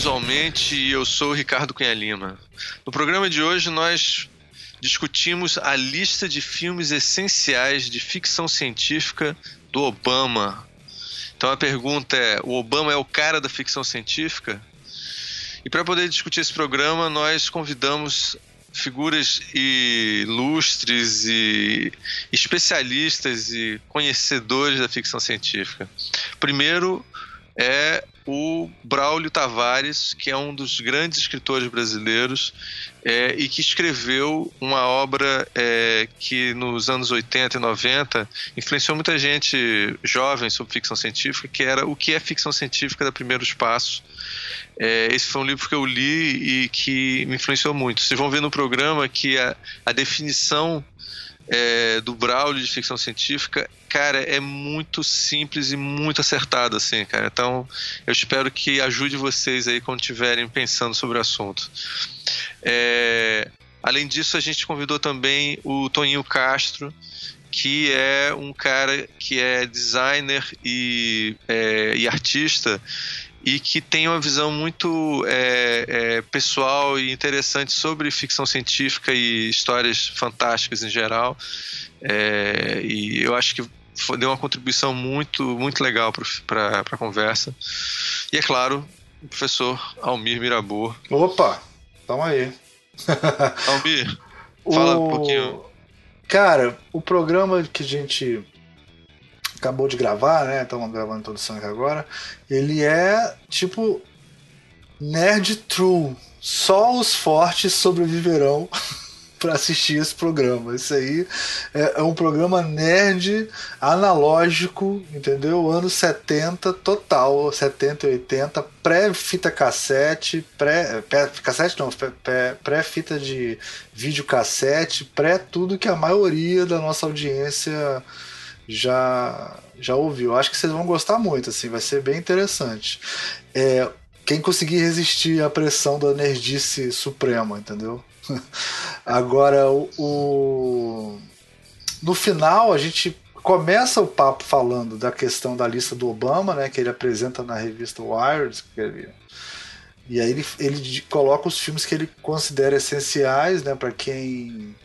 Visualmente eu sou o Ricardo Cunha Lima. No programa de hoje nós discutimos a lista de filmes essenciais de ficção científica do Obama. Então a pergunta é: o Obama é o cara da ficção científica? E para poder discutir esse programa, nós convidamos figuras ilustres e especialistas e conhecedores da ficção científica. Primeiro é o Braulio Tavares, que é um dos grandes escritores brasileiros é, e que escreveu uma obra é, que nos anos 80 e 90 influenciou muita gente jovem sobre ficção científica, que era O que é ficção científica da Primeiros Passos. É, esse foi um livro que eu li e que me influenciou muito. Vocês vão ver no programa que a, a definição é, do Braulio de ficção científica, cara, é muito simples e muito acertada, assim, cara. Então, eu espero que ajude vocês aí quando estiverem pensando sobre o assunto. É, além disso, a gente convidou também o Toninho Castro, que é um cara que é designer e, é, e artista e que tem uma visão muito é, é, pessoal e interessante sobre ficção científica e histórias fantásticas em geral. É, e eu acho que foi, deu uma contribuição muito, muito legal para a conversa. E é claro, o professor Almir Mirabor. Opa, tamo aí. Almir, fala o... um pouquinho. Cara, o programa que a gente acabou de gravar, né? Estamos gravando a introdução aqui agora. Ele é tipo nerd true. Só os fortes sobreviverão para assistir esse programa. Isso aí é, é, um programa nerd analógico, entendeu? Anos 70 total, 70 e 80, pré-fita cassete, pré, pré cassete não, pré-fita de videocassete, pré tudo que a maioria da nossa audiência já já ouviu. Acho que vocês vão gostar muito, assim, vai ser bem interessante. É, quem conseguir resistir à pressão da nerdice suprema, entendeu? Agora, o, o, no final, a gente começa o papo falando da questão da lista do Obama, né, que ele apresenta na revista Wired, ele, e aí ele, ele coloca os filmes que ele considera essenciais, né, para quem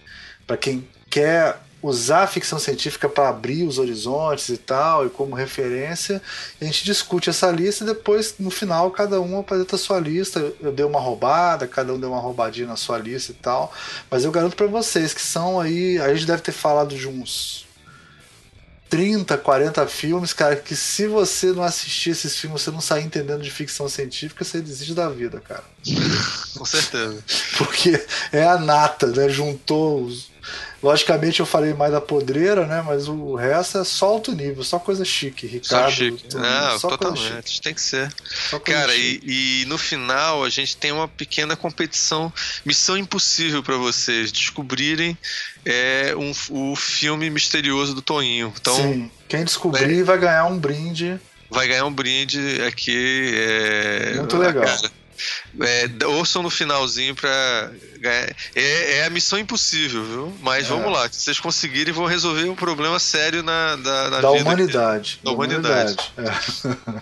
para quem quer usar a ficção científica para abrir os horizontes e tal, e como referência. a gente discute essa lista e depois, no final, cada um apresenta a sua lista. Eu dei uma roubada, cada um deu uma roubadinha na sua lista e tal. Mas eu garanto para vocês que são aí. A gente deve ter falado de uns 30, 40 filmes, cara, que se você não assistir esses filmes, você não sair entendendo de ficção científica, você desiste da vida, cara. Com certeza. Porque é a nata, né? Juntou os Logicamente eu falei mais da podreira, né? Mas o resto é só alto nível, só coisa chique, Ricardo. Só chique. Não, só totalmente. Tem que ser. Cara, e, e, no final a gente tem uma pequena competição, missão impossível para vocês descobrirem é, um, o filme misterioso do Toninho. Então, Sim. Quem descobrir é, vai ganhar um brinde. Vai ganhar um brinde aqui. É, Muito legal. Cara. É, ouçam no finalzinho pra ganhar. É, é a missão impossível, viu? Mas é. vamos lá, se vocês conseguirem, vão resolver um problema sério na, na, na da, humanidade, da, da humanidade. humanidade. É.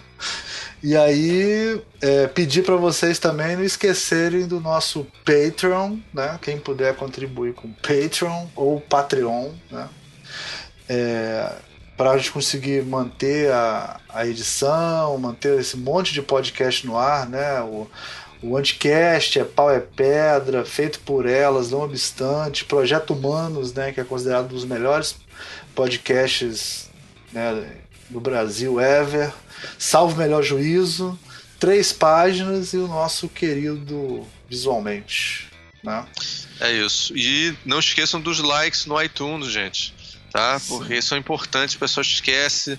e aí, é, pedir para vocês também não esquecerem do nosso Patreon, né? Quem puder contribuir com Patreon ou Patreon, né? É, para a gente conseguir manter a, a edição, manter esse monte de podcast no ar, né? O, o Anticast é pau é pedra, feito por elas, não obstante. Projeto Humanos, né, que é considerado um dos melhores podcasts né, do Brasil ever. Salvo Melhor Juízo, três páginas e o nosso querido Visualmente. Né? É isso. E não esqueçam dos likes no iTunes, gente tá? Porque são importantes, o pessoal esquece.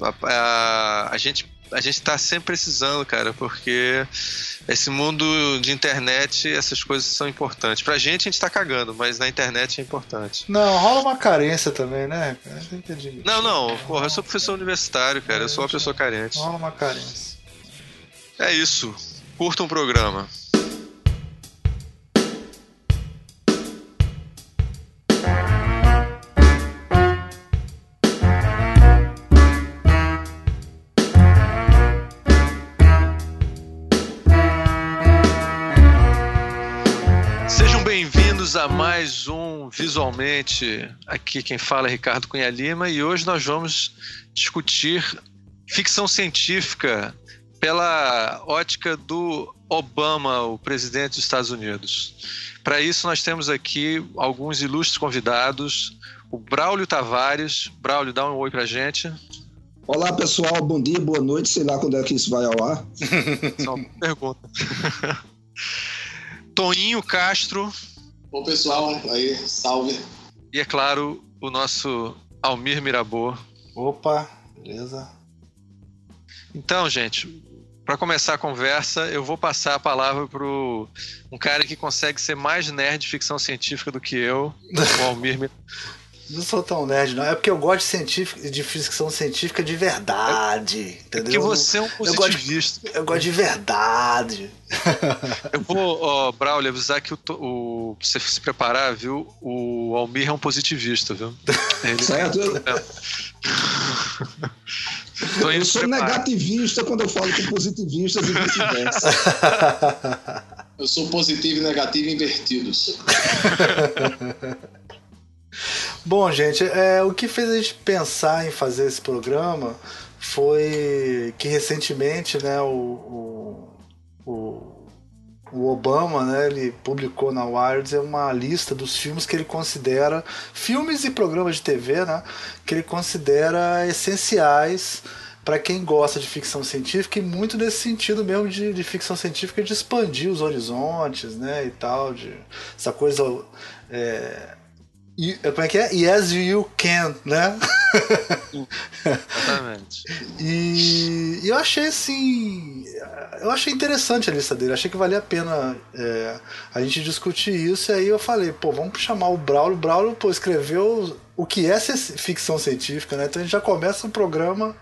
A, a, a gente a gente está sempre precisando, cara, porque esse mundo de internet, essas coisas são importantes. Pra gente, a gente tá cagando, mas na internet é importante. Não, rola uma carência também, né? Não, não, porra, eu sou professor universitário, cara, eu sou uma pessoa carente. Rola uma carência. É isso. Curta um programa. Mais um Visualmente. Aqui quem fala é Ricardo Cunha Lima e hoje nós vamos discutir ficção científica pela ótica do Obama, o presidente dos Estados Unidos. Para isso nós temos aqui alguns ilustres convidados. O Braulio Tavares. Braulio, dá um oi pra gente. Olá pessoal, bom dia, boa noite, sei lá quando é que isso vai ao ar. Só uma pergunta. Toninho Castro. Bom pessoal, aí, salve. E é claro, o nosso Almir Mirabô. Opa, beleza. Então, gente, para começar a conversa, eu vou passar a palavra para um cara que consegue ser mais nerd de ficção científica do que eu, o Almir Mirabô. Não sou tão nerd, não. É porque eu gosto de, científica, de ficção científica de verdade. É entendeu? porque você é um positivista. Eu gosto de, eu gosto de verdade. Eu vou, ó, Braulio, avisar que o, o que você se preparar, viu? O Almir é um positivista, viu? Ele certo. Eu, eu sou negativista quando eu falo com positivistas e vice-versa. Eu sou positivo e negativo invertidos. Bom, gente, é, o que fez a gente pensar em fazer esse programa foi que recentemente, né, o, o, o, Obama, né, ele publicou na Wired uma lista dos filmes que ele considera filmes e programas de TV, né, que ele considera essenciais para quem gosta de ficção científica e muito nesse sentido mesmo de, de ficção científica de expandir os horizontes, né, e tal, de essa coisa é, You, como é que é? Yes, you can, né? Exatamente. e, e, eu achei assim. Eu achei interessante a lista dele. Achei que valia a pena é, a gente discutir isso. E aí eu falei, pô, vamos chamar o Braulio. O Braulio pô, escreveu o que é ficção científica, né? Então a gente já começa o programa.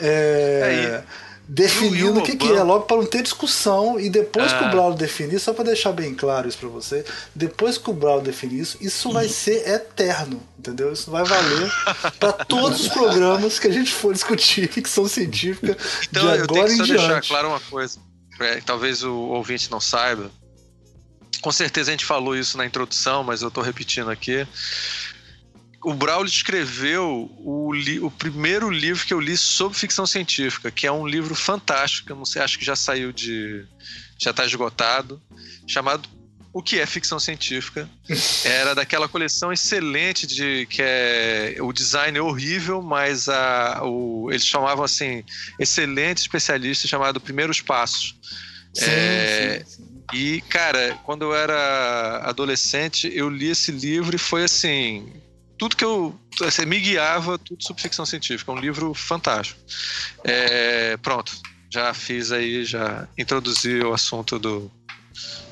É, é definindo o que, que é, logo para não ter discussão. E depois que o é. Braulio definir, só para deixar bem claro isso para você, depois que o Braulio definir isso, isso vai ser eterno, entendeu? Isso vai valer para todos os programas que a gente for discutir ficção científica então, de agora eu tenho que só deixar diante. claro uma coisa, é, talvez o ouvinte não saiba. Com certeza a gente falou isso na introdução, mas eu estou repetindo aqui o Braulio escreveu o, li, o primeiro livro que eu li sobre ficção científica, que é um livro fantástico, eu não sei, acho que já saiu de. já está esgotado, chamado O que é ficção científica. Era daquela coleção excelente de que é o design é horrível, mas a, o, eles chamavam assim, excelente especialista chamado Primeiros Passos. Sim, é, sim, sim. E, cara, quando eu era adolescente, eu li esse livro e foi assim tudo que eu assim, me guiava tudo sobre ficção científica. Um livro fantástico. É, pronto, já fiz aí, já introduzi o assunto do,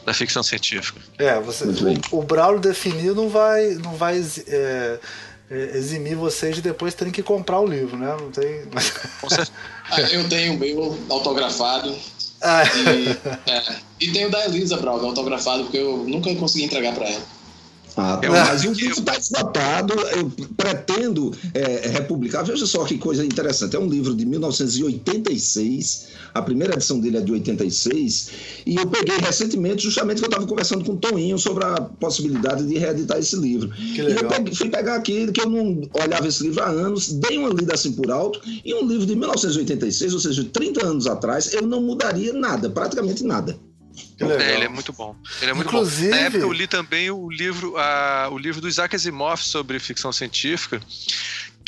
da ficção científica. É, você, o, o Braulio definiu não vai, não vai é, é, eximir vocês de depois terem que comprar o livro, né? Não tem. ah, eu tenho o meu autografado. Ah. E, é, e tenho da Elisa Braulio autografado, porque eu nunca consegui entregar para ela. Ah, tá. mas o livro está esgotado, eu pretendo é, republicar. Veja só que coisa interessante. É um livro de 1986, a primeira edição dele é de 86, e eu peguei recentemente, justamente que eu estava conversando com o Toninho sobre a possibilidade de reeditar esse livro. E eu peguei, fui pegar aqui, que eu não olhava esse livro há anos, dei uma lida assim por alto, e um livro de 1986, ou seja, 30 anos atrás, eu não mudaria nada, praticamente nada. É, ele é muito bom. Ele é muito Inclusive... bom. Na época eu li também o livro, a, o livro do Isaac Asimov sobre ficção científica.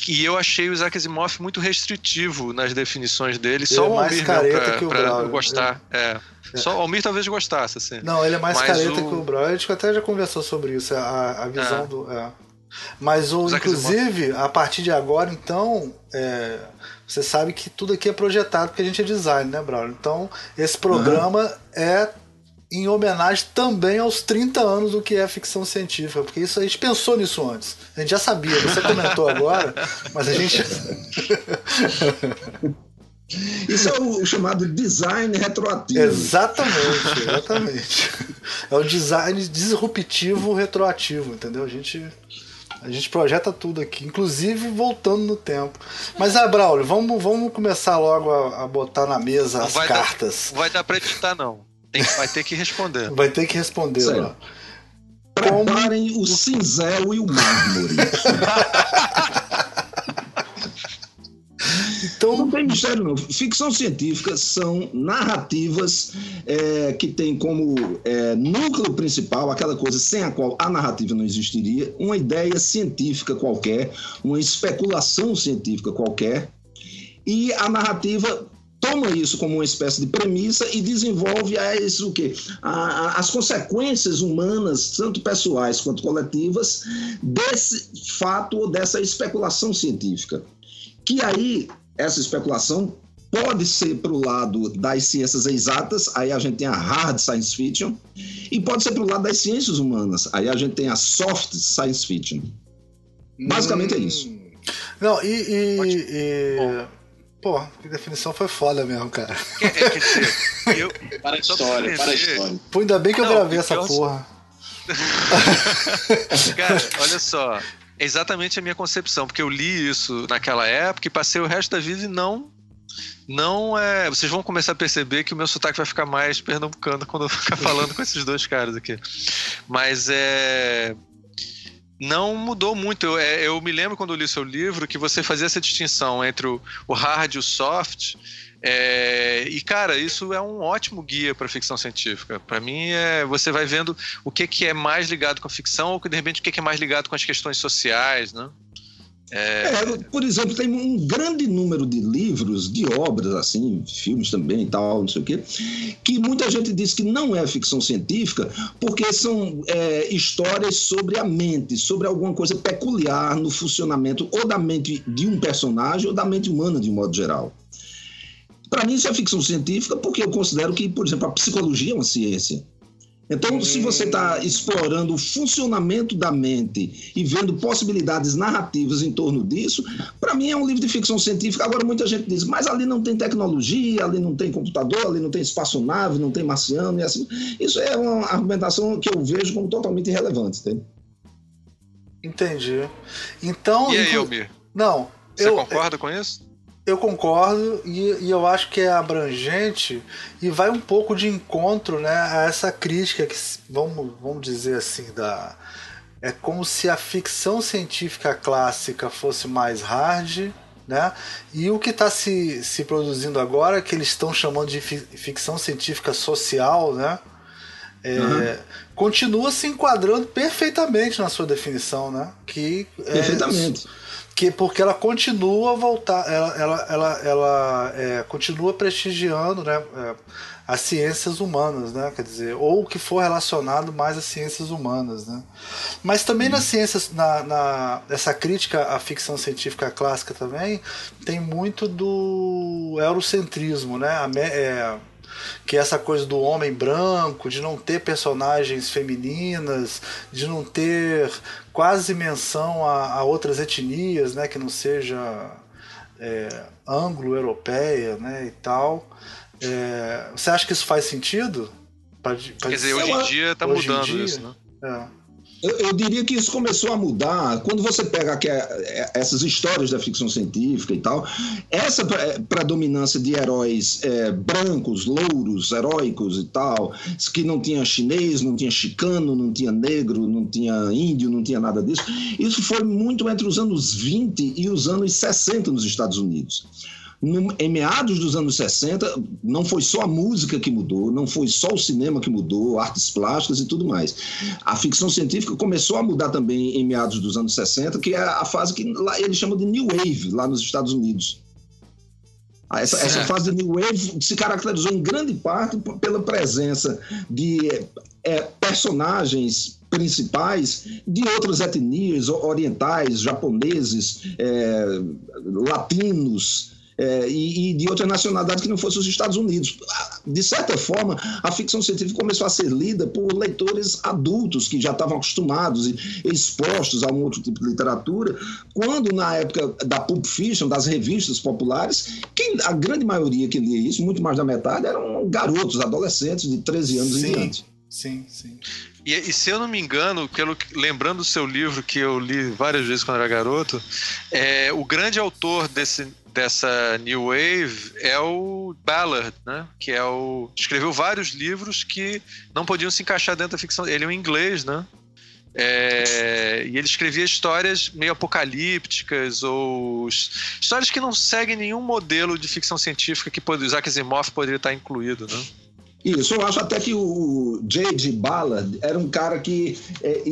E eu achei o Isaac Asimov muito restritivo nas definições dele. Ele só é o Almir pra, que pra gostar. É. É. Só o Almir talvez gostasse, assim. Não, ele é mais Mas careta o... que o Brown. A gente até já conversou sobre isso, a, a visão é. do. Mas o, inclusive, a partir de agora, então, é, você sabe que tudo aqui é projetado porque a gente é design, né, Braulio? Então, esse programa uhum. é em homenagem também aos 30 anos do que é ficção científica, porque isso a gente pensou nisso antes. A gente já sabia, você comentou agora, mas a gente. Isso é o chamado design retroativo. Exatamente, exatamente. É o design disruptivo retroativo, entendeu? A gente a gente projeta tudo aqui, inclusive voltando no tempo. Mas, ah, Braulio, vamos, vamos começar logo a, a botar na mesa não as cartas. Dar, não vai dar pra editar, não. Tem, vai ter que responder. vai ter que responder, ó. Preparem como... o cinzel e o mármore. Então, não tem mistério, não. Ficção científica são narrativas é, que têm como é, núcleo principal aquela coisa sem a qual a narrativa não existiria, uma ideia científica qualquer, uma especulação científica qualquer, e a narrativa toma isso como uma espécie de premissa e desenvolve as, o quê? As consequências humanas, tanto pessoais quanto coletivas, desse fato ou dessa especulação científica. Que aí essa especulação pode ser para o lado das ciências exatas, aí a gente tem a hard science fiction, e pode ser para o lado das ciências humanas, aí a gente tem a soft science fiction. Basicamente hum. é isso. Não, e. e, e... Pô, que definição foi foda mesmo, cara. É, quer dizer, eu. Para a história, para a história. Pô, ainda bem que eu gravei essa porra. cara, olha só exatamente a minha concepção, porque eu li isso naquela época e passei o resto da vida e não. Não é. Vocês vão começar a perceber que o meu sotaque vai ficar mais pernambucano quando eu ficar falando com esses dois caras aqui. Mas é não mudou muito. Eu, é, eu, me lembro quando eu li seu livro que você fazia essa distinção entre o, o hard e o soft, é, e, cara, isso é um ótimo guia para ficção científica. Para mim, é, você vai vendo o que, que é mais ligado com a ficção ou, de repente, o que, que é mais ligado com as questões sociais, né? É... É, por exemplo, tem um grande número de livros, de obras, assim, filmes também e tal, não sei o quê, que muita gente diz que não é ficção científica porque são é, histórias sobre a mente, sobre alguma coisa peculiar no funcionamento ou da mente de um personagem ou da mente humana de um modo geral. Para mim, isso é ficção científica porque eu considero que, por exemplo, a psicologia é uma ciência. Então, se você está explorando o funcionamento da mente e vendo possibilidades narrativas em torno disso, para mim é um livro de ficção científica. Agora, muita gente diz, mas ali não tem tecnologia, ali não tem computador, ali não tem espaçonave, não tem marciano e assim. Isso é uma argumentação que eu vejo como totalmente irrelevante. Entende? Entendi. Então. E aí, Elmir? Não. Você eu, concorda com isso? Eu concordo e, e, eu acho que é abrangente e vai um pouco de encontro né, a essa crítica que, vamos, vamos dizer assim, da, é como se a ficção científica clássica fosse mais hard, né? E o que está se, se produzindo agora, que eles estão chamando de ficção científica social, né? É, uhum. Continua se enquadrando perfeitamente na sua definição, né? Que é perfeitamente. É, que porque ela continua voltar, ela, ela, ela, ela é, continua prestigiando né, é, as ciências humanas, né, quer dizer, ou o que for relacionado mais às ciências humanas, né. Mas também nas ciências, na, na essa crítica à ficção científica clássica também tem muito do eurocentrismo, né, a, é, que é essa coisa do homem branco, de não ter personagens femininas, de não ter quase menção a, a outras etnias, né, que não seja é, anglo-europeia, né, e tal. É, você acha que isso faz sentido? Pra, pra Quer dizer, hoje em dia está mudando dia, isso, né? É. Eu, diria que isso começou a mudar quando você pega aqui, é, é, essas histórias da ficção científica e tal. Essa é, predominância de heróis é, brancos, louros, heróicos e tal, que não tinha chinês, não tinha chicano, não tinha negro, não tinha índio, não tinha nada disso. Isso foi muito entre os anos 20 e os anos 60 nos Estados Unidos no, em meados dos anos 60, não foi só a música que mudou, não foi só o cinema que mudou, artes plásticas e tudo mais. A ficção científica começou a mudar também em meados dos anos 60, que é a fase que lá ele chama de New Wave, lá nos Estados Unidos. Ah, essa, essa, fase de New Wave se caracterizou em grande parte pela presença de é, personagens principais de outras etnias orientais, japoneses, é, latinos, é, e, e, de outras nacionalidades que não fossem os Estados Unidos. De certa forma, a ficção científica começou a ser lida por leitores adultos que já estavam acostumados e expostos a um outro tipo de literatura, quando na época da Pulp Fiction, das revistas populares, quem, a grande maioria que lia isso, muito mais da metade, eram garotos, adolescentes de 13 anos sim, em diante. Sim, sim. E, e, se eu não me engano, pelo, lembrando do seu livro que eu li várias vezes quando era garoto, é, o grande autor desse, dessa New Wave é o Ballard, né? Que é o. escreveu vários livros que não podiam se encaixar dentro da ficção. Ele é um inglês, né? É, e ele escrevia histórias meio apocalípticas ou histórias que não seguem nenhum modelo de ficção científica que o Isaac Asimov poderia estar incluído, né? Isso, eu acho até que o J.J. Ballard era um cara que é,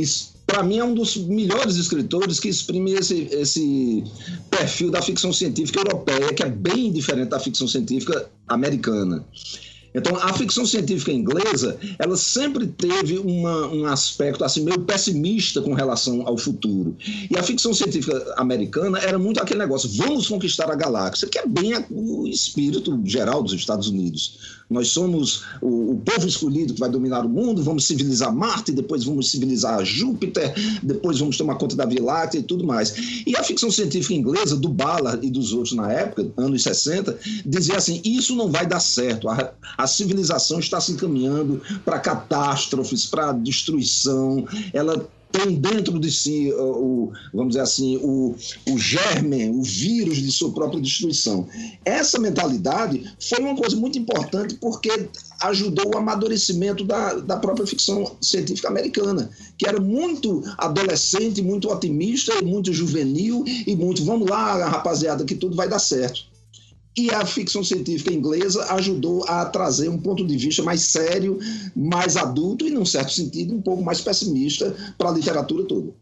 para mim é um dos melhores escritores que exprime esse, esse perfil da ficção científica europeia, que é bem diferente da ficção científica americana. Então, a ficção científica inglesa, ela sempre teve uma, um aspecto assim meio pessimista com relação ao futuro. E a ficção científica americana era muito aquele negócio, vamos conquistar a galáxia, que é bem o espírito geral dos Estados Unidos. Nós somos o, o, povo escolhido que vai dominar o mundo, vamos civilizar Marte, depois vamos civilizar Júpiter, depois vamos tomar conta da Via Láctea e tudo mais. E a ficção científica inglesa, do Ballard e dos outros na época, anos 60, dizia assim: isso não vai dar certo. A, a civilização está se encaminhando para catástrofes, para destruição, ela tem dentro de si o, vamos dizer assim, o, o germe, o vírus de sua própria destruição. Essa mentalidade foi uma coisa muito importante porque ajudou o amadurecimento da, da própria ficção científica americana, que era muito adolescente, muito otimista muito juvenil e muito, vamos lá, rapaziada, que tudo vai dar certo. E a ficção científica inglesa ajudou a trazer um ponto de vista mais sério, mais adulto e, num certo sentido, um pouco mais pessimista para a literatura toda.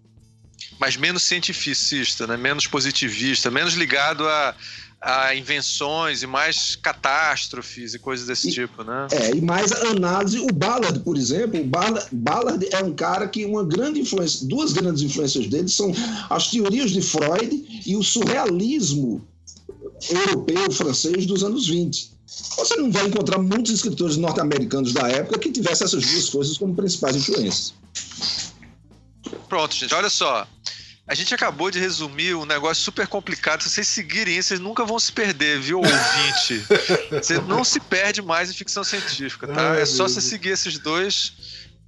Mas menos cientificista, né? menos positivista, menos ligado a, a invenções e mais catástrofes e coisas desse e, tipo, né? É, e mais análise. O Ballard, por exemplo, o Ballard, Ballard é um cara que uma grande influência, duas grandes influências dele são as teorias de Freud e o surrealismo europeu, francês dos anos 20. Você não vai encontrar muitos escritores norte-americanos da época que tivessem essas duas coisas como principais influências. Pronto, gente, olha só. A gente acabou de resumir um negócio super complicado. Se vocês seguirem isso, vocês nunca vão se perder, viu, ouvinte? você não se perde mais em ficção científica, tá? Ai, é só você seguir esses dois,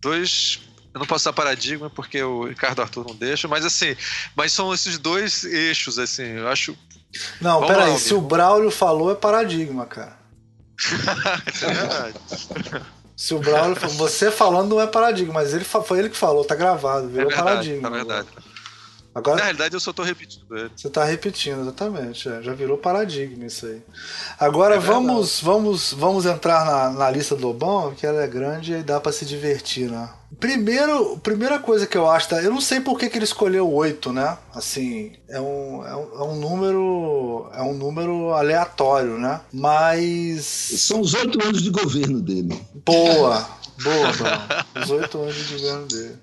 dois eu não posso dar paradigma porque o Ricardo Arthur não deixa, mas assim, mas são esses dois eixos, assim, eu acho não, Vamos peraí, se o Braulio falou é paradigma, cara. Isso é verdade. Se o Braulio você falando não é paradigma, mas ele foi ele que falou, tá gravado, virou é verdade, paradigma. É verdade. Agora, Na realidade, eu só tô repetindo ele. Você tá repetindo, exatamente. É, já virou paradigma isso aí. Agora é vamos, vamos, vamos entrar na, na lista do Lobão, que ela é grande e dá para se divertir, né? Primeiro, primeira coisa que eu acho, tá? Eu não sei por que, que ele escolheu oito, né? Assim, é um, é, um, é um número. É um número aleatório, né? Mas. São os oito anos de governo dele. Boa! Boa, Bruno. Os oito anos de governo dele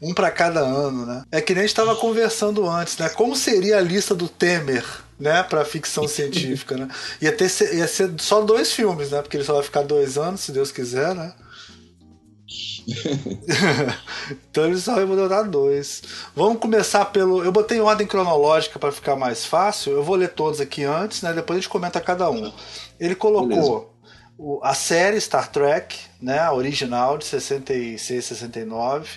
um para cada ano, né? É que nem a gente estava conversando antes, né? Como seria a lista do Temer, né, para ficção científica, né? Ia ter ia ser só dois filmes, né? Porque ele só vai ficar dois anos, se Deus quiser, né? então ele só botar dois. Vamos começar pelo. Eu botei em ordem cronológica para ficar mais fácil. Eu vou ler todos aqui antes, né? Depois a gente comenta cada um. Ele colocou o, a série Star Trek, né? A original de 66, 69.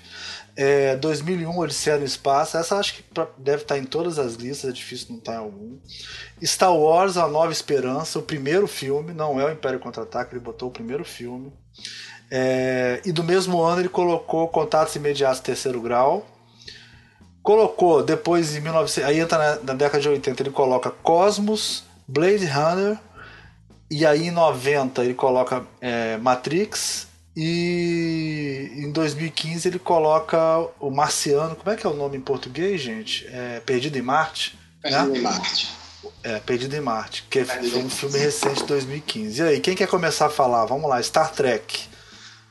É, 2001, Odisseia no Espaço. Essa acho que deve estar em todas as listas, é difícil não estar em algum. Star Wars, A Nova Esperança, o primeiro filme, não é o Império Contra-Ataque, ele botou o primeiro filme. É, e do mesmo ano ele colocou Contatos Imediatos Terceiro Grau. Colocou depois em 1900, aí entra na, na década de 80, ele coloca Cosmos, Blade Runner, e aí em 90 ele coloca é, Matrix, e em 2015 ele coloca o Marciano. Como é que é o nome em português, gente? É Perdido em Marte? Perdido né? em Marte. É, Perdido em Marte, que foi um filme recente de 2015. E aí, quem quer começar a falar? Vamos lá, Star Trek.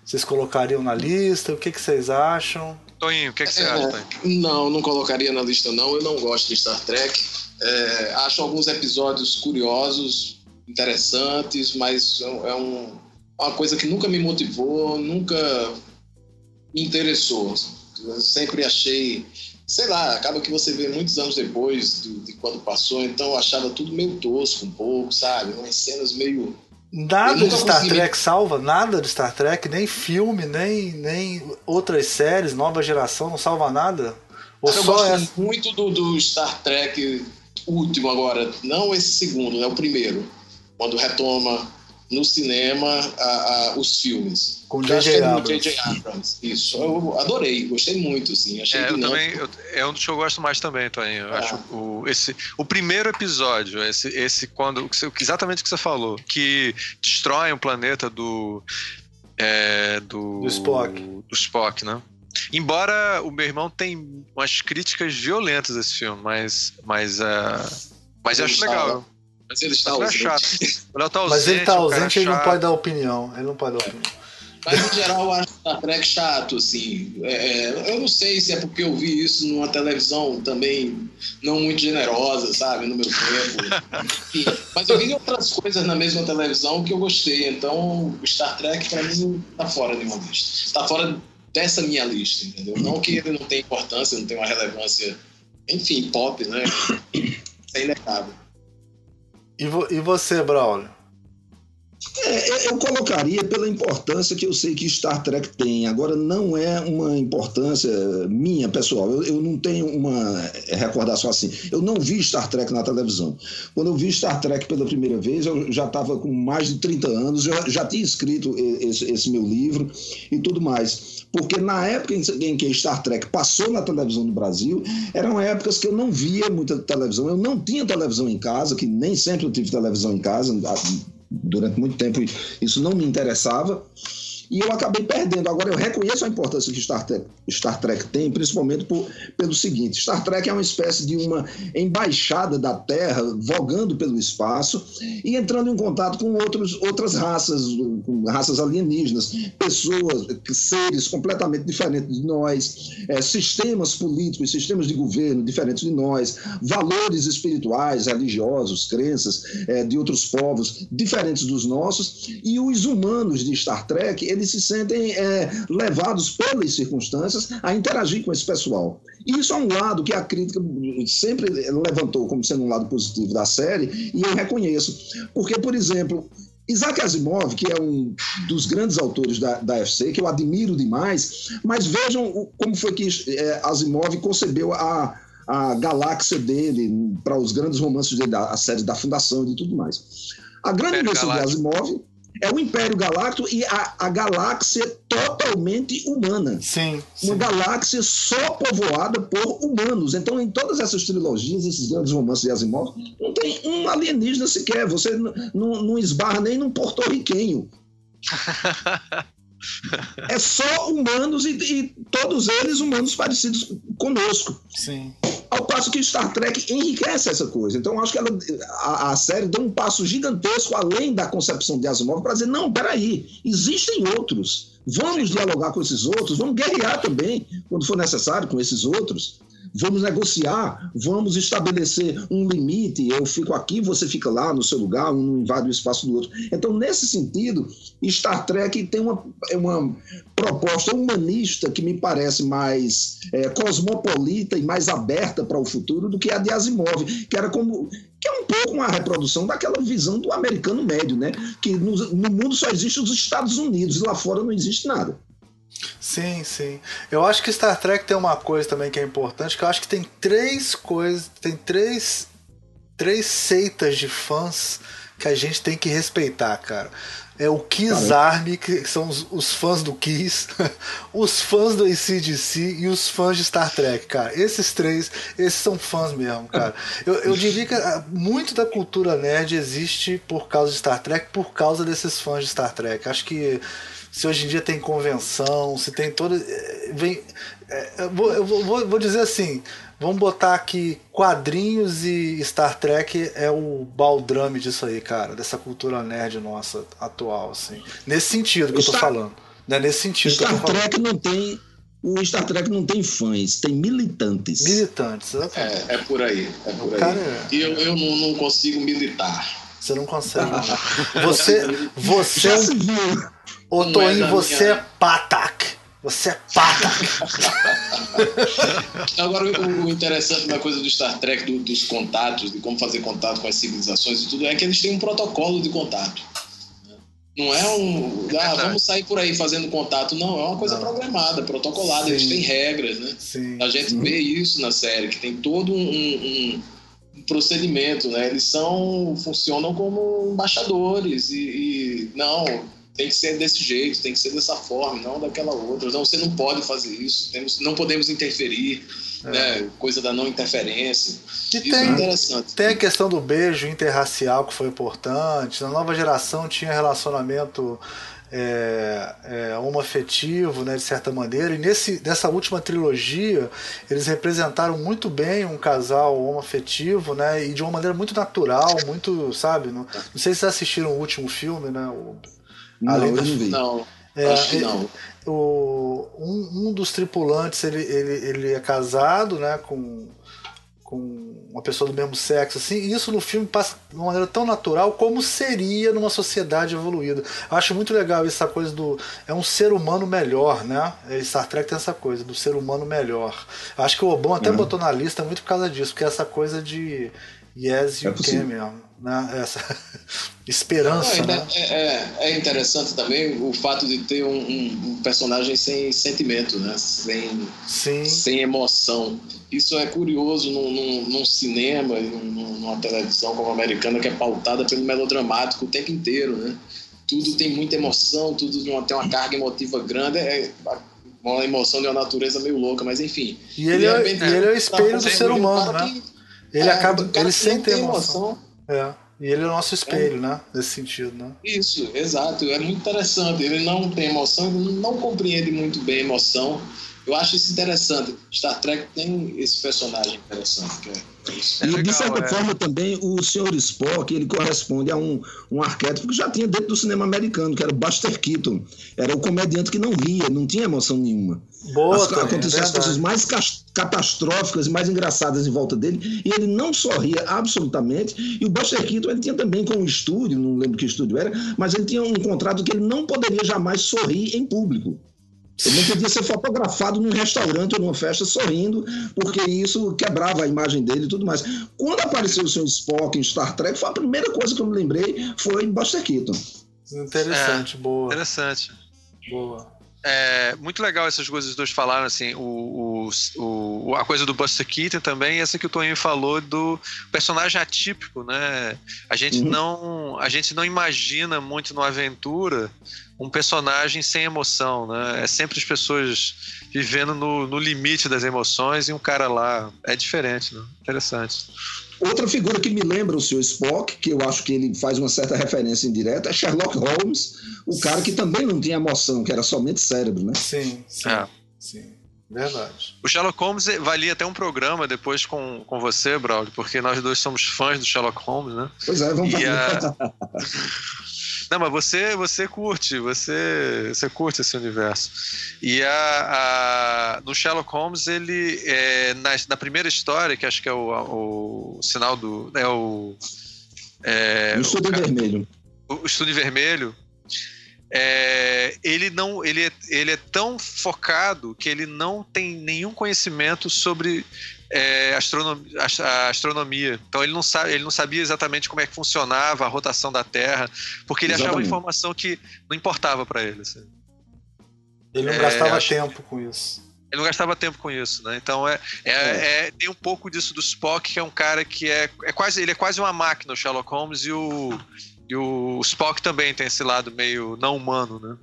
Vocês colocariam na lista? O que, que vocês acham? Toninho, o que, que você é, acha, Toninho? Não, não colocaria na lista, não. Eu não gosto de Star Trek. É, acho alguns episódios curiosos, interessantes, mas é um, uma coisa que nunca me motivou, nunca me interessou. Eu sempre achei, sei lá, acaba que você vê muitos anos depois de, de quando passou, então eu achava tudo meio tosco um pouco, sabe? Umas cenas meio. Nada de Star Trek salva, nada de Star Trek, nem filme, nem, nem outras séries, nova geração, não salva nada. Ou eu só gosto essa... muito do, do Star Trek último agora, não esse segundo, né? O primeiro. Quando retoma no cinema a, a, os filmes. Com J.J. Abrams. Abrams. Isso, eu adorei, gostei muito, assim. Achei é, eu também, eu, é um dos que eu gosto mais também, Toninho. Eu ah. acho o, esse, o primeiro episódio, esse, esse quando exatamente o que você falou, que destrói o planeta do é, do, do Spock, do Spock, né? Embora o meu irmão tem umas críticas violentas a esse filme, mas mas uh, mas eu acho legal. Mas ele está ausente. É chato. Tá ausente. Mas ele está ausente, ele não pode dar opinião. Ele não pode dar opinião. Mas, em geral, eu acho Star Trek chato, assim. É, é, eu não sei se é porque eu vi isso numa televisão também não muito generosa, sabe, no meu tempo. Enfim, mas eu vi outras coisas na mesma televisão que eu gostei. Então, o Star Trek, para mim, tá fora de uma lista. Tá fora dessa minha lista, entendeu? Não que ele não tenha importância, não tenha uma relevância, enfim, pop, né? É inegável. E, vo e você, Braulio? É, eu colocaria pela importância que eu sei que Star Trek tem. Agora, não é uma importância minha, pessoal. Eu, eu, não tenho uma recordação assim. Eu não vi Star Trek na televisão. Quando eu vi Star Trek pela primeira vez, eu já estava com mais de 30 anos, eu já tinha escrito esse, esse meu livro e tudo mais porque na época em que Star Trek passou na televisão no Brasil, eram épocas que eu não via muita televisão, eu não tinha televisão em casa, que nem sempre eu tive televisão em casa, durante muito tempo isso não me interessava e eu acabei perdendo. Agora, eu reconheço a importância que Star Trek, Star Trek tem, principalmente por, pelo seguinte: Star Trek é uma espécie de uma embaixada da Terra, vogando pelo espaço e entrando em contato com outros, outras raças, com raças alienígenas, pessoas, seres completamente diferentes de nós, é, sistemas políticos, sistemas de governo diferentes de nós, valores espirituais, religiosos, crenças é, de outros povos diferentes dos nossos, e os humanos de Star Trek, eles se sentem é, levados pelas circunstâncias a interagir com esse pessoal. E isso é um lado que a crítica sempre levantou como sendo um lado positivo da série, e eu reconheço. Porque, por exemplo, Isaac Asimov, que é um dos grandes autores da, da FC, que eu admiro demais, mas vejam como foi que é, Asimov concebeu a, a galáxia dele para os grandes romances dele, a, a série da Fundação e tudo mais. A grande invenção de Asimov é o Império Galáctico e a, a galáxia totalmente humana. Sim, sim. Uma galáxia só povoada por humanos. Então, em todas essas trilogias, esses grandes romances de Asimov, não tem um alienígena sequer. Você não esbarra nem num porto-riquenho. é só humanos e, e, todos eles humanos parecidos conosco. Sim. Ao passo que Star Trek enriquece essa coisa. Então, acho que ela, a, a, série deu um passo gigantesco além da concepção de Asimov para dizer: não, peraí, existem outros. Vamos dialogar com esses outros, vamos guerrear também, quando for necessário, com esses outros vamos negociar, vamos estabelecer um limite. Eu fico aqui, você fica lá no seu lugar, um não invade o espaço do outro. Então, nesse sentido, Star Trek tem uma, uma proposta humanista que me parece mais é, cosmopolita e mais aberta para o futuro do que a de Asimov, que era como que é um pouco uma reprodução daquela visão do americano médio, né? Que no, no mundo só existe os Estados Unidos e lá fora não existe nada. Sim, sim. Eu acho que Star Trek tem uma coisa também que é importante, que eu acho que tem três coisas, tem três, três seitas de fãs que a gente tem que respeitar, cara. É o Kiss Army, que são os, os, fãs do Kiss, os fãs do ACDC e os fãs de Star Trek, cara. Esses três, esses são fãs mesmo, cara. Eu, eu diria que ah, muito da cultura nerd existe por causa de Star Trek, por causa desses fãs de Star Trek. Acho que se hoje em dia tem convenção, se tem toda. Eh, vem, eh, eu vou, eu vou, vou dizer assim: vamos botar aqui quadrinhos e Star Trek é o baldrame disso aí, cara, dessa cultura nerd nossa atual, assim. Nesse sentido que Star, eu tô falando. Né? Nesse sentido Star que eu tô Trek não tem. O Star Trek não tem fãs, tem militantes. Militantes, é, é por aí. É por aí. É... E eu, eu não, não consigo militar. Você não consegue. você, você, Ô Toinho, é você minha... é patak. Você é patak. Agora, o, interessante na coisa do Star Trek, do, dos contatos, de como fazer contato com as civilizações e tudo, é que eles têm um protocolo de contato. Não é um. Ah, vamos sair por aí fazendo contato. Não, é uma coisa não. programada, protocolada. Sim. Eles têm regras, né? Sim. A gente vê isso na série, que tem todo um, um um procedimento, né? Eles são funcionam como embaixadores e, e, não tem que ser desse jeito, tem que ser dessa forma, não daquela outra. Não, você não pode fazer isso, temos, não podemos interferir, é. né? Coisa da não interferência. E isso é tem, é interessante. Tem a questão do beijo interracial que foi importante. Na nova geração tinha relacionamento é, é, homoafetivo, né, de certa maneira. E nesse, nessa última trilogia, eles representaram muito bem um casal homoafetivo, né, e de uma maneira muito natural, muito, sabe? Não, não sei se vocês assistiram o último filme, né? O, não, Além eu não vi. Não, é, acho que não. O, um, um dos tripulantes, ele, ele, ele é casado, né, com com uma pessoa do mesmo sexo, assim, e isso no filme passa de uma maneira tão natural como seria numa sociedade evoluída. Eu acho muito legal essa coisa do. É um ser humano melhor, né? É, Star Trek tem essa coisa, do ser humano melhor. Eu acho que o Obama até uhum. botou na lista muito por causa disso, porque é essa coisa de Yes, you é can mesmo. Né? Essa esperança. Não, né? é, é, é, interessante também o fato de ter um, um, personagem sem sentimento, né? sem, Sim. sem emoção. Isso é curioso num, num, num cinema, num, numa televisão como a americana, que é pautada pelo melodramático o tempo inteiro. Né? Tudo tem muita emoção, tudo tem uma carga emotiva grande. É uma emoção de uma natureza meio louca, mas enfim. E ele, é, ele é o espelho do ser humano, né? Que, ele é, acaba. Ele sente emoção. emoção. É. E ele é o nosso espelho, é. né? Nesse sentido, né? Isso, exato. É muito interessante. Ele não tem emoção, ele não compreende muito bem a emoção. Eu acho isso interessante. Star Trek tem esse personagem interessante. Que é, isso. e de certa é. forma também o Sr. Spock ele corresponde a um, um arquétipo que já tinha dentro do cinema americano, que era o Buster Keaton. Era o comediante que não ria, não tinha emoção nenhuma. Boa, as, também, aconteciam é as coisas mais catastróficas e mais engraçadas em volta dele, e ele não sorria absolutamente. E o Buster Keaton ele tinha também com um estúdio, não lembro que estúdio era, mas ele tinha um contrato que ele não poderia jamais sorrir em público. Ele não podia ser fotografado num restaurante ou numa festa sorrindo, porque isso quebrava a imagem dele e tudo mais. Quando apareceu o Sr. Spock em Star Trek, foi a primeira coisa que eu me lembrei foi Buster Keaton. Interessante, é, boa. Interessante. Boa. É muito legal essas coisas que os dois falaram, assim, o, o, o, a coisa do Buster Keaton também, e essa que o Toninho falou do personagem atípico, né? A gente, uhum. não, a gente não imagina muito no Aventura um personagem sem emoção, né? É sempre as pessoas vivendo no, no limite das emoções e um cara lá. É diferente, né? Interessante. Outra figura que me lembra o Sr. Spock, que eu acho que ele faz uma certa referência indireta, é Sherlock Holmes, o cara que também não tinha emoção, que era somente cérebro, né? Sim, sim. É. sim. Verdade. O Sherlock Holmes valia até um programa depois com, com você, Braulio, porque nós dois somos fãs do Sherlock Holmes, né? Pois é, vamos e a... Não, mas você, você curte, você, você curte esse universo. E a, a no Sherlock Holmes, ele, é, na, na primeira história, que acho que é o, o sinal do. É o. É, o Estudo Vermelho. O, o Estudo Vermelho. É, ele não ele é, ele é tão focado que ele não tem nenhum conhecimento sobre é, astronomia, a astronomia. Então ele não, sabe, ele não sabia exatamente como é que funcionava a rotação da Terra, porque ele exatamente. achava informação que não importava para ele. Assim. Ele não é, gastava acho... tempo com isso. Ele não gastava tempo com isso, né? Então é, é, é, é, tem um pouco disso do Spock, que é um cara que é, é quase ele é quase uma máquina, o Sherlock Holmes e o e o Spock também tem esse lado meio não humano, né?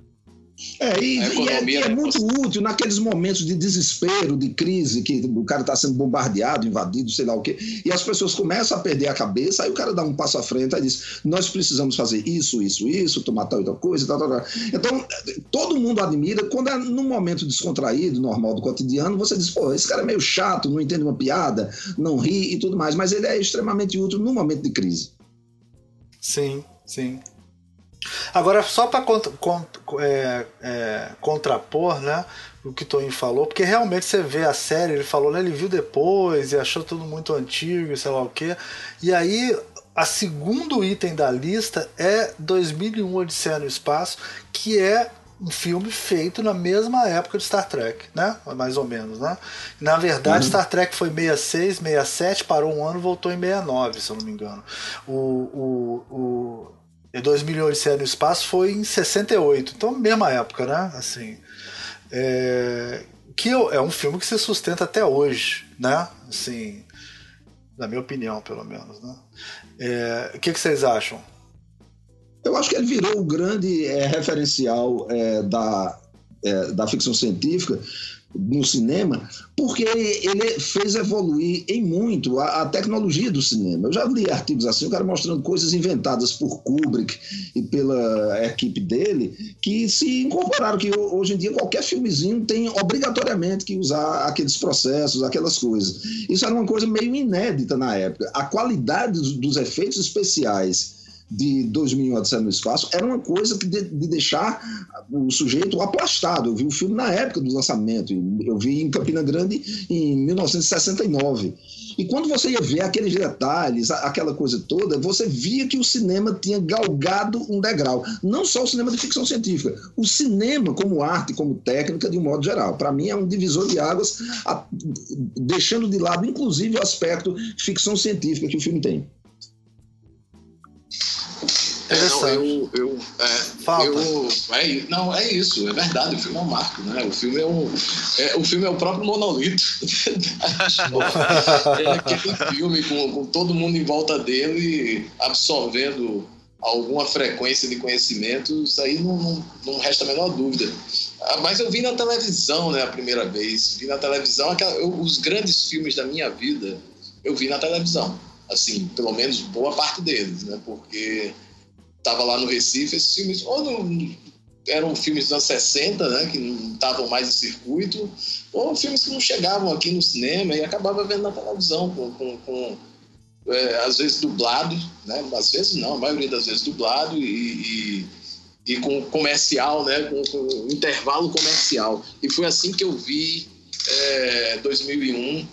É, e, e é, e é muito útil naqueles momentos de desespero, de crise, que o cara está sendo bombardeado, invadido, sei lá o quê, e as pessoas começam a perder a cabeça, aí o cara dá um passo à frente e diz: Nós precisamos fazer isso, isso, isso, tomar tal e tal coisa, tal, tal, tal. Então, todo mundo admira quando é num momento descontraído, normal do cotidiano, você diz: Pô, esse cara é meio chato, não entende uma piada, não ri e tudo mais, mas ele é extremamente útil no momento de crise. Sim, sim. Agora, só para é, é, contrapor né, o que o Toninho falou, porque realmente você vê a série, ele falou, né, ele viu depois e achou tudo muito antigo, sei lá o quê. E aí, a segundo item da lista é 2001 Odisseia no Espaço, que é um filme feito na mesma época de Star Trek, né? Mais ou menos, né? Na verdade, uhum. Star Trek foi 66, 67, parou um ano, voltou em 69, se eu não me engano. O, o, o e 2008 no Espaço foi em 68, então mesma época, né? Assim, é, que é um filme que se sustenta até hoje, né? Assim, Na minha opinião, pelo menos. Né? É, o que, que vocês acham? Eu acho que ele virou o grande é, referencial é, da, é, da ficção científica no cinema, porque ele fez evoluir em muito a, a, tecnologia do cinema. Eu já li artigos assim, o cara mostrando coisas inventadas por Kubrick e pela equipe dele, que se incorporaram, que hoje em dia qualquer filmezinho tem obrigatoriamente que usar aqueles processos, aquelas coisas. Isso era uma coisa meio inédita na época. A qualidade dos, dos efeitos especiais de 2001 Odisseia no Espaço era uma coisa de, de, deixar o sujeito aplastado. Eu vi o filme na época do lançamento, eu vi em Campina Grande em 1969. E quando você ia ver aqueles detalhes, aquela coisa toda, você via que o cinema tinha galgado um degrau. Não só o cinema de ficção científica, o cinema como arte, como técnica, de um modo geral. Para mim é um divisor de águas, deixando de lado, inclusive, o aspecto ficção científica que o filme tem. É, não, eu, eu, é, eu é, não, é isso, é verdade, o filme é um marco, né? O filme é um. É, o filme é o próprio monolito. é aquele filme com, com todo mundo em volta dele absorvendo alguma frequência de conhecimento, isso aí não, não, não resta a menor dúvida. Ah, mas eu vi na televisão, né, a primeira vez. Vi na televisão, aquela, eu, os grandes filmes da minha vida, eu vi na televisão. Assim, pelo menos boa parte deles, né? Porque estava lá no Recife, esses filmes ou eram filmes dos anos 60, né, que não estavam mais em circuito, ou filmes que não chegavam aqui no cinema e acabava vendo na televisão, com, com, com é, às vezes dublado, né, às vezes não, a maioria das vezes dublado e, e, e com comercial, né, com, com, intervalo comercial. E foi assim que eu vi é, 2001,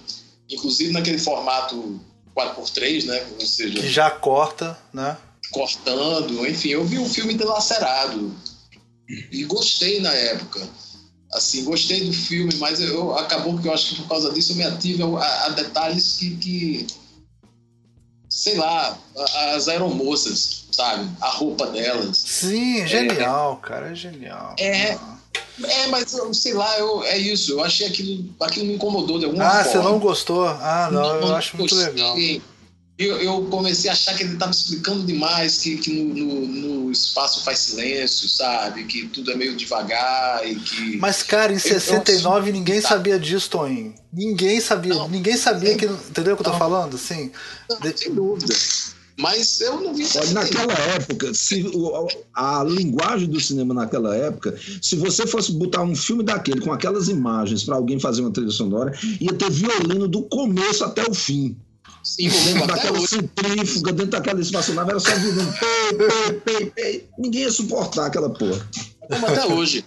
inclusive naquele formato 4x3, né, ou seja... Que já corta, né? Cortando, enfim, eu vi um filme dilacerado e gostei na época. Assim, gostei do filme, mas eu acabou que eu acho que por causa disso eu me ativo a, a detalhes que, que, sei lá, as aeromoças, sabe? A roupa delas. Sim, é genial, é, cara, é genial. É, é, mas sei lá, eu, é isso. Eu achei aquilo, aquilo me incomodou de alguma ah, forma. Ah, você não gostou? Ah, não, não eu acho muito legal eu, eu, comecei a achar que ele estava explicando demais, que, que no, no, no, espaço faz silêncio, sabe? Que tudo é meio devagar e que. Mas, cara, em 69 eu, ninguém tá. sabia disso, Toninho. Ninguém sabia. Não, ninguém sabia que. Entendeu o que eu tô falando? Sim. Não, sem dúvida. Mas eu não vi Olha, Naquela época, se, a linguagem do cinema naquela época, se você fosse botar um filme daquele com aquelas imagens para alguém fazer uma trilha sonora, ia ter violino do começo até o fim. Sim, dentro daquela hoje. centrífuga, dentro daquela espaçonave, era só vindo pei, pei, pei, Ninguém ia suportar aquela porra. Como até hoje.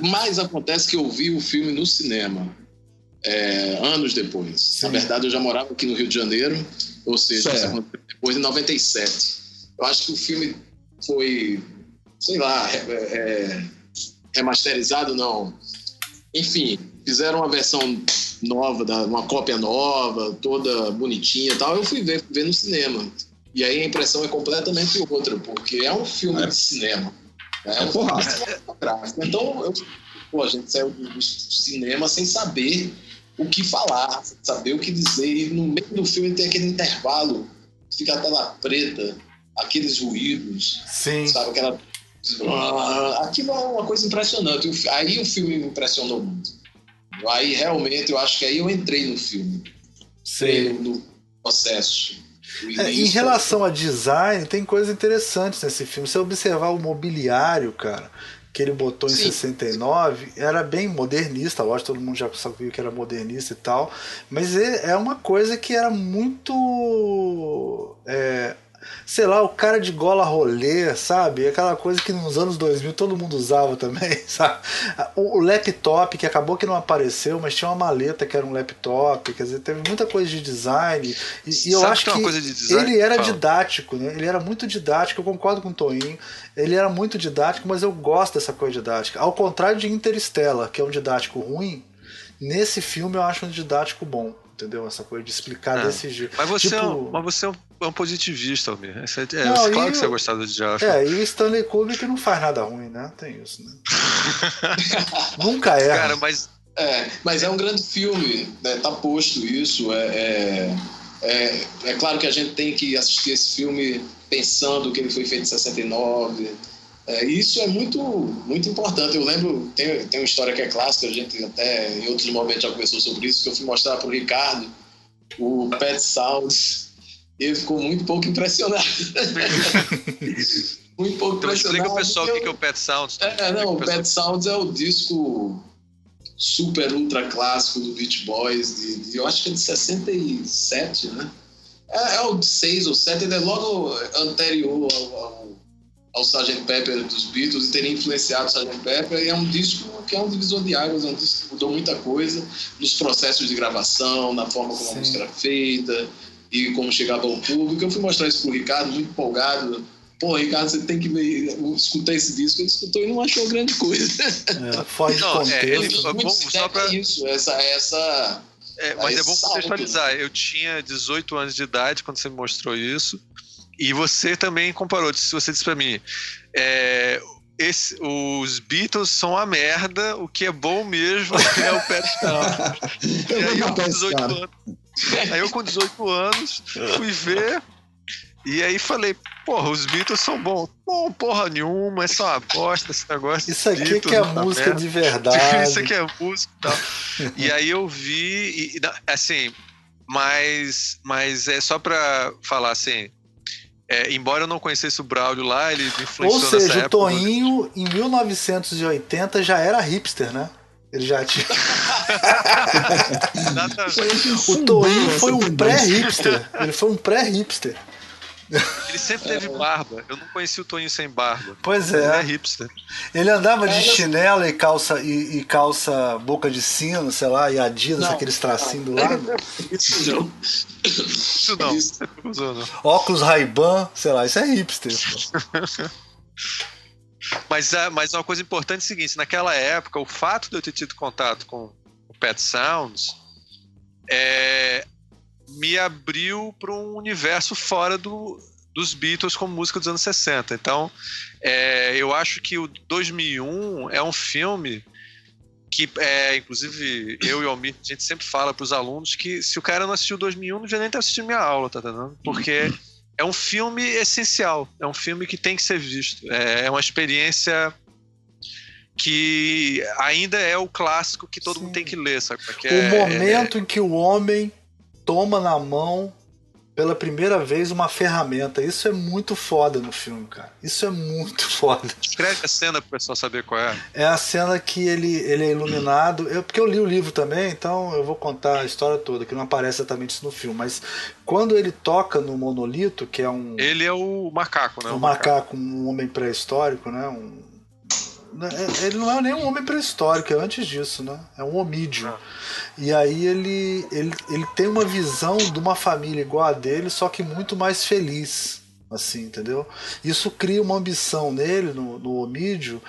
Mas acontece que eu vi o filme no cinema é, anos depois. Sim. Na verdade, eu já morava aqui no Rio de Janeiro, ou seja, depois de 97. Eu acho que o filme foi, sei lá, é, é, remasterizado, não. Enfim, fizeram uma versão nova, uma cópia nova, toda bonitinha e tal, eu fui ver, ver no cinema. E aí a impressão é completamente outra, porque é um filme é. de cinema. Né? É um cinematográfico. Então, eu, pô, a gente saiu do cinema sem saber o que falar, sem saber o que dizer. E no meio do filme tem aquele intervalo, fica a tela preta, aqueles ruídos, Sim. sabe? Aquela. Ah, aquilo é uma coisa impressionante. Aí o filme me impressionou muito. Aí realmente eu acho que aí eu entrei no filme. Sim. No processo. É, em relação a design, tem coisas interessantes nesse filme. Se você observar o mobiliário, cara, que ele botou em Sim. 69, era bem modernista, lógico, todo mundo já sabia que era modernista e tal, mas é uma coisa que era muito é, sei lá, o cara de gola rolê, sabe? Aquela coisa que nos anos 2000 todo mundo usava também, sabe? O, laptop, que acabou que não apareceu, mas tinha uma maleta que era um laptop, quer dizer, teve muita coisa de design. E, e eu acho que, que ele era Fala. didático, né? Ele era muito didático, eu concordo com o Toinho. Ele era muito didático, mas eu gosto dessa coisa didática. Ao contrário de Interstellar, que é um didático ruim, nesse filme eu acho um didático bom entendeu? Essa coisa de explicar é. desse jeito. Mas você, tipo... é, um, mas você é um, é um positivista, Almir. É, é, não, claro que você gostar do Josh. É, e o Stanley Kubrick não faz nada ruim, né? Tem isso, né? Nunca é. Cara, mas. É, mas é um grande filme, né? tá posto isso. É, é, É, é claro que a gente tem que assistir esse filme pensando que ele foi feito em 69. É, isso é muito, muito importante. Eu lembro, tem, tem uma história que é clássica, a gente até em outros momentos já conversou sobre isso, que eu fui mostrar para o Ricardo o Pet Sounds. Ele ficou muito pouco impressionado. muito pouco então, impressionado. Explica o pessoal o que é o Pet Sounds. É, não, o Pet Sounds é o disco super ultra clássico do Beach Boys, de, de, eu acho que é de 67, né? É, é o de 6 ou 7, ele é logo anterior ao, ao, ao Sgt. Pepper dos Beatles e teria influenciado o Sgt. Pepper. E é um disco que é um divisor de águas, é um disco que mudou muita coisa nos processos de gravação, na forma como Sim. a música era feita e como chegava ao público. Eu fui mostrar isso pro Ricardo, muito empolgado pô, Ricardo, você tem que ver, escutar esse disco, ele escutou e não achou grande coisa. É, foge não, contexto. É, ele, é bom, só pra... isso, essa, essa é, mas é bom contextualizar. Eu tinha 18 anos de idade quando você me mostrou isso. E você também comparou. Se você disse para mim, é, esse, os Beatles são a merda, o que é bom mesmo é o Pet e aí eu com 18 anos. Aí eu com 18 anos fui ver e aí falei, porra, os Beatles são bons. Bom, porra nenhuma, é só uma bosta esse negócio. Isso aqui Beatles, que é música merda. de verdade. Isso aqui é música e tal. e aí eu vi, e, assim, mas, mas é só pra falar assim. É, embora eu não conhecesse o Braulio lá, ele me influenciou Ou seja, o Toinho, em 1980, já era hipster, né? Ele já tinha. o Toinho foi um pré-hipster. Ele foi um pré-hipster. Ele sempre teve é. barba. Eu não conheci o Toninho sem barba. Pois é. Ele é hipster. Ele andava de é, chinelo e calça e, e, calça boca de sino, sei lá, e Adidas, não, aqueles tracinhos do lado. Isso não. Isso não. Isso. Óculos Ray-Ban, sei lá, isso é hipster. mas, é, mas uma coisa importante é o seguinte: naquela época, o fato de eu ter tido contato com o Pet Sounds é, me abriu para um universo fora do, dos Beatles como música dos anos 60. Então, é, eu acho que o 2001 é um filme que, é, inclusive, eu e o Almir, a gente sempre fala para os alunos que se o cara não assistiu 2001, não devia nem estar assistindo minha aula, tá entendendo? Porque é um filme essencial, é um filme que tem que ser visto. É, é uma experiência que ainda é o clássico que todo Sim. mundo tem que ler, sabe? Porque o é, momento é... em que o homem toma na mão pela primeira vez uma ferramenta. Isso é muito foda no filme, cara. Isso é muito foda. Escreve a cena pro pessoal saber qual é. É a cena que ele, ele é iluminado. Eu, porque eu li o livro também, então eu vou contar a história toda, que não aparece exatamente isso no filme. Mas quando ele toca no monolito, que é um. Ele é o macaco, né? O, o macaco, macaco, um homem pré-histórico, né? Um ele não é nem um homem pré-histórico, é antes disso, né? É um homídeo. Ah. E aí ele, ele, ele tem uma visão de uma família igual a dele, só que muito mais feliz. Assim, entendeu? Isso cria uma ambição nele, no, no homídeo,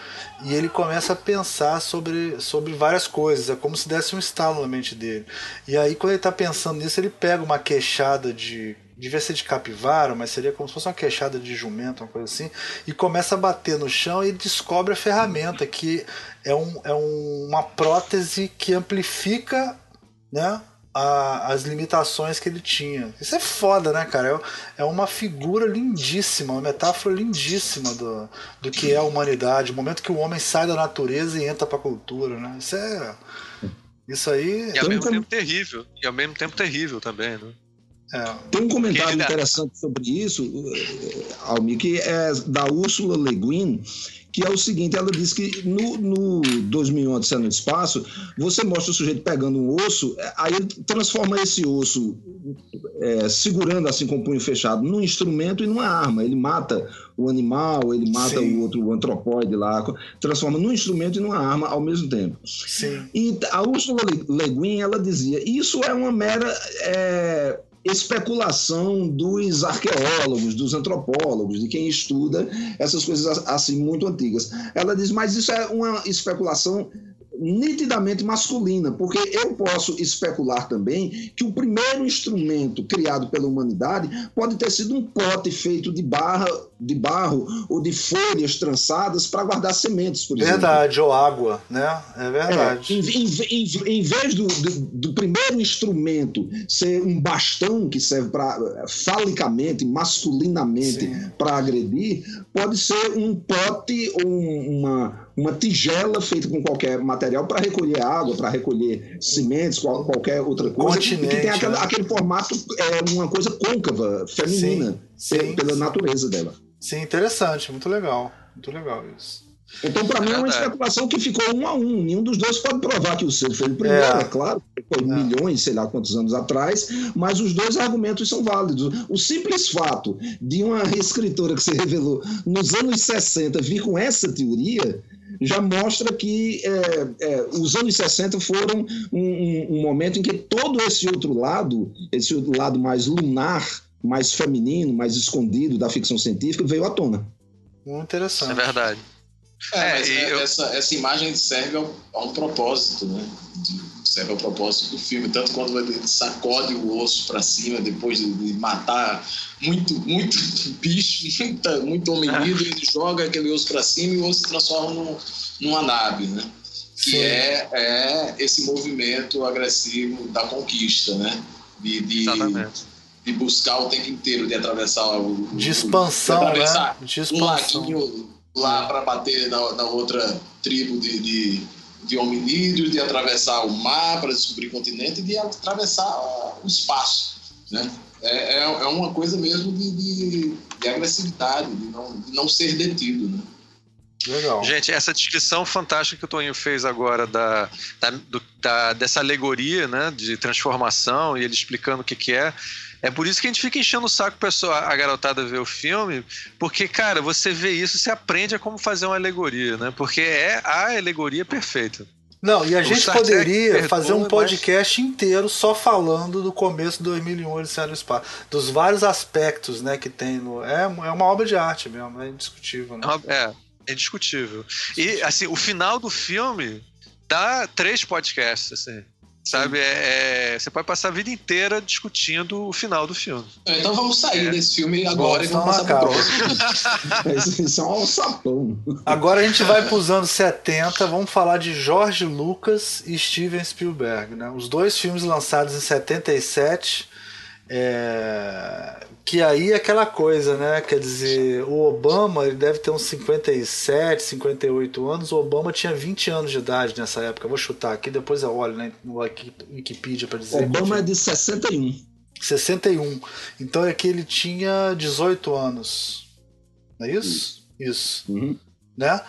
e ele começa a pensar sobre, sobre várias coisas. É como se desse um estalo na mente dele. E aí, quando ele está pensando nisso, ele pega uma queixada de devia ser de capivara, mas seria como se fosse uma queixada de jumento, uma coisa assim, e começa a bater no chão e descobre a ferramenta, que é, um, é um, uma prótese que amplifica né, a, as limitações que ele tinha. Isso é foda, né, cara? É, é uma figura lindíssima, uma metáfora lindíssima do, do que é a humanidade, o momento que o homem sai da natureza e entra para a cultura, né? Isso é. Isso aí. E ao mesmo tempo terrível. E ao mesmo tempo terrível também, né? É. Tem um comentário interessante sobre isso, eh, Almir, que é da Úrsula Le Guin, que é o seguinte, ela diz que no, no 2001 Odisseia no Espaço, você mostra o sujeito pegando um osso, eh, aí ele transforma esse osso, é, segurando assim com o punho fechado, num instrumento e numa arma. Ele mata o animal, ele mata Sim. o outro, o antropóide lá, transforma num instrumento e numa arma ao mesmo tempo. Sim. E a Úrsula Le Guin, ela dizia, isso é uma mera... É, especulação dos arqueólogos, dos antropólogos, de quem estuda essas coisas assim muito antigas. Ela diz, mas isso é uma especulação nitidamente masculina, porque eu posso especular também que o primeiro instrumento criado pela humanidade pode ter sido um pote feito de barra de barro ou de folhas trançadas para guardar sementes, por exemplo. Verdade, ou água, né? É verdade. É, em, em, em, em, vez do, do, do, primeiro instrumento ser um bastão que serve para falicamente, masculinamente, para agredir, pode ser um pote ou uma, uma tigela feita com qualquer material para recolher água, para recolher sementes, qual, qualquer outra coisa. Continente, que tem aquele, né? aquele formato, é uma coisa côncava, feminina, sim, sim, pela sim. natureza dela. Sim, interessante, muito legal. Muito legal isso. Então, para mim, é uma especulação que ficou um a um. Nenhum dos dois pode provar que o Ciro foi o primeiro, é, é claro, foi é. milhões, sei lá quantos anos atrás, mas os dois argumentos são válidos. O simples fato de uma escritora que se revelou nos anos 60 vir com essa teoria já mostra que é, é, os anos 60 foram um, um, um momento em que todo esse outro lado, esse outro lado mais lunar, mais feminino, mais escondido da ficção científica veio à tona. Muito interessante. É verdade. É, é mas é, eu... essa, essa imagem serve ao, a um propósito, né? Serve ao propósito do filme. Tanto quando ele sacode o osso para cima depois de, de, matar muito, muito bicho, muita, muito hominídeo, é. ele joga aquele osso para cima e o osso se transforma num, numa nave, né? Que é, é esse movimento agressivo da conquista, né? De, de, Exatamente de buscar o tempo inteiro, de atravessar o. De expansão, de atravessar né? De expansão. um laguinho lá para bater na, na, outra tribo de, de, de hominídeos, de atravessar o mar para descobrir o continente e de atravessar o espaço. Né? É, é, é uma coisa mesmo de, de, de agressividade, de não, de não ser detido. Né? Legal. Gente, essa descrição fantástica que o Toninho fez agora da, da, do, da, dessa alegoria né, de transformação e ele explicando o que, que é, é por isso que a gente fica enchendo o saco pessoa, a garotada ver o filme, porque, cara, você vê isso, você aprende a como fazer uma alegoria, né? Porque é a alegoria perfeita. Não, e a o gente Star poderia fazer um podcast mas... inteiro só falando do começo de 2001 Odisseia no Espaço, dos vários aspectos, né, que tem no é, é uma obra de arte mesmo, é indiscutível, né? É, é indiscutível. E assim, o final do filme dá três podcasts, assim. Sabe? É, é, você pode passar a vida inteira discutindo o final do filme. É, então vamos sair é. desse filme agora Bom, e vamos passar pro próximo. Isso é um sapão. Agora a gente vai para os anos 70, vamos falar de George Lucas e Steven Spielberg. Né? Os dois filmes lançados em 77 é, que aí é aquela coisa, né? Quer dizer, o Obama ele deve ter uns 57, 58 anos. O Obama tinha 20 anos de idade nessa época. Eu vou chutar aqui, depois eu olho né, no Wikipedia para dizer. Obama é de 61. 61. Então é que ele tinha 18 anos. Não é isso? Isso. Uhum. Né?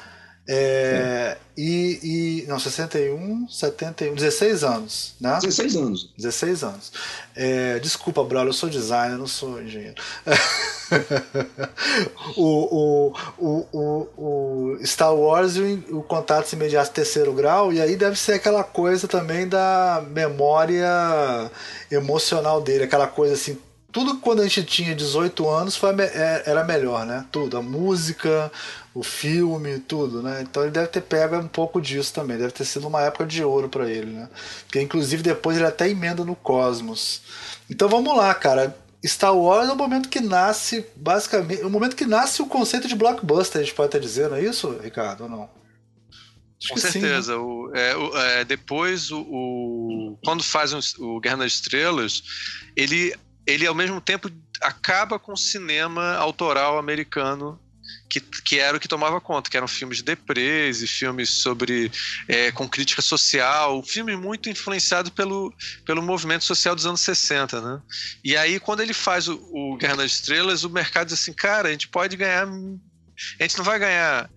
É, e, e. Não, 61, 71, 16 anos, né? 16 anos. 16 anos. É, desculpa, Braulio, eu sou designer, não sou engenheiro. o, o, o, o, Star Wars e o, contato imediato terceiro grau, e aí deve ser aquela coisa também da memória emocional dele, aquela coisa assim tudo quando a gente tinha 18 anos foi, é, era melhor, né? Tudo, a música, o filme, tudo, né? Então ele deve ter pego um pouco disso também, deve ter sido uma época de ouro para ele, né? Porque inclusive depois ele até emenda no Cosmos. Então vamos lá, cara. Star Wars é o momento que nasce, basicamente, é o momento que nasce o conceito de blockbuster, a gente pode estar dizendo, é isso, Ricardo, ou não? Acho Com certeza. Sim, né? o, é, o, é, depois, o, o, quando faz o Guerra nas Estrelas, ele ele ao mesmo tempo acaba com o cinema autoral americano que, que era o que tomava conta, que eram filmes de deprês e filmes sobre é, com crítica social, filmes muito influenciados pelo, pelo movimento social dos anos 60, né? E aí, quando ele faz o, o Guerra nas Estrelas, o mercado diz assim, cara, a gente pode ganhar. A gente não vai ganhar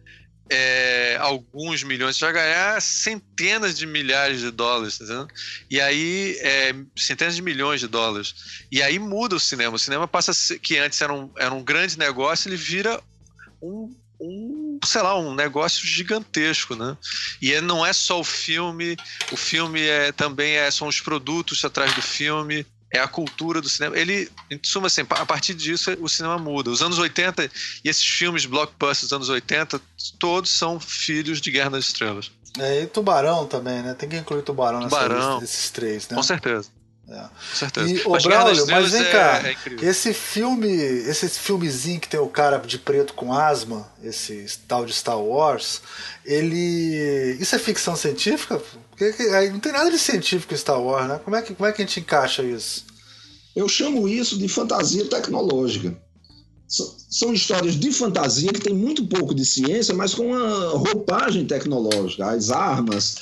é, alguns milhões, você vai ganhar centenas de milhares de dólares, tá entendendo? E aí, é, centenas de milhões de dólares. E aí muda o cinema. O cinema passa que antes era um, era um grande negócio, ele vira um, um, sei lá, um negócio gigantesco, né? E não é só o filme, o filme é, também é, são os produtos atrás do filme, é a cultura do cinema. Ele, em suma, assim, a partir disso o cinema muda. Os anos 80 e esses filmes blockbusters dos anos 80, todos são filhos de Guerra das Estrelas. É, e Tubarão também, né? Tem que incluir Tubarão, tubarão nessa desses três, né? Com certeza. É. Com certeza. E, Mas Braulio, mas vem é- cá, é incrível. esse filme, esse filmezinho que tem o cara de preto com asma, esse tal de Star Wars, ele. Isso é ficção científica? Que- aí não tem nada de científico Star Wars, né? Como é que, como é que a gente encaixa isso? Eu chamo isso de fantasia tecnológica. São histórias de fantasia que tem muito pouco de ciência, mas com uma roupagem tecnológica. As armas,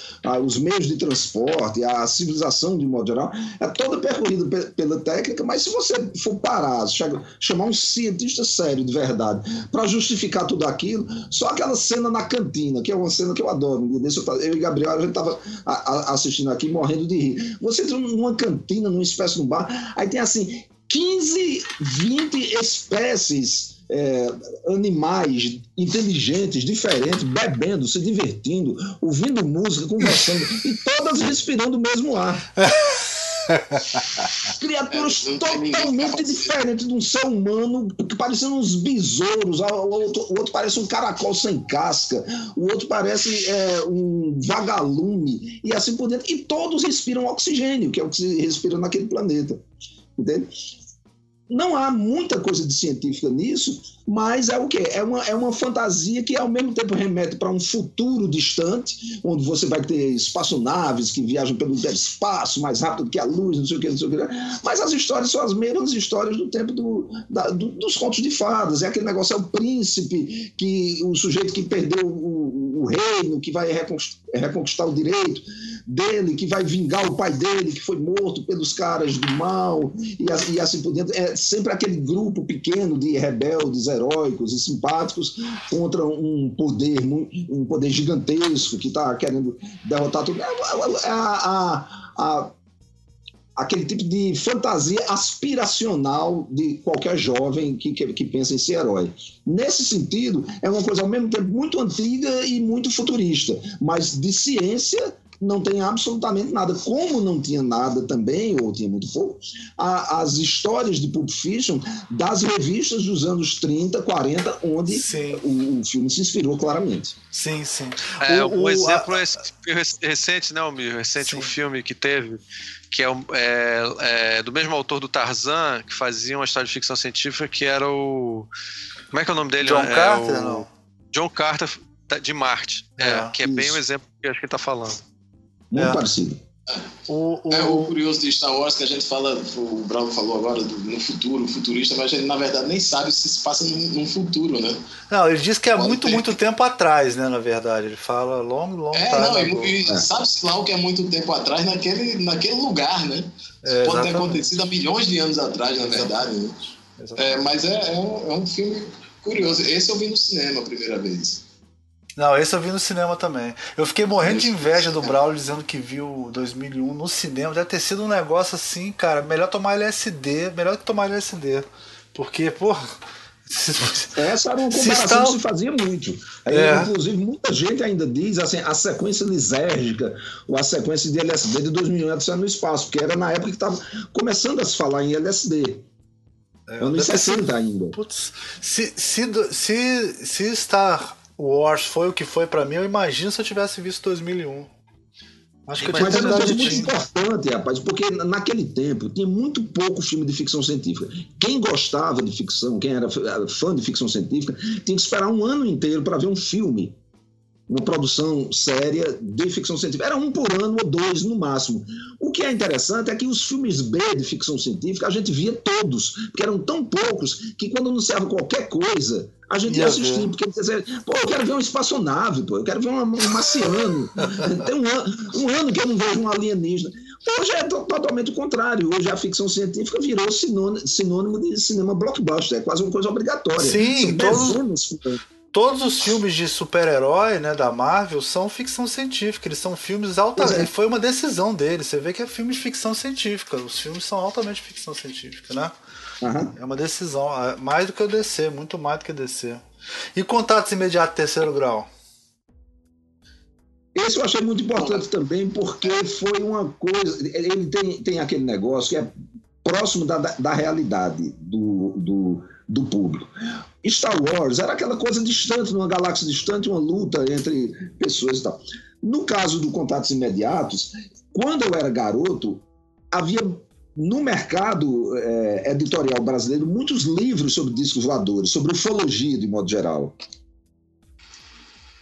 os meios de transporte, a civilização de modo geral, é toda percorrida pe- pela técnica, mas se você for parar, chamar um cientista sério de verdade para justificar tudo aquilo, só aquela cena na cantina, que é uma cena que eu adoro. Eu, e Gabriel, a gente estava assistindo aqui morrendo de rir. Você entra numa cantina, numa espécie de bar, aí tem assim 15, 20 espécies é, animais inteligentes, diferentes, bebendo, se divertindo, ouvindo música, conversando, e todas respirando o mesmo ar. Criaturas É, totalmente de- diferentes de um ser humano, que parecendo uns besouros, o outro, o outro parece um caracol sem casca, o outro parece é, um vagalume, e assim por dentro. E todos respiram oxigênio, que é o que se respira naquele planeta. Entende? Não há muita coisa de científica nisso, mas é o quê? É uma, é uma fantasia que ao mesmo tempo remete para um futuro distante, onde você vai ter espaçonaves que viajam pelo espaço mais rápido que a luz, não sei o que, não sei o que. Mas as histórias são as mesmas histórias do tempo do, da- do- dos contos de fadas. É aquele negócio, é o príncipe, que o sujeito que perdeu o, o reino, que vai reconquist- reconquistar o direito dele, que vai vingar o pai dele, que foi morto pelos caras do mal, e, a- e assim por dentro. É sempre aquele grupo pequeno de rebeldes, heróicos e simpáticos contra um poder, um poder gigantesco que está querendo derrotar tudo. É, é- é a- a- aquele tipo de fantasia aspiracional de qualquer jovem que, que, que pensa em ser herói. Nesse sentido, é uma coisa ao mesmo tempo muito antiga e muito futurista, mas de ciência não tem absolutamente nada. Como não tinha nada também, ou tinha muito pouco, a- as histórias de Pulp Fiction das revistas dos anos 30, 40, onde o, o filme se inspirou claramente. Sim, sim. É, O- um o- exemplo a- é recente, né, Almir? Recente Sim. um filme que teve, que é, é- é do mesmo autor do Tarzan, que fazia uma história de ficção científica, que era o. Como é que é o nome dele? John É Carter, o- não? John Carter da- de Marte. É, É, que é bem isso. o exemplo que acho que ele tá falando. Muito É. parecido. O, o, É o curioso de Star Wars que a gente fala, o Brown falou agora do- no futuro, futurista, mas a gente na verdade nem sabe se se passa num, num futuro, né? Não, ele diz que é Pode muito, ter. muito tempo atrás, né? Na verdade. Ele fala long, long É, time não, ago. e, É. sabe-se lá o que é muito tempo atrás naquele, naquele lugar, né? É, Pode ter acontecido há milhões de anos atrás, na verdade. Né? É, mas é, é um, é um filme curioso. Esse eu vi no cinema a primeira vez. Não, esse eu vi no cinema também. Eu fiquei morrendo de inveja do Braulio dizendo que viu 2001 no cinema. Deve ter sido um negócio assim, cara. Melhor tomar LSD, melhor que tomar LSD. Porque, pô. Essa era uma comparação que se fazia muito. Aí, É. Inclusive, muita gente ainda diz assim, a sequência lisérgica ou a sequência de LSD de 2001 é Odisseia no Espaço, porque era na época que estava começando a se falar em LSD. É, anos deve ter 60 ainda. Putz, se, se, se, se Star Wars foi o que foi pra mim, eu imagino se eu tivesse visto 2001. Acho que eu tinha Mas é coisa de muito teen. importante, rapaz, porque naquele tempo tinha muito pouco filme de ficção científica. Quem gostava de ficção, quem era fã de ficção científica, tinha que esperar um ano inteiro para ver um filme, uma produção séria de ficção científica. Era um por ano ou dois no máximo. O que é interessante é que os filmes B de ficção científica a gente via todos, porque eram tão poucos que quando anunciava qualquer coisa, a gente ia assistir, porque dizia, pô, eu quero ver uma espaçonave, pô, eu quero ver um marciano. Tem um ano, um ano que eu não vejo um alienígena. Hoje é to- totalmente o contrário. Hoje a ficção científica virou sinônimo, de cinema blockbuster, é quase uma coisa obrigatória. Sim, todos-. Todos os filmes de super-herói, né, da Marvel, são ficção científica. Eles são filmes altamente. é. Foi uma decisão deles. Você vê que é filme de ficção científica. Os filmes são altamente ficção científica, né? Aham. É uma decisão. é Mais do que o DC, muito mais do que DC. E contatos imediatos terceiro grau? Esse eu achei muito importante também, porque foi uma coisa. Ele tem, tem aquele negócio que é próximo da, da, da realidade do, do, do público. Star Wars era aquela coisa distante, numa galáxia distante, uma luta entre pessoas e tal. No caso do Contatos Imediatos, quando eu era garoto, havia no mercado é, editorial brasileiro muitos livros sobre discos voadores, sobre ufologia de modo geral.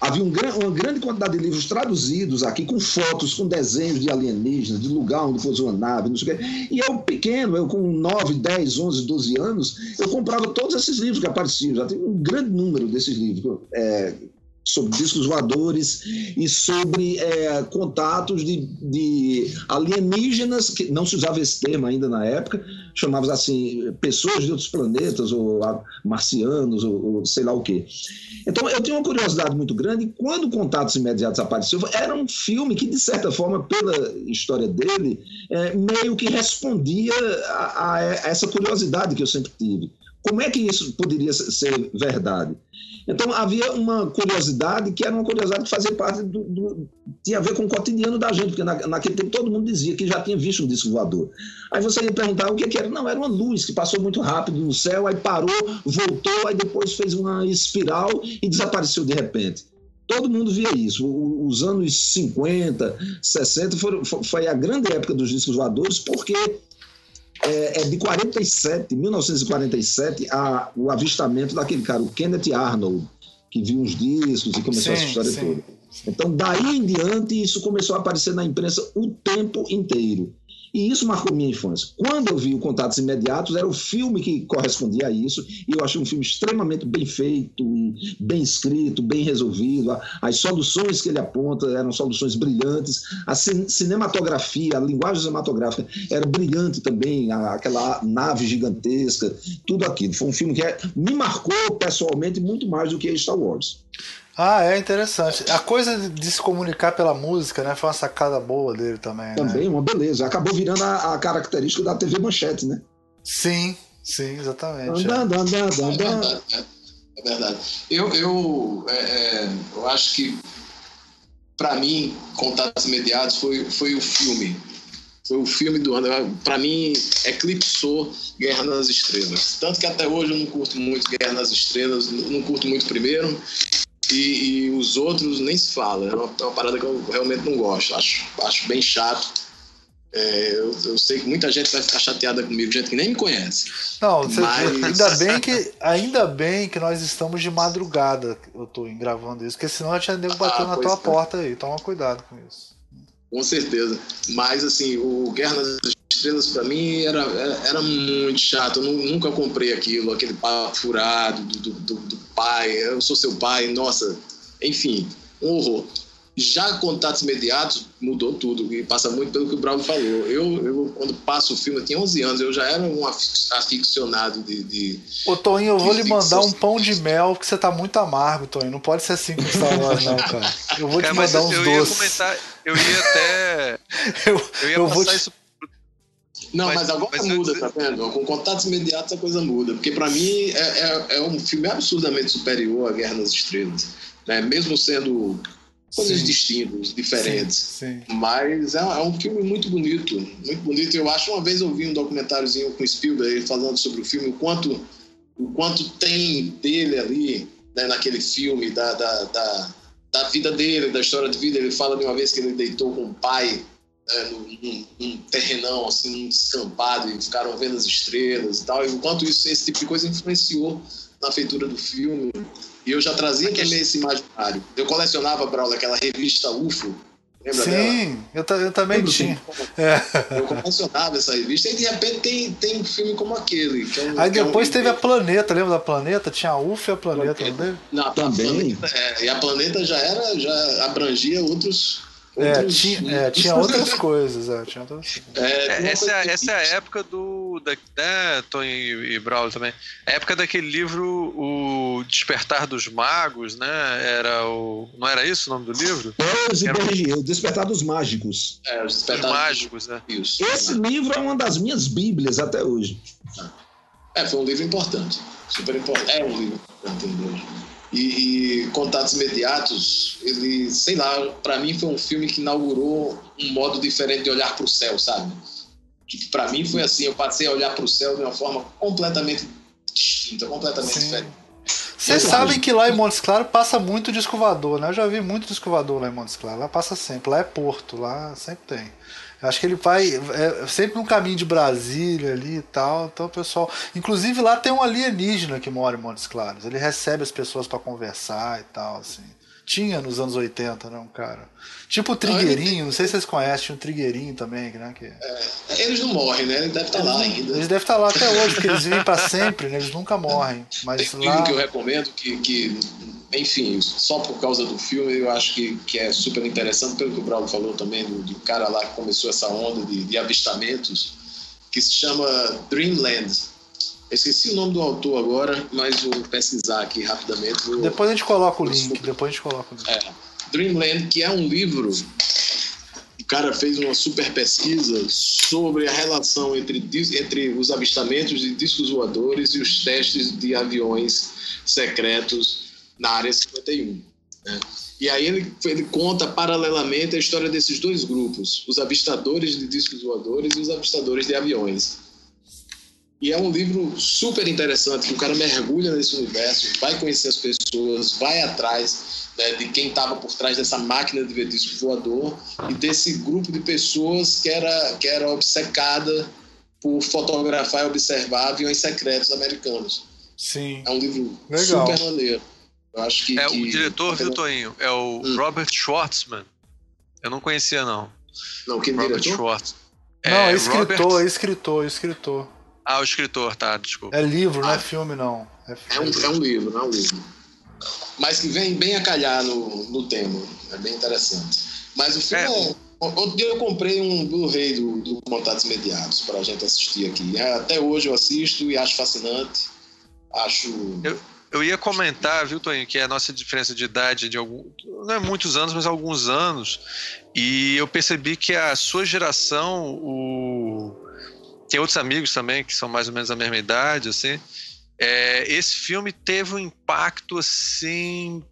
Havia um, uma grande quantidade de livros traduzidos aqui, com fotos, com desenhos de alienígenas, de lugar onde fosse uma nave, não sei o quê. E eu, pequeno, eu com 9, 10, 11, 12 anos, eu comprava todos esses livros que apareciam. Já tem um grande número desses livros. É, sobre discos voadores e sobre é, contatos de, de, alienígenas, que não se usava esse termo ainda na época, chamava assim, pessoas de outros planetas, ou marcianos, ou, ou sei lá o quê. Então, eu tenho uma curiosidade muito grande, quando Contatos Imediatos apareceu, era um filme que, de certa forma, pela história dele, é, meio que respondia a, a essa curiosidade que eu sempre tive. Como é que isso poderia ser verdade? Então havia uma curiosidade que era uma curiosidade que fazia parte do, do tinha a ver com o cotidiano da gente, porque na, naquele tempo todo mundo dizia que já tinha visto um disco voador. Aí você ia perguntar o que, que era? Não, era uma luz que passou muito rápido no céu, aí parou, voltou, aí depois fez uma espiral e desapareceu de repente. Todo mundo via isso. Os anos 50, 60 foram, foi a grande época dos discos voadores, porque é, é de 47, 1947, a, o avistamento daquele cara, o Kenneth Arnold, que viu uns discos e começou sim, essa história sim. toda. Então, daí em diante, isso começou a aparecer na imprensa o tempo inteiro. E isso marcou minha infância. Quando eu vi o Contatos Imediatos, era o filme que correspondia a isso, e eu achei um filme extremamente bem feito, bem escrito, bem resolvido. As soluções que ele aponta eram soluções brilhantes. A cinematografia, a linguagem cinematográfica era brilhante também, aquela nave gigantesca, tudo aquilo. Foi um filme que é, me marcou pessoalmente muito mais do que Star Wars. Ah, é interessante. A coisa de se comunicar pela música, né? Foi uma sacada boa dele também. Né? Também, né? uma beleza. Acabou virando a, a, característica da TV Manchete, né? Sim, sim, exatamente. Andando, andando, andando. É verdade. É, é verdade. Eu, eu, é, é eu acho que, para mim, Contatos Imediatos foi, foi o filme. Foi o filme do ano. Para mim, eclipsou Guerra nas Estrelas. Tanto que até hoje eu não curto muito Guerra nas Estrelas, não curto muito primeiro e, e, os outros nem se fala. É uma, é uma, parada que eu realmente não gosto. Acho, acho bem chato. É, eu, eu, sei que muita gente vai ficar chateada comigo, gente que nem me conhece. Não, mas... ainda, bem que, ainda bem que nós estamos de madrugada, eu tô gravando isso, porque senão já tinha nego batendo ah, na tua é. porta aí. Toma cuidado com isso. Com certeza. Mas assim, o Guerra nas Estrelas para mim era, era, era, muito chato. Eu nunca comprei aquilo, aquele papo furado do, do, do, pai, eu sou seu pai, nossa, enfim, um horror. Já contatos imediatos mudou tudo e passa muito pelo que o Bravo falou. Eu, eu quando passo o filme, eu tinha 11 anos, eu já era um aficionado de. de Ô, Toninho, eu vou lhe mandar um pão de mel, porque você tá muito amargo, Toninho. Não pode ser assim com Star Wars, não, cara. Eu vou te mandar uns eu doces. Ia comentar, eu ia até. eu, eu ia eu passar te... isso não, mas, mas agora mas muda, antes... tá vendo? Com contatos imediatos a coisa muda. Porque para mim é, é, é, um filme absurdamente superior a Guerra nas Estrelas. Né? Mesmo sendo coisas sim. distintas, diferentes. Sim, sim. Mas é, é, um filme muito bonito, muito bonito. Eu acho, uma vez eu vi um documentáriozinho com Spielberg falando sobre o filme, o quanto, o quanto tem dele ali, né, naquele filme, da, da, da, da vida dele, da história de vida. Ele fala de uma vez que ele deitou com o pai né, num, num, terrenão, assim, num descampado, e ficaram vendo as estrelas e tal. E enquanto isso, esse tipo de coisa influenciou na feitura do filme. E eu já trazia também esse imaginário. Eu colecionava, Braulio, aquela revista UFO. Lembra Sim, dela? Eu, eu também Lembra tinha. É. Eu colecionava essa revista e de repente tem, tem um filme como aquele. É um, Aí depois é um... teve a Planeta, lembra da Planeta? Tinha a UFO e a Planeta, não, não Também. Planeta, é, e a Planeta já era, já abrangia outros é, tinha, é, tinha outras coisas, é, tinha outras... É, essa, é, essa é a época do. Da, né, Tony e, Braulio também. A época daquele livro, O Despertar dos Magos, né? Era o. Não era isso o nome do livro? É, era... o Despertar dos Mágicos. É, os Despertar dos Mágicos, né? Isso. Esse livro é uma das minhas bíblias até hoje. É, foi um livro importante. Super importante. É um livro importante hoje. E, e, Contatos Imediatos, ele, sei lá, para mim foi um filme que inaugurou um modo diferente de olhar para o céu, sabe? Que para mim foi assim, eu passei a olhar para o céu de uma forma completamente distinta, completamente Sim. diferente. Vocês sabem que lá em Montes Claros passa muito disco voador, né? Eu já vi muito disco voador lá em Montes Claros. Lá passa sempre. Lá é porto, lá sempre tem. Acho que ele vai é, sempre no caminho de Brasília ali e tal. Então, pessoal. Inclusive lá tem um alienígena que mora em Montes Claros. Ele recebe as pessoas para conversar e tal, assim. Tinha nos anos 80, né, um cara. Tipo o Trigueirinho, não sei se vocês conhecem, tinha um Trigueirinho também, né? Que... É, eles não morrem, né? Ele deve estar tá lá ainda. Eles devem estar tá lá até hoje, porque eles vivem para sempre, né? Eles nunca morrem. Mas Tem lá... que eu recomendo que, que, enfim, só por causa do filme, eu acho que, que é super interessante, pelo que o Braulio falou também, do, do cara lá que começou essa onda de, de avistamentos, que se chama Dreamland esqueci o nome do autor agora, mas vou pesquisar aqui rapidamente. Vou... Depois a gente coloca o link. Depois a gente coloca o link. É, Dreamland, que é um livro. O cara fez uma super pesquisa sobre a relação entre, entre os avistamentos de discos voadores e os testes de aviões secretos na área 51. Né? E aí ele, ele conta paralelamente a história desses dois grupos, os avistadores de discos voadores e os avistadores de aviões. E é um livro super interessante, que o cara mergulha nesse universo, vai conhecer as pessoas, vai atrás né, de quem estava por trás dessa máquina de ver disco voador e desse grupo de pessoas que era, que era obcecada por fotografar e observar aviões secretos americanos. Sim. É um livro Legal. super maneiro. Eu acho que, é que... o diretor, viu, Toinho? É o hum. Robert Schwartzman. Eu não conhecia, não. Não, quem Robert diretor? Schwartz. Não, é, escritor, Robert... escritor, escritor. Ah, o escritor, tá, desculpa. É livro, ah, não é filme, não. É, é, um, é um livro, não é um livro. Mas que vem bem a calhar no, no tema. É bem interessante. Mas o filme é. é outro dia eu comprei um Blu-ray do, do Contatos Imediatos pra gente assistir aqui. Até hoje eu assisto e acho fascinante. Acho. Eu, eu ia comentar, viu, Toninho, que é a nossa diferença de idade de algum. Não é muitos anos, mas alguns anos. E eu percebi que a sua geração, o tem outros amigos também que são mais ou menos da mesma idade, assim. É, esse filme teve um impacto assim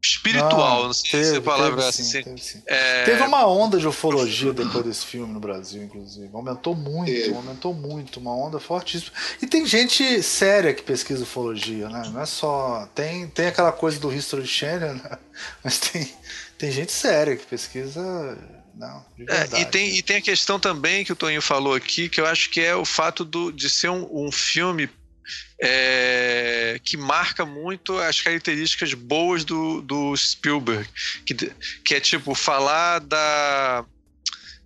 espiritual, não, não sei teve, se a palavra teve, assim. Teve, sim. É... teve, uma onda de ufologia depois desse filme no Brasil, inclusive. Aumentou muito, aumentou muito, uma onda fortíssima. E tem gente séria que pesquisa ufologia, né? Não é só. Tem, tem aquela coisa do History Channel, né? Mas tem, tem gente séria que pesquisa não, é, e, tem, e tem a questão também que o Toninho falou aqui, que eu acho que é o fato do, de ser um, um filme é, que marca muito as características boas do, do Spielberg, que, que é tipo falar da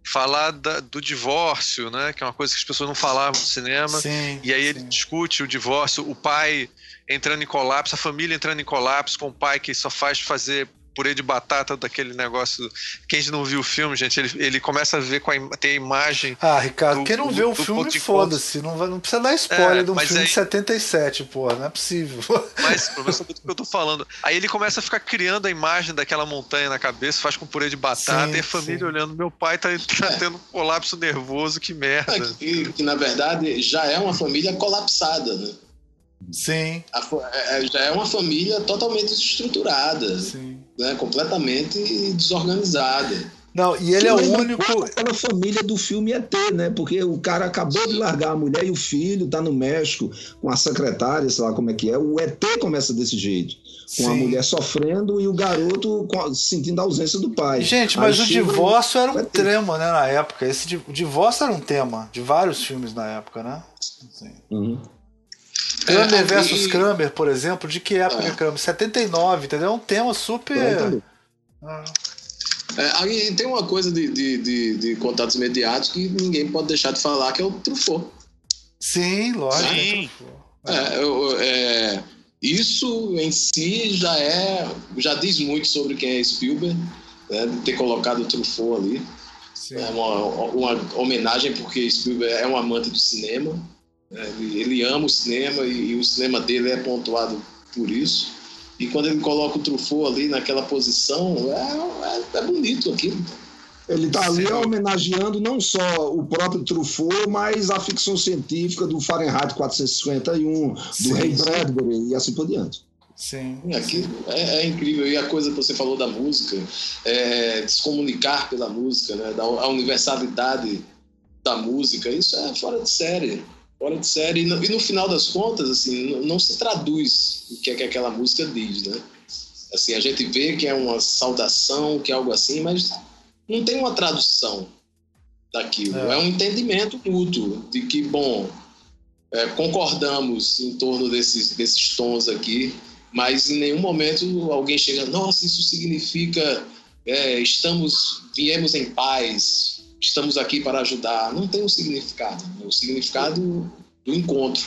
falar da, do divórcio, né? Que é uma coisa que as pessoas não falavam no cinema. Sim, e aí sim. ele discute o divórcio, o pai entrando em colapso, a família entrando em colapso com o pai que só faz fazer purê de batata daquele negócio. Quem não viu o filme, gente, ele, ele começa a ver com a, tem a imagem. Ah, Ricardo, do, quem não do, vê o filme, foda-se. Não, não precisa dar spoiler é, de um filme aí, de 77, pô, não é possível. Mas, você saber do que eu tô falando. Aí ele começa a ficar criando a imagem daquela montanha na cabeça, faz com purê de batata, sim, e a família sim. olhando, meu pai tá, tá é. tendo um colapso nervoso, que merda. É, que, que, na verdade já é uma família colapsada, né? Sim. A, é, já é uma família totalmente desestruturada. Sim né, completamente desorganizada. Não, e ele é o único. Aquela família do filme ET, né? Porque o cara acabou de largar a mulher e o filho, tá no México com a secretária, sei lá como é que é. O ET começa desse jeito. Com Sim. a mulher sofrendo e o garoto sentindo a ausência do pai. Gente, mas Aí o divórcio era um tema, né, na época. Esse o divórcio era um tema de vários filmes na época, né? Assim. Uhum. Kramer é, versus Kramer, por exemplo, de que época é. Kramer? 79, entendeu? É um tema super. É, ah. É, aí tem uma coisa de, de, de, de, contatos imediatos que ninguém pode deixar de falar, que é o Truffaut. Sim, lógico. É Sim. É, eu, é, isso em si já é já diz muito sobre quem é Spielberg, né, de ter colocado o Truffaut ali. Sim. É uma, uma homenagem porque Spielberg é um amante do cinema ele, ele ama o cinema e, e, o cinema dele é pontuado por isso. E quando ele coloca o Truffaut ali naquela posição, é, é, é bonito aquilo. Ele está ali homenageando não só o próprio Truffaut, mas a ficção científica do Fahrenheit 451, sim, do Ray Bradbury e assim por diante. Sim. Aqui é, é, incrível. E a coisa que você falou da música, é, se comunicar pela música, né, da, a universalidade da música, isso é fora de série fora de série. E no, e no, final das contas, assim, não, não, se traduz o que é que aquela música diz, né? Assim, a gente vê que é uma saudação, que é algo assim, mas não tem uma tradução. daquilo. É, é um entendimento mútuo de que, bom, é, concordamos em torno desses, desses tons aqui, mas em nenhum momento alguém chega, nossa, isso significa é, estamos, viemos em paz, estamos aqui para ajudar. Não tem um significado. O significado do encontro.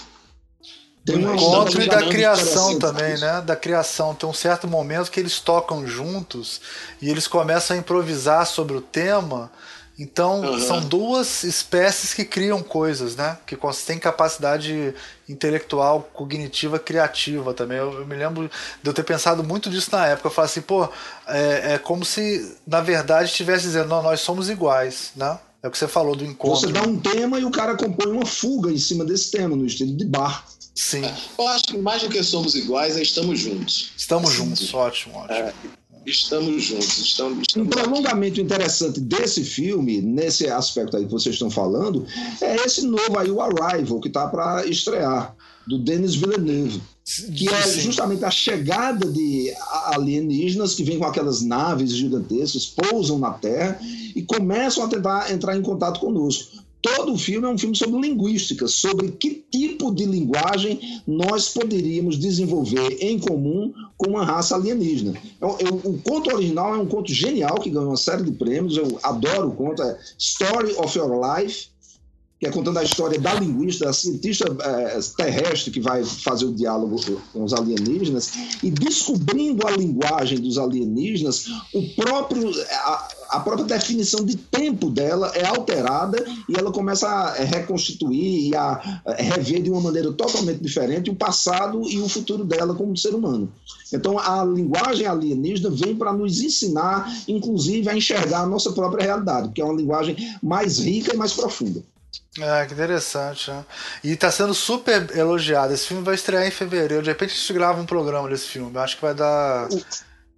Do encontro e da criação também, né? Da criação. Tem um certo momento que eles tocam juntos e eles começam a improvisar sobre o tema então, uhum. são duas espécies que criam coisas, né? Que têm capacidade intelectual, cognitiva, criativa também. Eu, eu, me lembro de eu ter pensado muito disso na época. Eu falei assim, pô, é, é como se, na verdade, estivesse dizendo, não, nós somos iguais, né? É o que você falou do encontro. Você dá um tema e o cara compõe uma fuga em cima desse tema, no estilo de bar. Sim. É, eu acho que mais do que somos iguais é estamos juntos. Estamos juntos, ótimo, ótimo. É, estamos juntos. Estamos, estamos um prolongamento interessante desse filme, nesse aspecto aí que vocês estão falando, é esse novo aí, o Arrival, que está para estrear, do Denis Villeneuve. Que é justamente a chegada de alienígenas que vêm com aquelas naves gigantescas, pousam na Terra e começam a tentar entrar em contato conosco todo o filme é um filme sobre linguística, sobre que tipo de linguagem nós poderíamos desenvolver em comum com uma raça alienígena. Eu, eu, o conto original é um conto genial que ganhou uma série de prêmios. Eu adoro o conto, é Story of Your Life que é contando a história da linguista, da cientista é, terrestre que vai fazer o diálogo com os alienígenas, e descobrindo a linguagem dos alienígenas, o próprio, a, a própria definição de tempo dela é alterada e ela começa a reconstituir e a rever de uma maneira totalmente diferente o passado e o futuro dela como ser humano. Então, a linguagem alienígena vem para nos ensinar, inclusive, a enxergar a nossa própria realidade, que é uma linguagem mais rica e mais profunda. É, que interessante, né? E tá sendo super elogiado. Esse filme vai estrear em fevereiro. De repente a gente grava um programa desse filme. Eu acho que vai dar.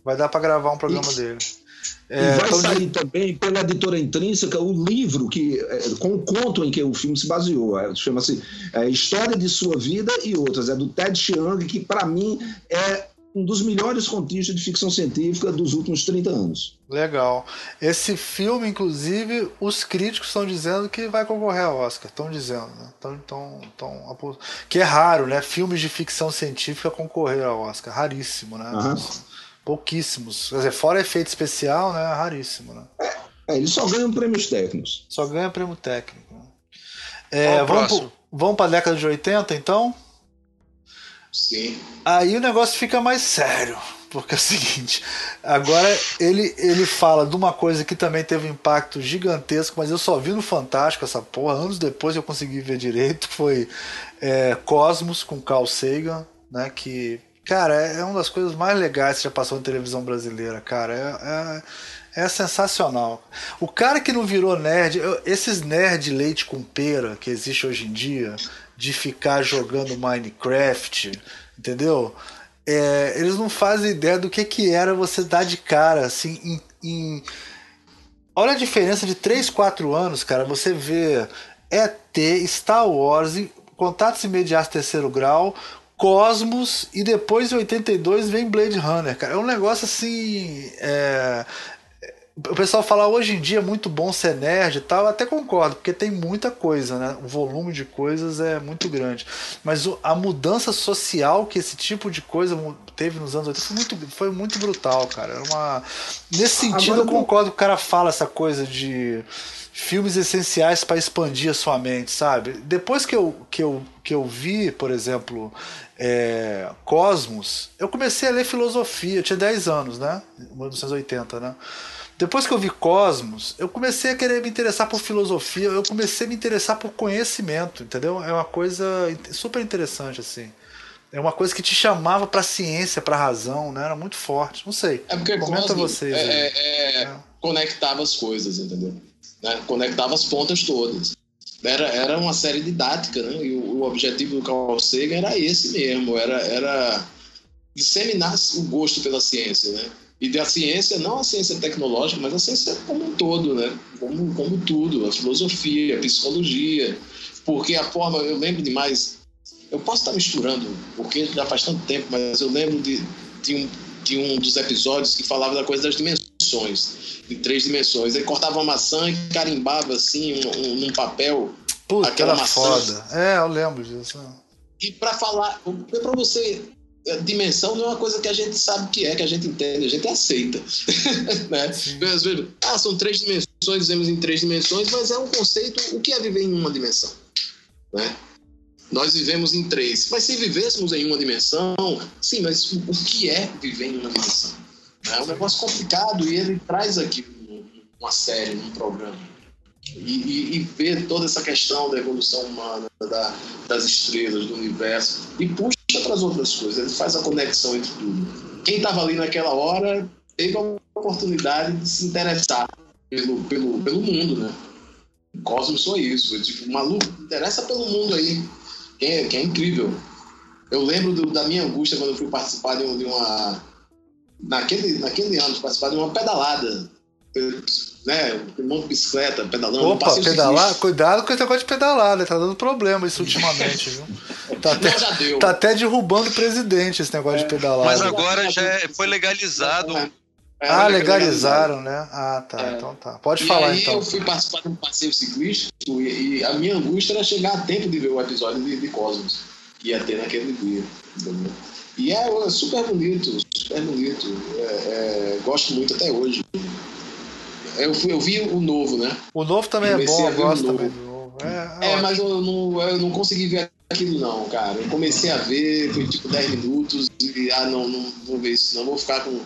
Vai dar para gravar um programa dele. É, e vai então, sair também pela editora intrínseca o livro que é, com o conto em que o filme se baseou. É, Chama-se é, História de Sua Vida e Outras. É do Ted Chiang, que para mim é um dos melhores contistas de ficção científica dos últimos 30 anos. Legal. Esse filme, inclusive, os críticos estão dizendo que vai concorrer ao Oscar. Estão dizendo, né? Tão, tão, tão, que é raro, né? Filmes de ficção científica concorrer ao Oscar. Raríssimo, né? Uhum. Pouquíssimos. Quer dizer, fora efeito especial, né? Raríssimo, né? É, é eles só ganham prêmios técnicos. Só ganham prêmio técnico. Né? É, vamos, vamos para a década de 80, então? Aí o negócio fica mais sério. Porque é o seguinte, agora ele, ele fala de uma coisa que também teve um impacto gigantesco, mas eu só vi no Fantástico essa porra, anos depois eu consegui ver direito, foi é, Cosmos com Carl Sagan, né, que, cara, é, é uma das coisas mais legais que já passou na televisão brasileira, cara, é, é, é sensacional. O cara que não virou nerd, esses nerd leite com pera que existe hoje em dia, de ficar jogando Minecraft, entendeu? É, eles não fazem ideia do que, que era você dar de cara, assim, em, em... Olha a diferença de 3, 4 anos, cara. Você vê ET, Star Wars, Contatos Imediatos Terceiro Grau, Cosmos e depois em 82 vem Blade Runner, cara. É um negócio assim. É o pessoal fala hoje em dia é muito bom ser nerd e tal, eu até concordo, porque tem muita coisa, né? O volume de coisas é muito grande. Mas a mudança social que esse tipo de coisa teve nos anos 80 foi muito, foi muito brutal, cara. Era uma... Nesse sentido, Agora, eu concordo que o cara fala essa coisa de filmes essenciais para expandir a sua mente, sabe? Depois que eu, que eu, que eu vi, por exemplo, é, Cosmos, eu comecei a ler filosofia, eu tinha 10 anos, né? 1980, né? Depois que eu vi Cosmos, eu comecei a querer me interessar por filosofia, eu comecei a me interessar por conhecimento, entendeu? É uma coisa super interessante, assim. É uma coisa que te chamava para ciência, para razão, né? Era muito forte. Não sei. É porque Comenta Cosmos vocês. É, é, é, conectava as coisas, entendeu? Né? Conectava as pontas todas. Era, era uma série didática, né? E o, o objetivo do Carl Sagan era esse mesmo, era, era disseminar o gosto pela ciência, né? E da ciência, não a ciência tecnológica, mas a ciência como um todo, né? Como, como tudo, a filosofia, a psicologia, porque a forma, eu lembro demais, eu posso estar misturando, porque já faz tanto tempo, mas eu lembro de, de, um, de um dos episódios que falava da coisa das dimensões de três dimensões. Ele cortava uma maçã e carimbava assim um, um, num papel. Puta, aquela maçã. foda. É, eu lembro disso. E para falar, para você dimensão não é uma coisa que a gente sabe que é, que a gente entende, a gente aceita. né? Às vezes, ah, são três dimensões, dizemos em três dimensões, mas é um conceito, o que é viver em uma dimensão? Né? Nós vivemos em três. Mas se vivêssemos em uma dimensão, sim, mas o que é viver em uma dimensão? É um negócio complicado e ele traz aqui uma série, um programa. E, e, ver toda essa questão da evolução humana, da, das estrelas, do universo, e puxa para as outras coisas, ele faz a conexão entre tudo. Quem estava ali naquela hora teve a oportunidade de se interessar pelo, pelo, pelo mundo, né? O Cosmos foi isso, foi tipo, maluco, interessa pelo mundo aí que é, que é incrível. Eu lembro do, da minha angústia quando eu fui participar de, uma. Naquele, naquele ano, participar de uma pedalada. Né, monte de bicicleta, pedalando. Opa, pedalar? Cuidado com esse negócio de pedalar, né? Tá dando problema isso ultimamente, viu? Tá até, tá até derrubando o presidente esse negócio é, de pedalar. Mas agora já é, foi legalizado é, é, ah, legalizaram, né? Ah, tá. É. Então tá. Pode e falar aí então. Eu fui participar de um passeio ciclístico e, a minha angústia era chegar a tempo de ver o episódio de, de Cosmos que ia ter naquele dia. Entendeu? E é, é super bonito, super bonito. É, é, gosto muito até hoje. Eu, fui, eu vi o novo, né? O novo também é bom, eu gosto também do novo. É, é mas eu não, eu não consegui ver aquilo não, cara. Eu comecei a ver, foi tipo 10 minutos e ah, não, não vou ver isso, não vou ficar com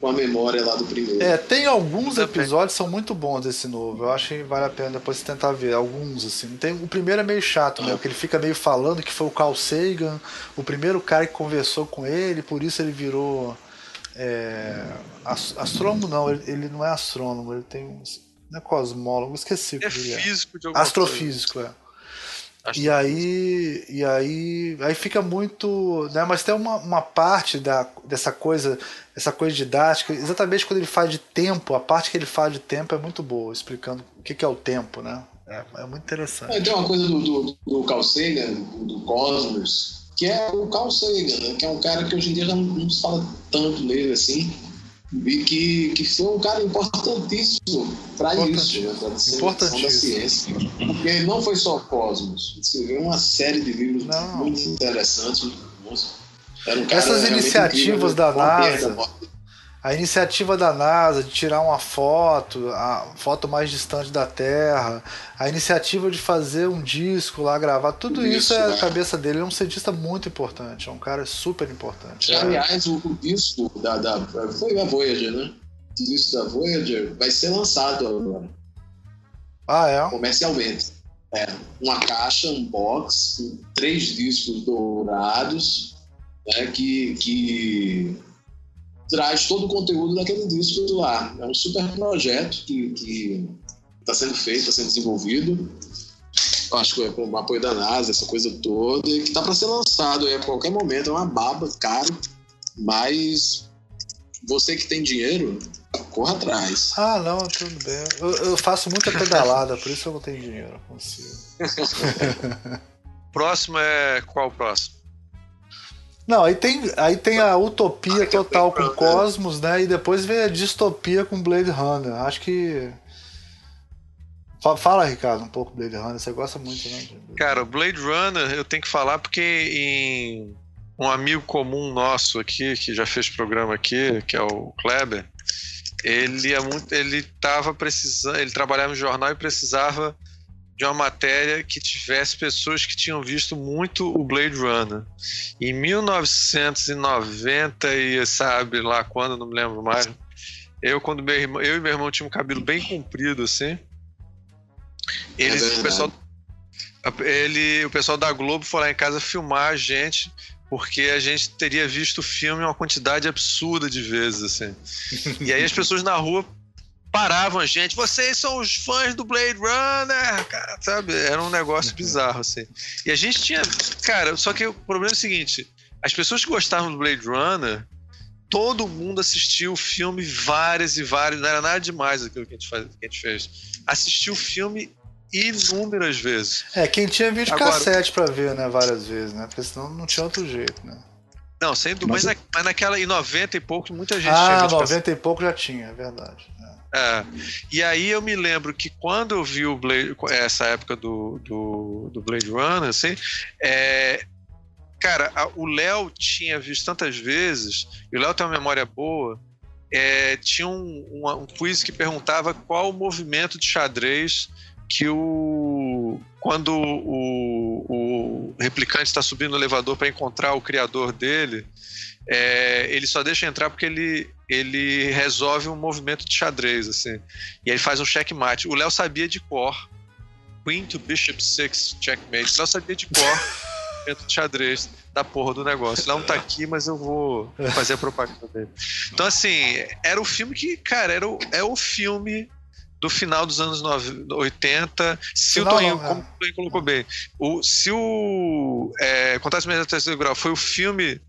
com a memória lá do primeiro. É, tem alguns episódios que são muito bons desse novo. Eu acho que vale a pena depois tentar ver. Alguns, assim. Tem, o primeiro é meio chato, né? Porque ele fica meio falando que foi o Carl Sagan, o primeiro cara que conversou com ele, por isso ele virou. É, astrônomo não, ele, ele, não é astrônomo, ele tem um. Não é cosmólogo, esqueci o que é ele é. Físico de Astrofísico, coisa. é. E aí, e aí, aí fica muito, né? Mas tem uma, uma parte da, dessa coisa, essa coisa didática, exatamente quando ele faz de tempo, a parte que ele faz de tempo é muito boa, explicando o que, que é o tempo, né? É, é muito interessante. É, tem uma coisa do, do, do Carl Sagan, do Cosmos, que é o Carl Sagan, né? que é um cara que hoje em dia já não, não se fala tanto nele assim, e que, que foi um cara importantíssimo para isso, né, para a disseminação da ciência. Porque não foi só Cosmos, você vê uma série de livros não. muito interessantes, muito bons. Um Essas iniciativas da NASA, a iniciativa da NASA de tirar uma foto, a foto mais distante da Terra, a iniciativa de fazer um disco lá, gravar, tudo isso, isso é a é. cabeça dele. Ele é um cientista muito importante, é um cara super importante. Aliás, o, o disco da, da. Foi a Voyager, né? O disco da Voyager vai ser lançado agora. Ah, é? Comercialmente. É, uma caixa, um box, com três discos dourados, né, que, que traz todo o conteúdo daquele disco lá. É um super projeto que está sendo feito, está sendo desenvolvido. Acho que é com o apoio da NASA, essa coisa toda, e que está para ser lançado a qualquer momento. É uma baba, caro, mas você que tem dinheiro, corra atrás. Ah, não, tudo bem. Eu, eu faço muita pedalada, por isso eu não tenho dinheiro. Consigo. próximo é qual próximo? Não, aí tem, aí tem a utopia total com Cosmos, né? E depois vem a distopia com Blade Runner. Acho que. Fala, Ricardo, um pouco Blade Runner. Você gosta muito, né? Cara, Blade Runner eu tenho que falar porque em um amigo comum nosso aqui, que já fez programa aqui, que é o Kleber, ele é muito, ele tava precisando, ele trabalhava no jornal e precisava de uma matéria que tivesse pessoas que tinham visto muito o Blade Runner. Em 1990 e sabe lá quando, não me lembro mais. Eu quando meu irmão, eu e meu irmão tinham um cabelo bem comprido assim. Eles, é o pessoal ele, o pessoal da Globo foi lá em casa filmar a gente porque a gente teria visto o filme uma quantidade absurda de vezes assim. e aí as pessoas na rua paravam a gente, vocês são os fãs do Blade Runner, cara, sabe? Era um negócio uhum. bizarro, assim. E a gente tinha. Cara, só que o problema é o seguinte: as pessoas que gostavam do Blade Runner, todo mundo assistiu o filme várias e várias, não era nada demais aquilo que a gente, faz, que a gente fez. Assistiu o filme inúmeras vezes. É, quem tinha vídeo Agora, cassete pra ver, né, várias vezes, né? Porque senão não tinha outro jeito, né? Não, sem dúvida, mas, mas, na, mas, naquela, em 90 e pouco, muita gente ah, tinha. Ah, 90 e pouco já tinha, é verdade. É. E aí eu me lembro que quando eu vi o Blade, essa época do, do, do Blade Runner, assim, é, cara, a, o Léo tinha visto tantas vezes, e o Léo tem uma memória boa, é, tinha um, um, um quiz que perguntava qual o movimento de xadrez que o quando o, o replicante está subindo no elevador para encontrar o criador dele, é, ele só deixa entrar porque ele, ele resolve um movimento de xadrez, assim. E ele faz um checkmate. O Léo sabia de cor. Queen to Bishop 6 checkmate. O Léo sabia de cor movimento de xadrez da porra do negócio. Ele não tá aqui, mas eu vou fazer a propaganda dele. Então, assim, era o filme que, cara, era o, é o filme do final dos anos 80. Se final, o Toninho, como o Toninho colocou bem, o, se o é, Contatos Mentais Terceiro Grau foi o filme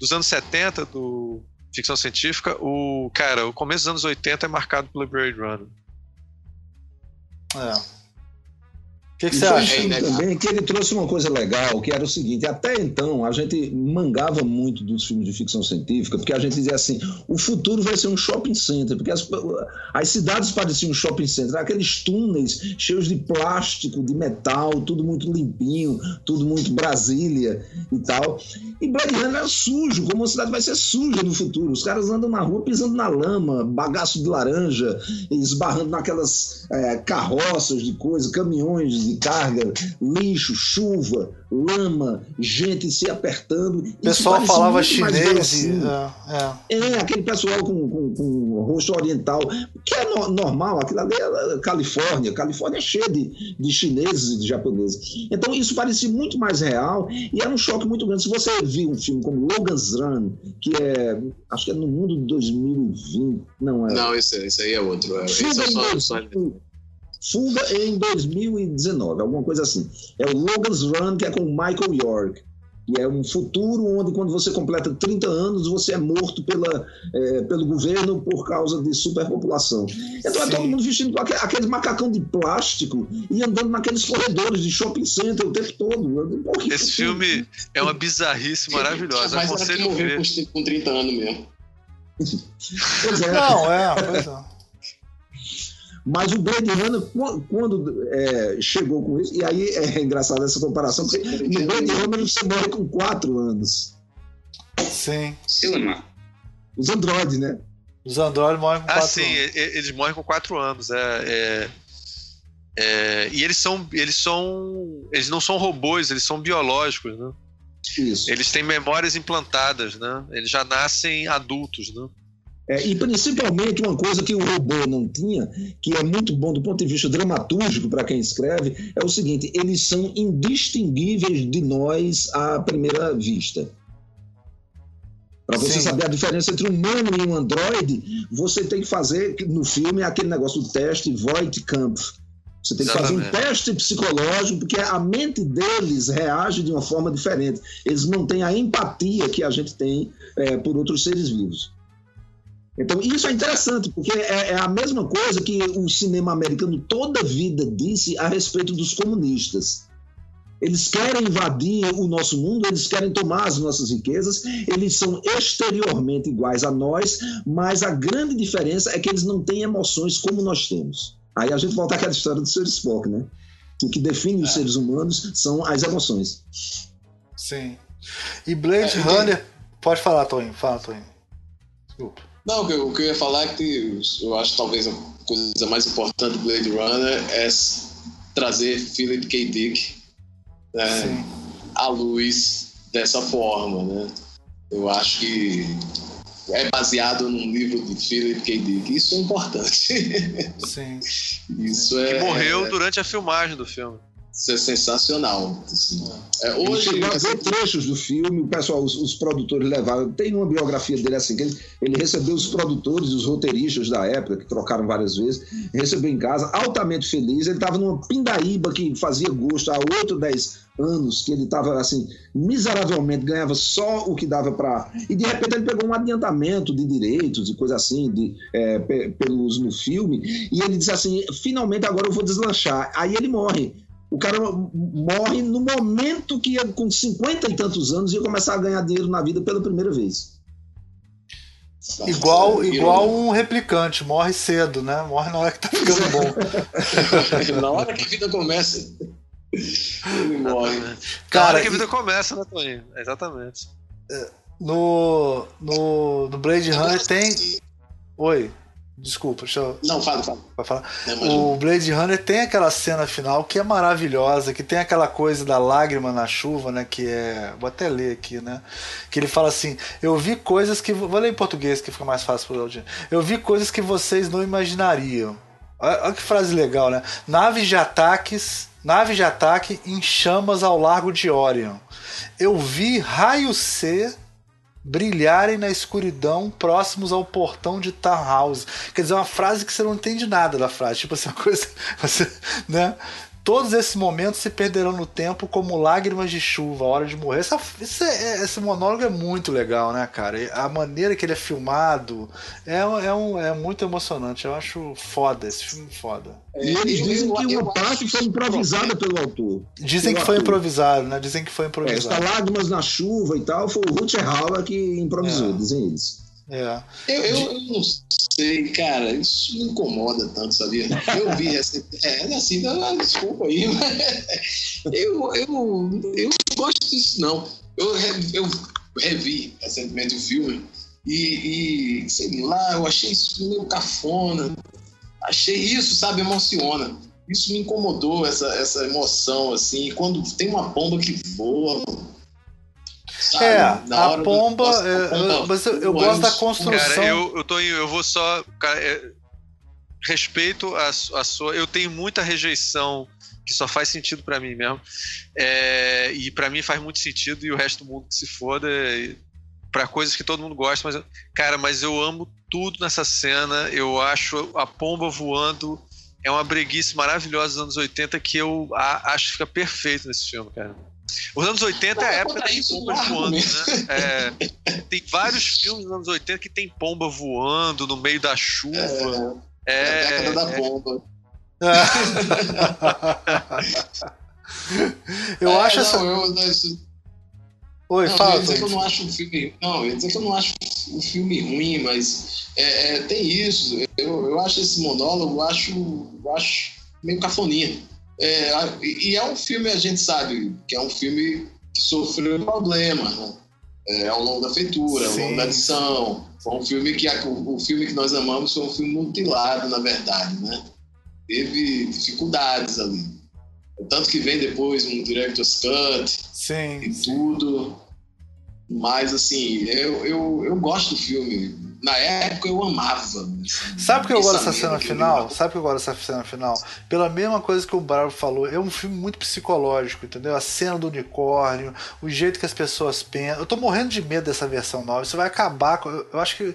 dos anos 70 do ficção científica, o cara, o começo dos anos 80 é marcado pelo Blade Runner. É que, que você acha? Né, também que ele trouxe uma coisa legal, que era o seguinte: até então a gente mangava muito dos filmes de ficção científica, porque a gente dizia assim: o futuro vai ser um shopping center, porque as, as cidades pareciam um shopping center, aqueles túneis cheios de plástico, de metal, tudo muito limpinho, tudo muito Brasília e tal. E Blade Runner era sujo, como a cidade vai ser suja no futuro. Os caras andam na rua pisando na lama, bagaço de laranja, esbarrando naquelas é, carroças de coisa, caminhões de carga, lixo, chuva, lama, gente se apertando. O pessoal falava chinês. É, é. é, aquele pessoal com, com, com, rosto oriental, que é no, normal, aquilo ali é Califórnia. Califórnia é cheia de, de chineses e de japoneses. Então isso parecia muito mais real e era um choque muito grande. Se você viu um filme como Logan's Run, que é, acho que é no mundo de 2020, não é? Não, esse, esse aí é outro. É, esse é só, só... Fuga em 2019, alguma coisa assim. É o Logan's Run, que é com o Michael York. Que é um futuro onde, quando você completa 30 anos, você é morto pela, é, pelo governo por causa de superpopulação. Então Sim. é todo mundo vestindo aquele macacão de plástico e andando naqueles corredores de shopping center o tempo todo. Porra, Esse filme é uma bizarrice maravilhosa. Mas Aconselho morrer com 30 anos mesmo. pois é. Não, é, pois é. Mas o Blade Runner, quando é, chegou com isso, e aí é engraçado essa comparação, porque no Blade Runner você morre com 4 anos. Sim. Cinema. Os androides, né? Os androides morrem com 4 ah, sim, anos. eles morrem com 4 anos. É, é, é, e eles são, eles são. Eles não são robôs, eles são biológicos, né? Isso. Eles têm memórias implantadas, né? Eles já nascem adultos, né? É, e principalmente uma coisa que o robô não tinha, que é muito bom do ponto de vista dramatúrgico para quem escreve, é o seguinte: eles são indistinguíveis de nós à primeira vista. Para você Sim. saber a diferença entre um humano e um androide, você tem que fazer no filme aquele negócio do teste Voight-Kampf. Você tem que Exatamente. fazer um teste psicológico, porque a mente deles reage de uma forma diferente. Eles não têm a empatia que a gente tem é, por outros seres vivos. Então, isso é interessante, porque é, é, a mesma coisa que o cinema americano toda a vida disse a respeito dos comunistas. Eles querem invadir o nosso mundo, eles querem tomar as nossas riquezas, eles são exteriormente iguais a nós, mas a grande diferença é que eles não têm emoções como nós temos. Aí a gente volta àquela história do Sr. Spock, né? Que o que define é. os seres humanos são as emoções. Sim. E Blade é, Runner. Pode falar, Toninho. Fala, Toninho. Desculpa. Não, o que, eu, ia falar é que eu acho que talvez a coisa mais importante do Blade Runner é trazer Philip K. Dick né, à luz dessa forma, né? Eu acho que é baseado num livro de Philip K. Dick. Isso é importante. Sim. Isso é. Que morreu durante a filmagem do filme. Isso é sensacional. Assim. É, hoje ele ver trechos do filme, o pessoal, os, os, produtores levaram. Tem uma biografia dele assim, que ele, ele recebeu os produtores e os roteiristas da época, que trocaram várias vezes, recebeu em casa, altamente feliz. Ele estava numa pindaíba que fazia gosto há 8, 10 anos, que ele estava assim, miseravelmente, ganhava só o que dava para. E de repente ele pegou um adiantamento de direitos e coisa assim, de, é, pelo uso no filme, e ele disse assim: finalmente agora eu vou deslanchar. Aí ele morre O cara morre no momento que, com 50 e tantos anos, ia começar a ganhar dinheiro na vida pela primeira vez. Igual, igual um replicante, morre cedo, né? Morre na hora que tá ficando bom. na hora que a vida começa, ele morre. Cara, na hora que a vida e... começa, né, Toninho? Exatamente. No, no, no Blade Runner tem. Oi. Desculpa, deixa eu. Não, fala, fala. falar. Não, o Blade Runner tem aquela cena final que é maravilhosa, que tem aquela coisa da lágrima na chuva, né? Que é. Vou até ler aqui, né? Que ele fala assim: Eu vi coisas que. Vou ler em português que fica mais fácil para o audiência. Eu vi coisas que vocês não imaginariam. Olha, olha que frase legal, né? Nave de ataques. Nave de ataque em chamas ao largo de Orion. Eu vi raio C brilharem na escuridão próximos ao portão de House. Quer dizer, uma frase que você não entende nada da frase. Tipo assim, uma coisa. Você, né? Todos esses momentos se perderão no tempo como lágrimas de chuva, a hora de morrer. Essa, esse, é, esse monólogo é muito legal, né, cara? A maneira que ele é filmado é, é, um, é muito emocionante. Eu acho foda esse filme foda. E eles dizem que uma parte foi improvisada pelo autor. Dizem que foi improvisado, né? Dizem que foi improvisado. É, essa lágrimas na chuva e tal, foi o Rutger Hauer que improvisou, é. dizem eles. É. Eu, eu, eu, não sei, cara, isso me incomoda tanto, sabia? Eu vi essa. É, assim, desculpa aí, mas eu, eu, eu não gosto disso, não. Eu, eu revi recentemente o filme e, e, sei lá, eu achei isso meio cafona. Achei isso, sabe, emociona. Isso me incomodou, essa, essa emoção, assim. Quando tem uma bomba que voa, Sabe? É, a pomba, do... é, pomba, mas eu, eu gosto da construção. Cara, eu, eu, tô, eu vou só. Cara, é, respeito a, a sua. Eu tenho muita rejeição que só faz sentido para mim mesmo. É, e para mim faz muito sentido e o resto do mundo que se foda. para coisas que todo mundo gosta, mas cara, mas eu amo tudo nessa cena. Eu acho a pomba voando é uma breguice maravilhosa dos anos 80 que eu a, acho que fica perfeito nesse filme, cara. Os anos 80 é a época das pombas voando, né? É, tem vários filmes dos anos 80 que tem pomba voando no meio da chuva. É, é, é a década da é. pomba. eu é, acho essa. Eu, Oi, não, fala. Eu dizer que eu não acho o filme. Não, eu ia dizer que eu não acho o filme ruim, mas é, é, tem isso. Eu, eu acho esse monólogo, eu acho, eu acho meio cafoninha. É, e é um filme, a gente sabe, que é um filme que sofreu problemas, né? É, ao longo da feitura, ao longo da edição. Foi um filme que o, o filme que nós amamos foi um filme mutilado, na verdade, né? Teve dificuldades ali. Tanto que vem depois um director's cut sim, e tudo. Mas, assim, eu, eu, eu gosto do filme na época eu amava. Sabe o que eu gosto dessa cena final? Sabe o que eu gosto dessa cena final? Pela mesma coisa que o Bravo falou, é um filme muito psicológico, entendeu? A cena do unicórnio, o jeito que as pessoas pensam. Eu tô morrendo de medo dessa versão nova. Isso vai acabar com. Eu acho que.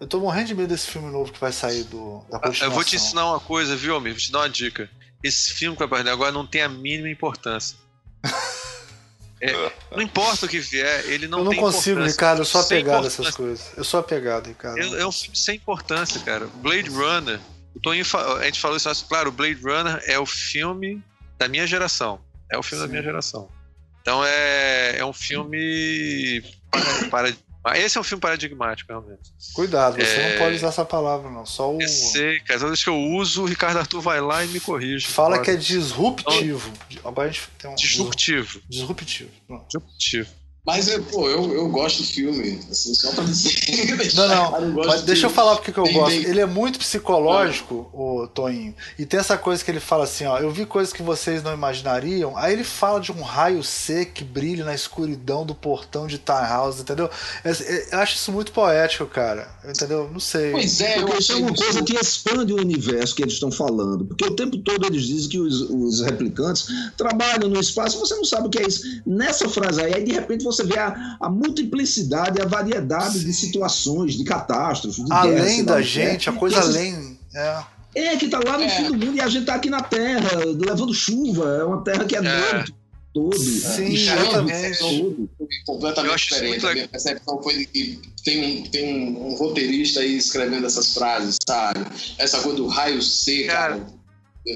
Eu tô morrendo de medo desse filme novo que vai sair do, da continuação. Eu vou te ensinar uma coisa, viu, amigo? Vou te dar uma dica. Esse filme que vai aparecer agora não tem a mínima importância. É, não importa o que vier, ele não Eu não consigo, Ricardo, eu sou apegado a essas coisas. Eu sou apegado, Ricardo. É, é um filme sem importância, cara. Blade Runner, o Toninho, a gente falou isso, mas, claro, Blade Runner é o filme da minha geração. É o filme Sim. da minha geração. Então é, é um filme para, para esse é um filme paradigmático, realmente. Cuidado, você é... não pode usar essa palavra, não. Só o. Eu sei, cara. Toda vez que eu uso, o Ricardo Arthur vai lá e me corrige. Fala que é disruptivo. Agora a gente tem um... Disruptivo. Disruptivo. Disruptivo. Mas, pô, eu, eu gosto do filme, assim, só pra dizer. Não, não, mas deixa eu falar porque que eu gosto. Ele é muito psicológico, o Toinho, e tem essa coisa que ele fala assim, ó, eu vi coisas que vocês não imaginariam, aí ele fala de um raio C que brilha na escuridão do portão de House, entendeu? Eu acho isso muito poético, cara, entendeu? Não sei. Pois é, porque isso é uma coisa que expande o universo que eles estão falando, porque o tempo todo eles dizem que os, os replicantes trabalham no espaço, você não sabe o que é isso. Nessa frase aí, aí de repente você você vê a, a multiplicidade, a variedade Sim. de situações, de catástrofes. De além guerra, da gente, a coisa além. É. É, que tá lá no é. fim do mundo e a gente tá aqui na Terra, levando chuva. É uma terra que é, é. todo. Sim, exatamente. Todo. Completamente diferente. A minha percepção foi que tem, um, tem um, um, roteirista aí escrevendo essas frases, sabe? Essa coisa do raio C, cara. cara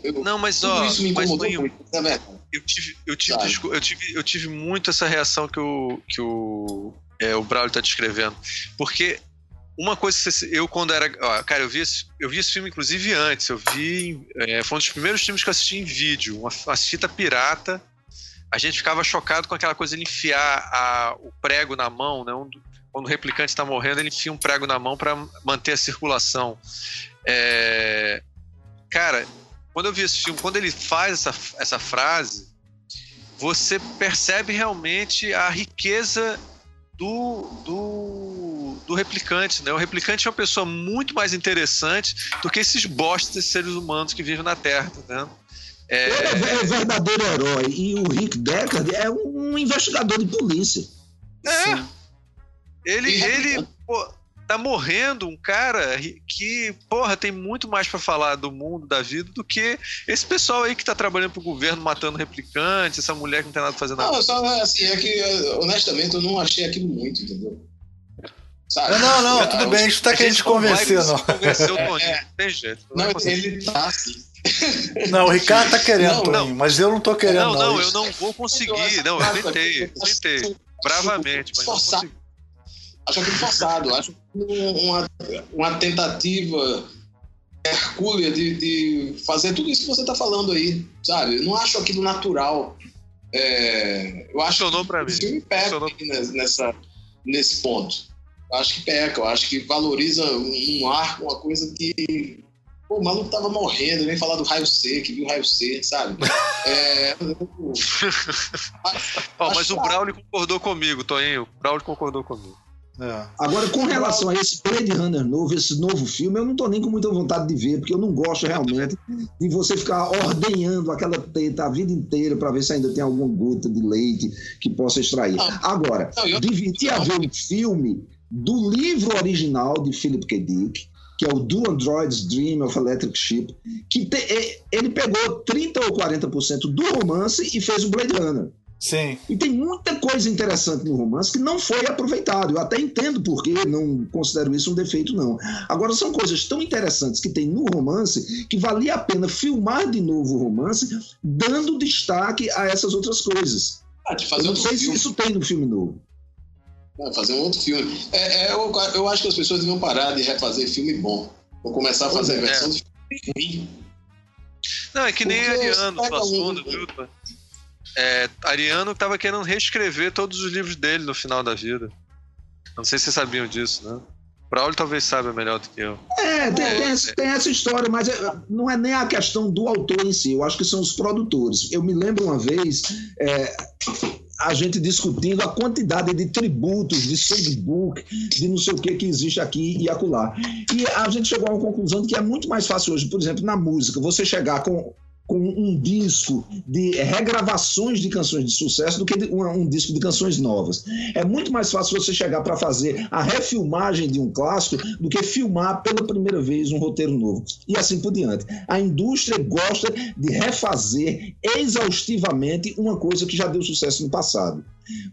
Eu, não, mas ó, isso me mas, incomodou muito, é verdade. Eu tive, eu, tive, eu, tive, eu tive muito essa reação que o, que o, é, o Braulio está descrevendo. Porque uma coisa que eu, quando era. Ó, cara, eu vi, esse, eu vi esse filme, inclusive, antes. Eu vi. É, foi um dos primeiros filmes que eu assisti em vídeo, uma, uma fita pirata. A gente ficava chocado com aquela coisa de enfiar a, o prego na mão, né? Um, quando o replicante está morrendo, ele enfia um prego na mão para manter a circulação. É, cara, quando eu vi esse filme, quando ele faz essa, essa frase, você percebe realmente a riqueza do, do, do, replicante, né? O replicante é uma pessoa muito mais interessante do que esses bostas seres humanos que vivem na Terra, tá vendo? É... Ele é, é verdadeiro herói e o Rick Deckard é um investigador de polícia. É. Sim. Ele, ele pô, tá morrendo um cara que, porra, tem muito mais para falar do mundo, da vida, do que esse pessoal aí que tá trabalhando pro governo matando replicantes, essa mulher que não tem nada pra fazer nada. Não, só assim, é que, honestamente, eu não achei aquilo muito, entendeu? Sabe? Não, não, tudo bem, a gente tá querendo te convencer, não. Convencer o Toninho, é, tem jeito. Não, não é ele tá assim. Não, o Ricardo tá querendo, não, Toninho, mas eu não tô querendo. Não, não, não eu não vou conseguir. Não, eu tentei, eu tentei. Bravamente, mas não consegui acho aquilo forçado, acho uma, uma tentativa hercúlea de, de fazer tudo isso que você está falando aí, sabe? Eu não acho aquilo natural. É, eu acho Funcionou para mim. O filme peca nessa, nesse ponto. Eu acho que peca, eu acho que valoriza um, arco, uma coisa que Pô, o maluco tava morrendo, nem falar do raio C, que viu o raio C, sabe? É. oh, mas o Braulio concordou comigo, Toninho. O Braulio concordou comigo. É. Agora, com relação a esse Blade Runner novo, esse novo filme, eu não tô nem com muita vontade de ver, porque eu não gosto realmente de você ficar ordenhando aquela teta a vida inteira para ver se ainda tem alguma gota de leite que possa extrair. Não. Agora, não, eu... haver um filme do livro original de Philip K. Dick, que é o Do Android's Dream of Electric Ship, que te, ele pegou 30 ou 40% do romance e fez o Blade Runner. Sim. E tem muita coisa interessante no romance que não foi aproveitado. Eu até entendo porque não considero isso um defeito, não. Agora, são coisas tão interessantes que tem no romance que valia a pena filmar de novo o romance, dando destaque a essas outras coisas. Ah, de fazer eu não sei se isso tem no filme novo. Ah, fazer um outro filme. É, é, eu, eu, acho que as pessoas deviam parar de refazer filme bom. Vou começar a fazer é. versão de filme ruim. Não, é que nem Ariano, do assunto, viu? É, Ariano estava querendo reescrever todos os livros dele no final da vida. Não sei se vocês sabiam disso, né? Braulio talvez saiba melhor do que eu. É, tem, é, tem, tem essa história, mas é, não é nem a questão do autor em si, eu acho que são os produtores. Eu me lembro uma vez é, a gente discutindo a quantidade de tributos, de songbook, de não sei o que que existe aqui e acolá. E a gente chegou a uma conclusão de que é muito mais fácil hoje, por exemplo, na música, você chegar com com um disco de regravações de canções de sucesso do que um, um disco de canções novas. É muito mais fácil você chegar para fazer a refilmagem de um clássico do que filmar pela primeira vez um roteiro novo. E assim por diante. A indústria gosta de refazer exaustivamente uma coisa que já deu sucesso no passado.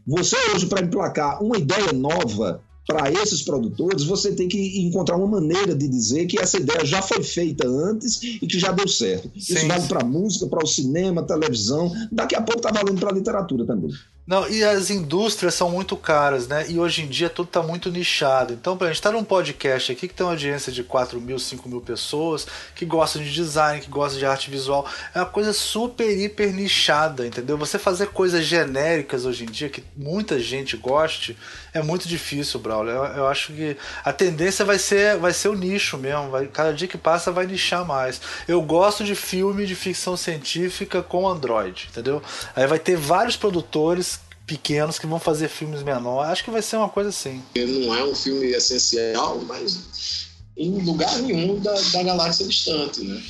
Você hoje, para emplacar uma ideia nova, para esses produtores, você tem que encontrar uma maneira de dizer que essa ideia já foi feita antes e que já deu certo. Sim. Isso vale para música, para o cinema, televisão, daqui a pouco está valendo para a literatura também. Não, e as indústrias são muito caras, né? E hoje em dia tudo está muito nichado. Então, para a gente estar tá num podcast aqui que tem uma audiência de 4 mil, 5 mil pessoas, que gostam de design, que gostam de arte visual, é uma coisa super, hiper nichada, entendeu? Você fazer coisas genéricas hoje em dia, que muita gente goste, é muito difícil, Braulio. Eu, eu acho que a tendência vai ser, vai ser o nicho mesmo. Vai, cada dia que passa vai nichar mais. Eu gosto de filme de ficção científica com Android, entendeu? Aí vai ter vários produtores pequenos que vão fazer filmes menores. Acho que vai ser uma coisa assim. Não é um filme essencial, mas em lugar nenhum da, da galáxia distante, né?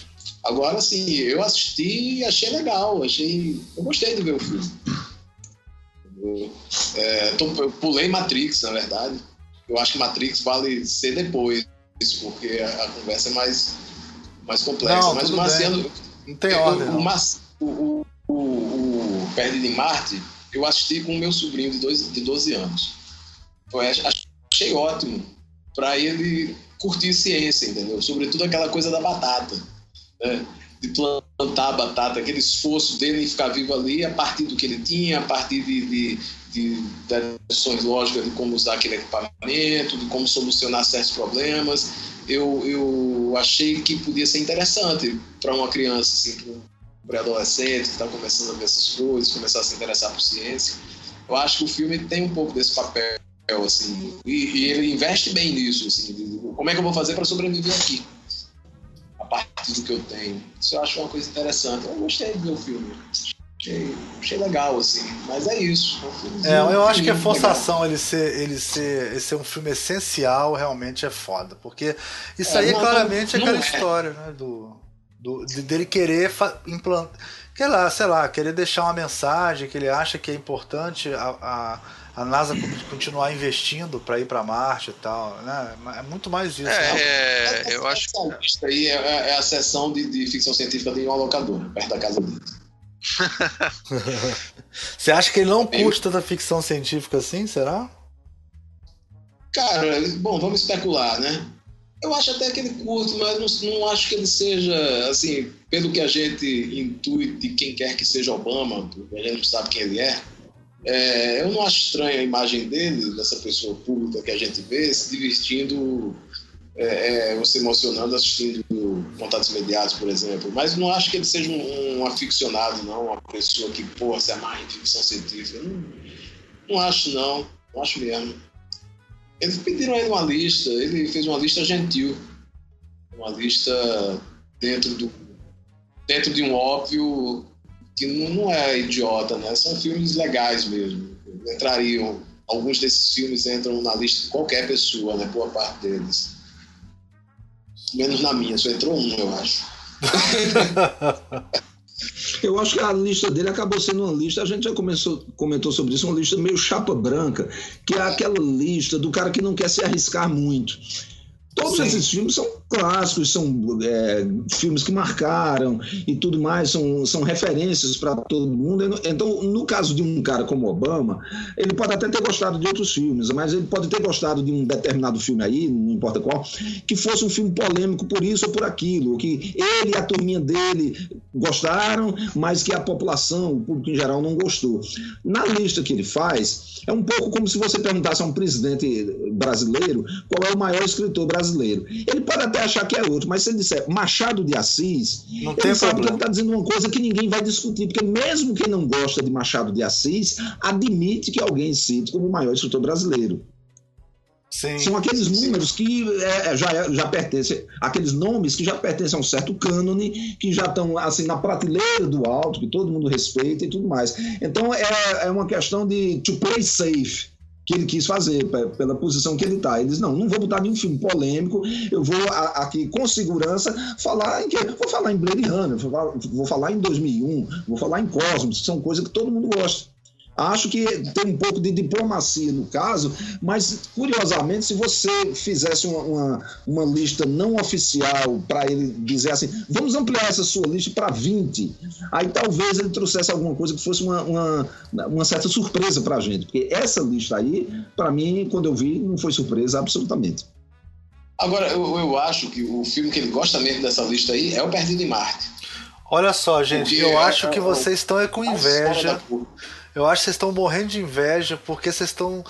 Agora, sim, eu assisti e achei legal, achei... Eu gostei de ver o filme. Eu, é, tô, eu pulei Matrix, na verdade. Eu acho que Matrix vale ser depois, porque a, a conversa é mais, mais complexa. Não, mas o Marciano... Não tem ordem, o, o, o, o, o Perdido em Marte eu assisti com o meu sobrinho de, dois, de 12 anos. Achei ótimo para ele curtir ciência, entendeu? Sobretudo aquela coisa da batata. Né? de plantar a batata, aquele esforço dele em ficar vivo ali a partir do que ele tinha, a partir de, de, de, de decisões lógicas de como usar aquele equipamento, de como solucionar certos problemas. Eu, eu achei que podia ser interessante para uma criança, assim, pré-adolescente que está começando a ver essas coisas, começar a se interessar por ciência. Eu acho que o filme tem um pouco desse papel, assim, e, e ele investe bem nisso, assim, de, como é que eu vou fazer para sobreviver aqui? a partir do que eu tenho. Isso eu acho uma coisa interessante. Eu gostei do meu filme. Achei, achei legal, assim. Mas é isso. É, é eu acho que a forçação ele ser, ele, ser, ele ser um filme essencial realmente é foda. Porque isso é, aí, não, claramente, é aquela é. história, né? Do, do, de, dele querer implantar. Sei lá, sei lá, querer deixar uma mensagem que ele acha que é importante a, a a NASA continuar investindo para ir para Marte e tal, né? É muito mais isso. É, né? é eu acho que isso aí é, é, a sessão de, de, ficção científica de uma locadora perto da casa dele. Você acha que ele não curte tanta ficção científica assim, será? Cara, bom, vamos especular, né? Eu acho até que ele curte, mas não, não acho que ele seja, assim, pelo que a gente intui de quem quer que seja Obama, porque a gente não sabe quem ele é, é, eu não acho estranha a imagem dele, dessa pessoa pública que a gente vê, se divertindo, é, é, ou se emocionando assistindo Contatos Imediatos, por exemplo. Mas não acho que ele seja um, um aficionado, não, uma pessoa que, porra, se amarra em ficção científica. Não, não acho, não. Não acho mesmo. Eles pediram a ele uma lista, ele fez uma lista gentil. Uma lista dentro, do, dentro de um óbvio que não é idiota, né? São filmes legais mesmo. Entrariam, alguns desses filmes entram na lista de qualquer pessoa, né? Boa parte deles. Menos na minha, só entrou um, eu acho. Eu acho que a lista dele acabou sendo uma lista, a gente já começou, comentou sobre isso, uma lista meio chapa branca, que é aquela lista do cara que não quer se arriscar muito. Todos Sim. esses filmes são clássicos, são é, filmes que marcaram e tudo mais, são, são referências para todo mundo. Então, no caso de um cara como Obama, ele pode até ter gostado de outros filmes, mas ele pode ter gostado de um determinado filme aí, não importa qual, que fosse um filme polêmico por isso ou por aquilo, que ele e a turminha dele gostaram, mas que a população, o público em geral, não gostou. Na lista que ele faz, é um pouco como se você perguntasse a um presidente brasileiro qual é o maior escritor brasileiro. Ele pode até achar que é outro, mas se ele disser Machado de Assis, não ele tem sabe problema. que ele está dizendo uma coisa que ninguém vai discutir, porque mesmo quem não gosta de Machado de Assis admite que alguém cite como o maior escritor brasileiro. Sim, São aqueles números sim. que é, é já, é, já pertencem, aqueles nomes que já pertencem a um certo cânone, que já estão assim na prateleira do alto, que todo mundo respeita e tudo mais. Então é, é uma questão de to play safe que ele quis fazer, pela posição que ele está. Ele diz: não, não vou botar nenhum filme polêmico, eu vou aqui com segurança falar em quê? Vou falar em Blade Runner, vou falar, vou falar em 2001, vou falar em Cosmos, que são coisas que todo mundo gosta. Acho que tem um pouco de diplomacia no caso, mas curiosamente, se você fizesse uma, uma, uma lista não oficial para ele dizer assim, vamos ampliar essa sua lista para 20, aí talvez ele trouxesse alguma coisa que fosse uma, uma, uma certa surpresa para a gente, porque essa lista aí, para mim, quando eu vi, não foi surpresa absolutamente. Agora, eu, eu acho que o filme que ele gosta mesmo dessa lista aí é O Perdido em Marte. Olha só, gente, Porque eu é, acho que é, vocês estão é com inveja. Eu acho que vocês estão morrendo de inveja porque vocês estão.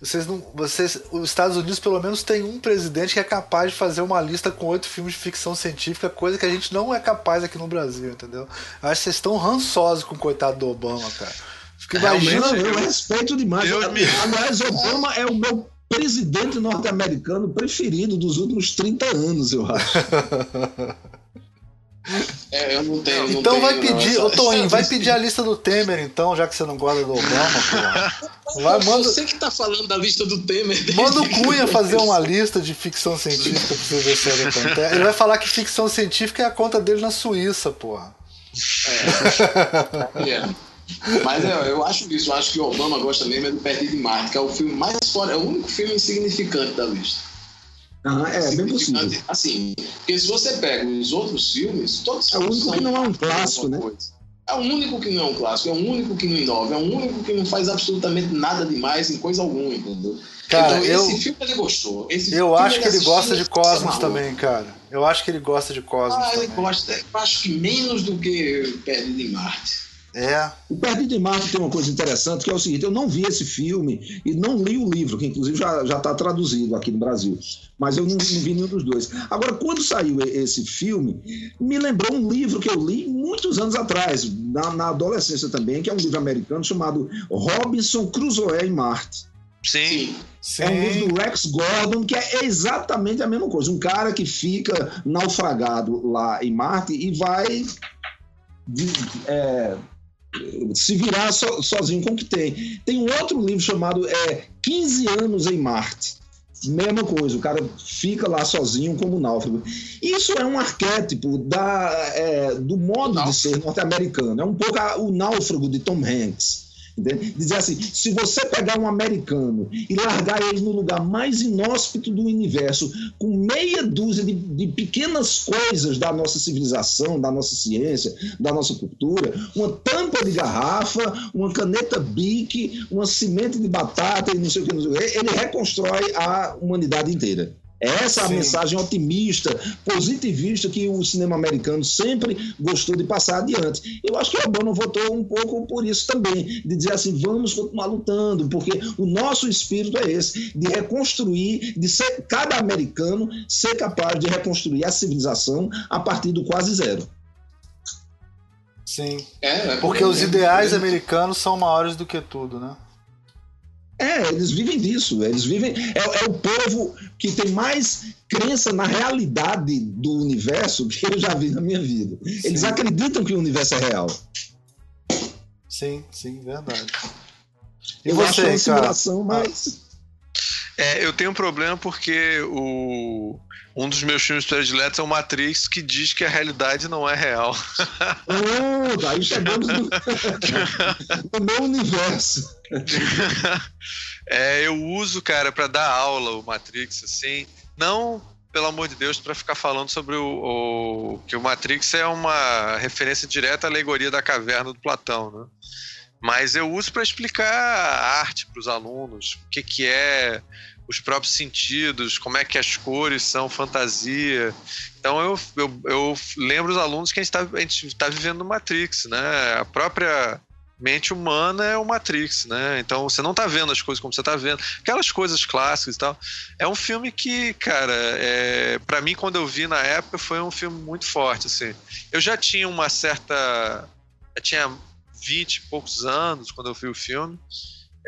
Vocês não, vocês, os Estados Unidos pelo menos tem um presidente que é capaz de fazer uma lista com oito filmes de ficção científica, coisa que a gente não é capaz aqui no Brasil, entendeu? Eu acho que vocês estão rançosos com o coitado do Obama, cara. Fica imaginando. Eu respeito demais. Aliás, Obama é o meu presidente norte-americano preferido dos últimos 30 anos, eu acho. É, eu não tenho. Não então tenho, vai pedir, ô Toninho, vai pedir a lista do Temer, então, já que você não gosta do Obama, Vai, manda... Você que tá falando da lista do Temer. Manda o Cunha fazer uma lista de ficção científica pra você ver se ele acontece. Ele vai falar que ficção científica é a conta dele na Suíça, porra. É. é. Mas eu, eu acho isso, eu acho que o Obama gosta mesmo é do Perdido em Marte, que é o filme mais fora, é o único filme insignificante da lista. Ah, é, bem possível. Assim, porque se você pega os outros filmes, todos É o único que não é um clássico, né? Coisa. É o único que não é um clássico, é o único que não inova, é o único que não faz absolutamente nada demais em coisa alguma, entendeu? Cara, então, eu, esse filme ele gostou. Esse eu filme acho que ele gosta de Cosmos também, cara. Eu acho que ele gosta de Cosmos Ah, ele também. gosta, eu acho que menos do que Perdido em Marte. É. O Perdido em Marte tem uma coisa interessante, que é o seguinte, eu não vi esse filme e não li o livro, que inclusive já está traduzido aqui no Brasil, mas eu não, não vi nenhum dos dois. Agora, quando saiu esse filme, me lembrou um livro que eu li muitos anos atrás, na, na adolescência também, que é um livro americano chamado Robinson Crusoe em Marte. Sim. Sim. É um livro do Rex Gordon, que é exatamente a mesma coisa. Um cara que fica naufragado lá em Marte e vai de- é, se virar so- sozinho com o que tem. Tem um outro livro chamado é, 15 Anos em Marte. Mesma coisa, o cara fica lá sozinho como náufrago. Isso é um arquétipo da, é, do modo de ser norte-americano. É um pouco a- o náufrago de Tom Hanks. Dizer assim, se você pegar um americano e largar ele no lugar mais inóspito do universo, com meia dúzia de, de pequenas coisas da nossa civilização, da nossa ciência, da nossa cultura, uma tampa de garrafa, uma caneta Bic, uma semente de batata e não sei o que, ele reconstrói a humanidade inteira. Essa é a Sim. mensagem otimista, positivista que o cinema americano sempre gostou de passar adiante. Eu acho que o Obama votou um pouco por isso também, de dizer assim, vamos continuar lutando, porque o nosso espírito é esse, de reconstruir, de ser cada americano ser capaz de reconstruir a civilização a partir do quase zero. Sim. É, é Porque os é- ideais é- americanos são maiores do que tudo, né? É, eles vivem disso. Eles vivem. É, é o povo que tem mais crença na realidade do universo que eu já vi na minha vida. Eles Sim. acreditam que o universo é real. Sim, sim, verdade. E Eu acho você, uma cara? simulação, mas. É, eu tenho um problema porque o, um dos meus filmes prediletos é o Matrix, que diz que a realidade não é real. Oh, aí chegamos no, no meu universo. É, eu uso, cara, pra dar aula o Matrix, assim. Não, pelo amor de Deus, pra ficar falando sobre o, o- que o Matrix é uma referência direta à alegoria da caverna do Platão, né? Mas eu uso pra explicar a arte para os alunos, o que, que é os próprios sentidos, como é que as cores são fantasia. Então eu, eu, eu lembro os alunos que a gente está tá vivendo no Matrix, né? A própria mente humana é o Matrix, né? Então você não tá vendo as coisas como você tá vendo. Aquelas coisas clássicas e tal. É um filme que, cara, é, para mim, quando eu vi na época, foi um filme muito forte, assim. Eu já tinha uma certa... Eu tinha 20 e poucos anos quando eu vi o filme.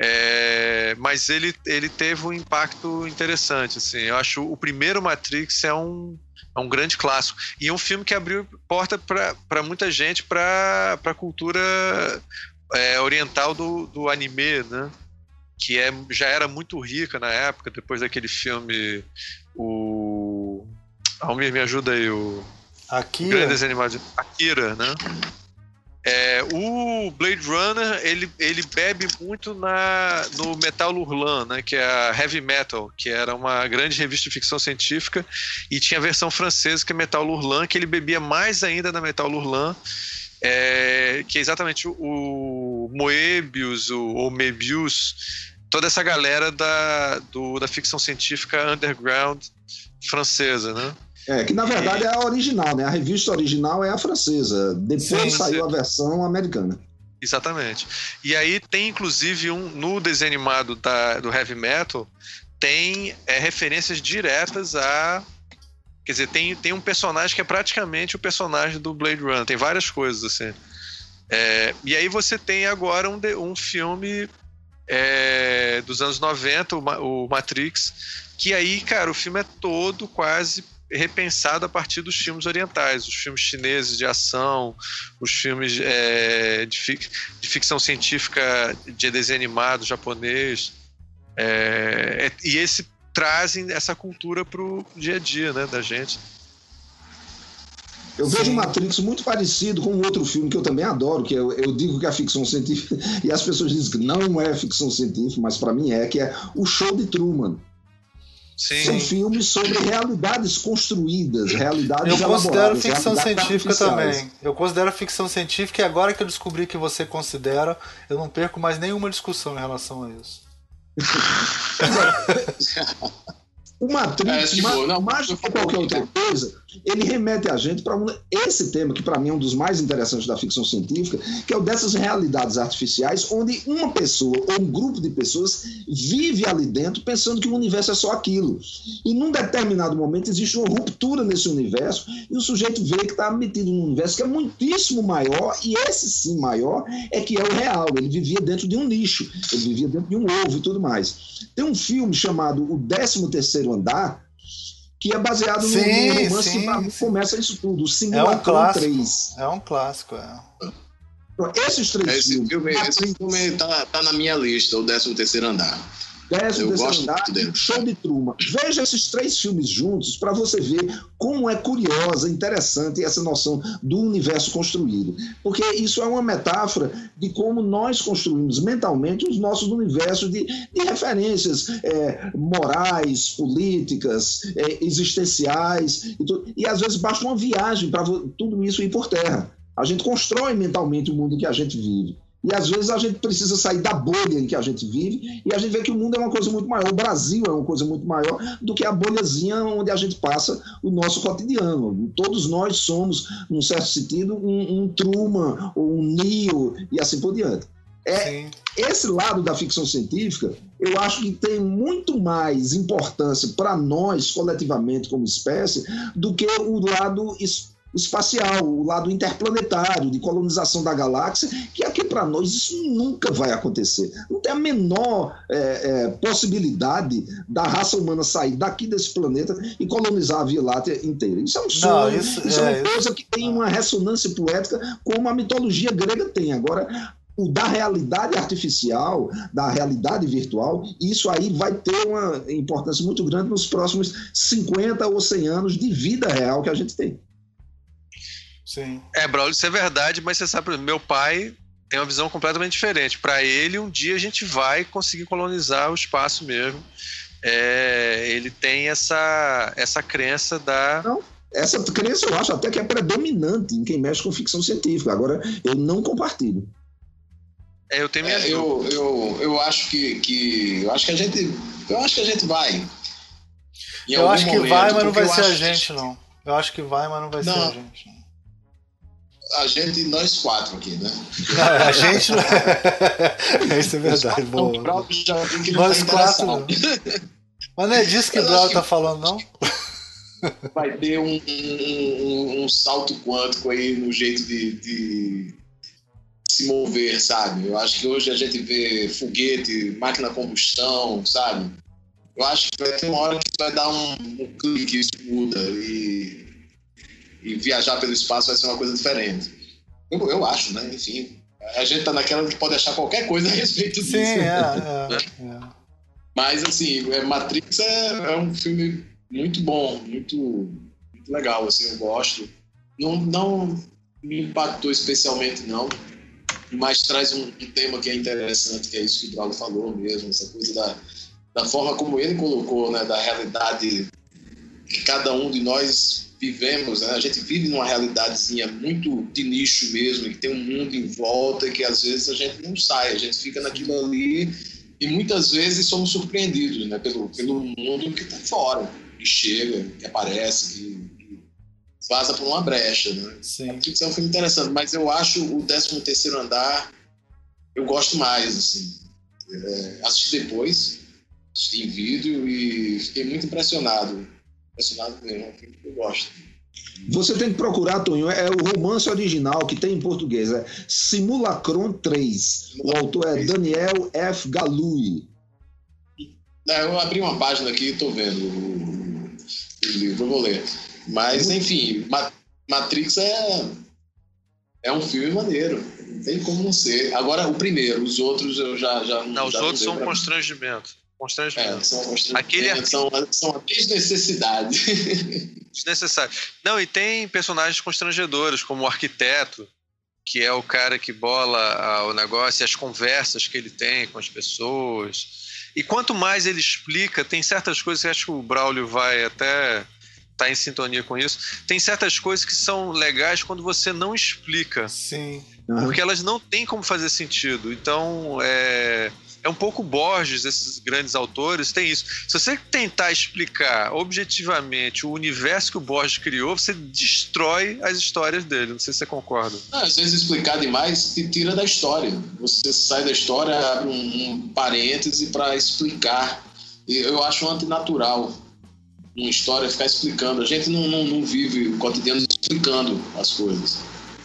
É, mas ele, ele teve um impacto interessante, assim. Eu acho o primeiro Matrix é um, é um grande clássico. E é um filme que abriu porta para muita gente para a cultura é, oriental do, do anime, né? Que é, já era muito rica na época, depois daquele filme. O. Almir, me ajuda aí, o. Aqui, o grande desenho animado de Akira, né? É, o Blade Runner ele, ele bebe muito na, no Metal Hurlan, né, que é a Heavy Metal, que era uma grande revista de ficção científica, e tinha a versão francesa que é Metal Hurlan, que ele bebia mais ainda na Metal Hurlan, é, que é exatamente o, o Moebius, o, o Mebius, toda essa galera da, do, da ficção científica underground francesa, né? É, que na verdade é a original, né? A revista original é a francesa. Depois Sim, saiu sim. a versão americana. Exatamente. E aí tem inclusive um no desenho animado da, do heavy metal tem é, referências diretas a quer dizer tem, tem um personagem que é praticamente o personagem do Blade Runner. Tem várias coisas assim. É, e aí você tem agora um, um filme é, dos anos 90, o, o Matrix, que aí, cara, o filme é todo quase repensado a partir dos filmes orientais, os filmes chineses de ação, os filmes é, de, fic- de ficção científica de desenho animado japonês. É, é- e esse trazem essa cultura pro dia a dia, né, da gente. Eu vejo Matrix muito parecido com um outro filme que eu também adoro, que eu, eu digo que é ficção científica, e as pessoas dizem que não é ficção científica, mas para mim é, que é o Show de Truman. Sim. São filmes sobre realidades construídas, realidades Eu considero ficção científica também. Eu considero ficção científica e agora que eu descobri que você considera, eu não perco mais nenhuma discussão em relação a isso. O Matrix, é, tipo, não, mais do que qualquer outra coisa, ele remete a gente para um, esse tema que para mim é um dos mais interessantes da ficção científica, que é o dessas realidades artificiais, onde uma pessoa ou um grupo de pessoas vive ali dentro pensando que o universo é só aquilo. E num determinado momento existe uma ruptura nesse universo e o sujeito vê que está metido num universo que é muitíssimo maior e esse sim maior é que é o real. Ele vivia dentro de um nicho, ele vivia dentro de um ovo e tudo mais. Tem um filme chamado O 13 Terceiro Andar, que é baseado sim, no, no romance sim, que mim, começa isso tudo, o é um clássico, 3. É um clássico, é. Então, esses três esse filmes. Filme, esse filme tá, tá na minha lista, o 13 terceiro andar. Décimo terceiro andar, show de Truman. Veja esses três filmes juntos para você ver como é curiosa, interessante essa noção do universo construído. Porque isso é uma metáfora de como nós construímos mentalmente os nossos universos de, de referências é, morais, políticas, é, existenciais. E, tudo. e às vezes basta uma viagem para tudo isso ir por terra. A gente constrói mentalmente o mundo que a gente vive. E às vezes a gente precisa sair da bolha em que a gente vive e a gente vê que o mundo é uma coisa muito maior, o Brasil é uma coisa muito maior do que a bolhazinha onde a gente passa o nosso cotidiano. Todos nós somos, num certo sentido, um, um Truman ou um Neo e assim por diante. É, esse lado da ficção científica, eu acho que tem muito mais importância para nós, coletivamente, como espécie, do que o lado espacial, o lado interplanetário, de colonização da galáxia, que aqui para nós isso nunca vai acontecer. Não tem a menor é, é, possibilidade da raça humana sair daqui desse planeta e colonizar a Via Láctea inteira. Isso é um sonho, Não, isso, isso, é, é uma coisa que tem uma ressonância poética como a mitologia grega tem. Agora, o da realidade artificial, da realidade virtual, isso aí vai ter uma importância muito grande nos próximos 50 ou 100 anos de vida real que a gente tem. Sim. É, Braulio, isso é verdade, mas você sabe, meu pai tem uma visão completamente diferente. Para ele, um dia a gente vai conseguir colonizar o espaço mesmo. É, ele tem essa, essa crença da. Não, essa crença eu acho até que é predominante em quem mexe com ficção científica. Agora, eu não compartilho. É, eu tenho minha é, eu, eu, eu acho que, que. Eu acho que a gente. Eu acho que a gente vai. eu acho que momento, vai, mas não vai ser a gente, que... não. Eu acho que vai, mas não vai não. ser a gente. Não a gente, nós quatro aqui, né? a gente. Isso é verdade, boa. Nós tá quatro. Não. Mas não é disso que o Brau tá falando, não? Vai ter um, um, um, salto quântico aí no jeito de, de, se mover, sabe? Eu acho que hoje a gente vê foguete, máquina a combustão, sabe? Eu acho que vai ter uma hora que vai dar um, um clique, isso muda e e viajar pelo espaço vai ser uma coisa diferente. Eu, eu acho, né? Enfim, a gente tá naquela que pode achar qualquer coisa a respeito disso. Sim, é, é, é. Mas, assim, é, Matrix é, é, um filme muito bom, muito, muito legal, assim, eu gosto. Não, não me impactou especialmente, não, mas traz um, um tema que é interessante, que é isso que o Drago falou mesmo, essa coisa da, da forma como ele colocou, né, da realidade que cada um de nós vivemos, né? a gente vive numa realidadezinha muito de nicho mesmo, que tem um mundo em volta que às vezes a gente não sai, a gente fica naquilo ali e muitas vezes somos surpreendidos né? pelo, pelo mundo que está fora, que chega, que aparece, que, que vaza por uma brecha. Né? Sim. É um filme interessante, mas eu acho o 13 terceiro andar eu gosto mais, assim. É, assisti depois, assisti em vídeo e fiquei muito impressionado mesmo, é um filme que eu gosto. Você tem que procurar, Tonho, é o romance original que tem em português, é Simulacron 3. O autor é Daniel F. Galui. É, eu abri uma página aqui e estou vendo o, livro, eu vou ler. Mas, enfim, Matrix é, é um filme maneiro. Não tem como não ser. Agora, o primeiro, os outros eu já. já não, já os outros são constrangimento. Constrangimento. É, são, Aquele arquivo... são, são desnecessidade. Desnecessário. Não, e tem personagens constrangedores, como o arquiteto, que é o cara que bola o negócio e as conversas que ele tem com as pessoas. E quanto mais ele explica, tem certas coisas que acho que o Braulio vai até tá em sintonia com isso. Tem certas coisas que são legais quando você não explica. Sim. Porque elas não têm como fazer sentido. Então, é, é um pouco Borges, esses grandes autores, tem isso. Se você tentar explicar objetivamente o universo que o Borges criou, você destrói as histórias dele. Não sei se você concorda. Não, às vezes explicar demais te tira da história. Você sai da história, abre um, um parêntese para explicar. Eu acho antinatural uma história ficar explicando. A gente não, não, não vive o cotidiano explicando as coisas.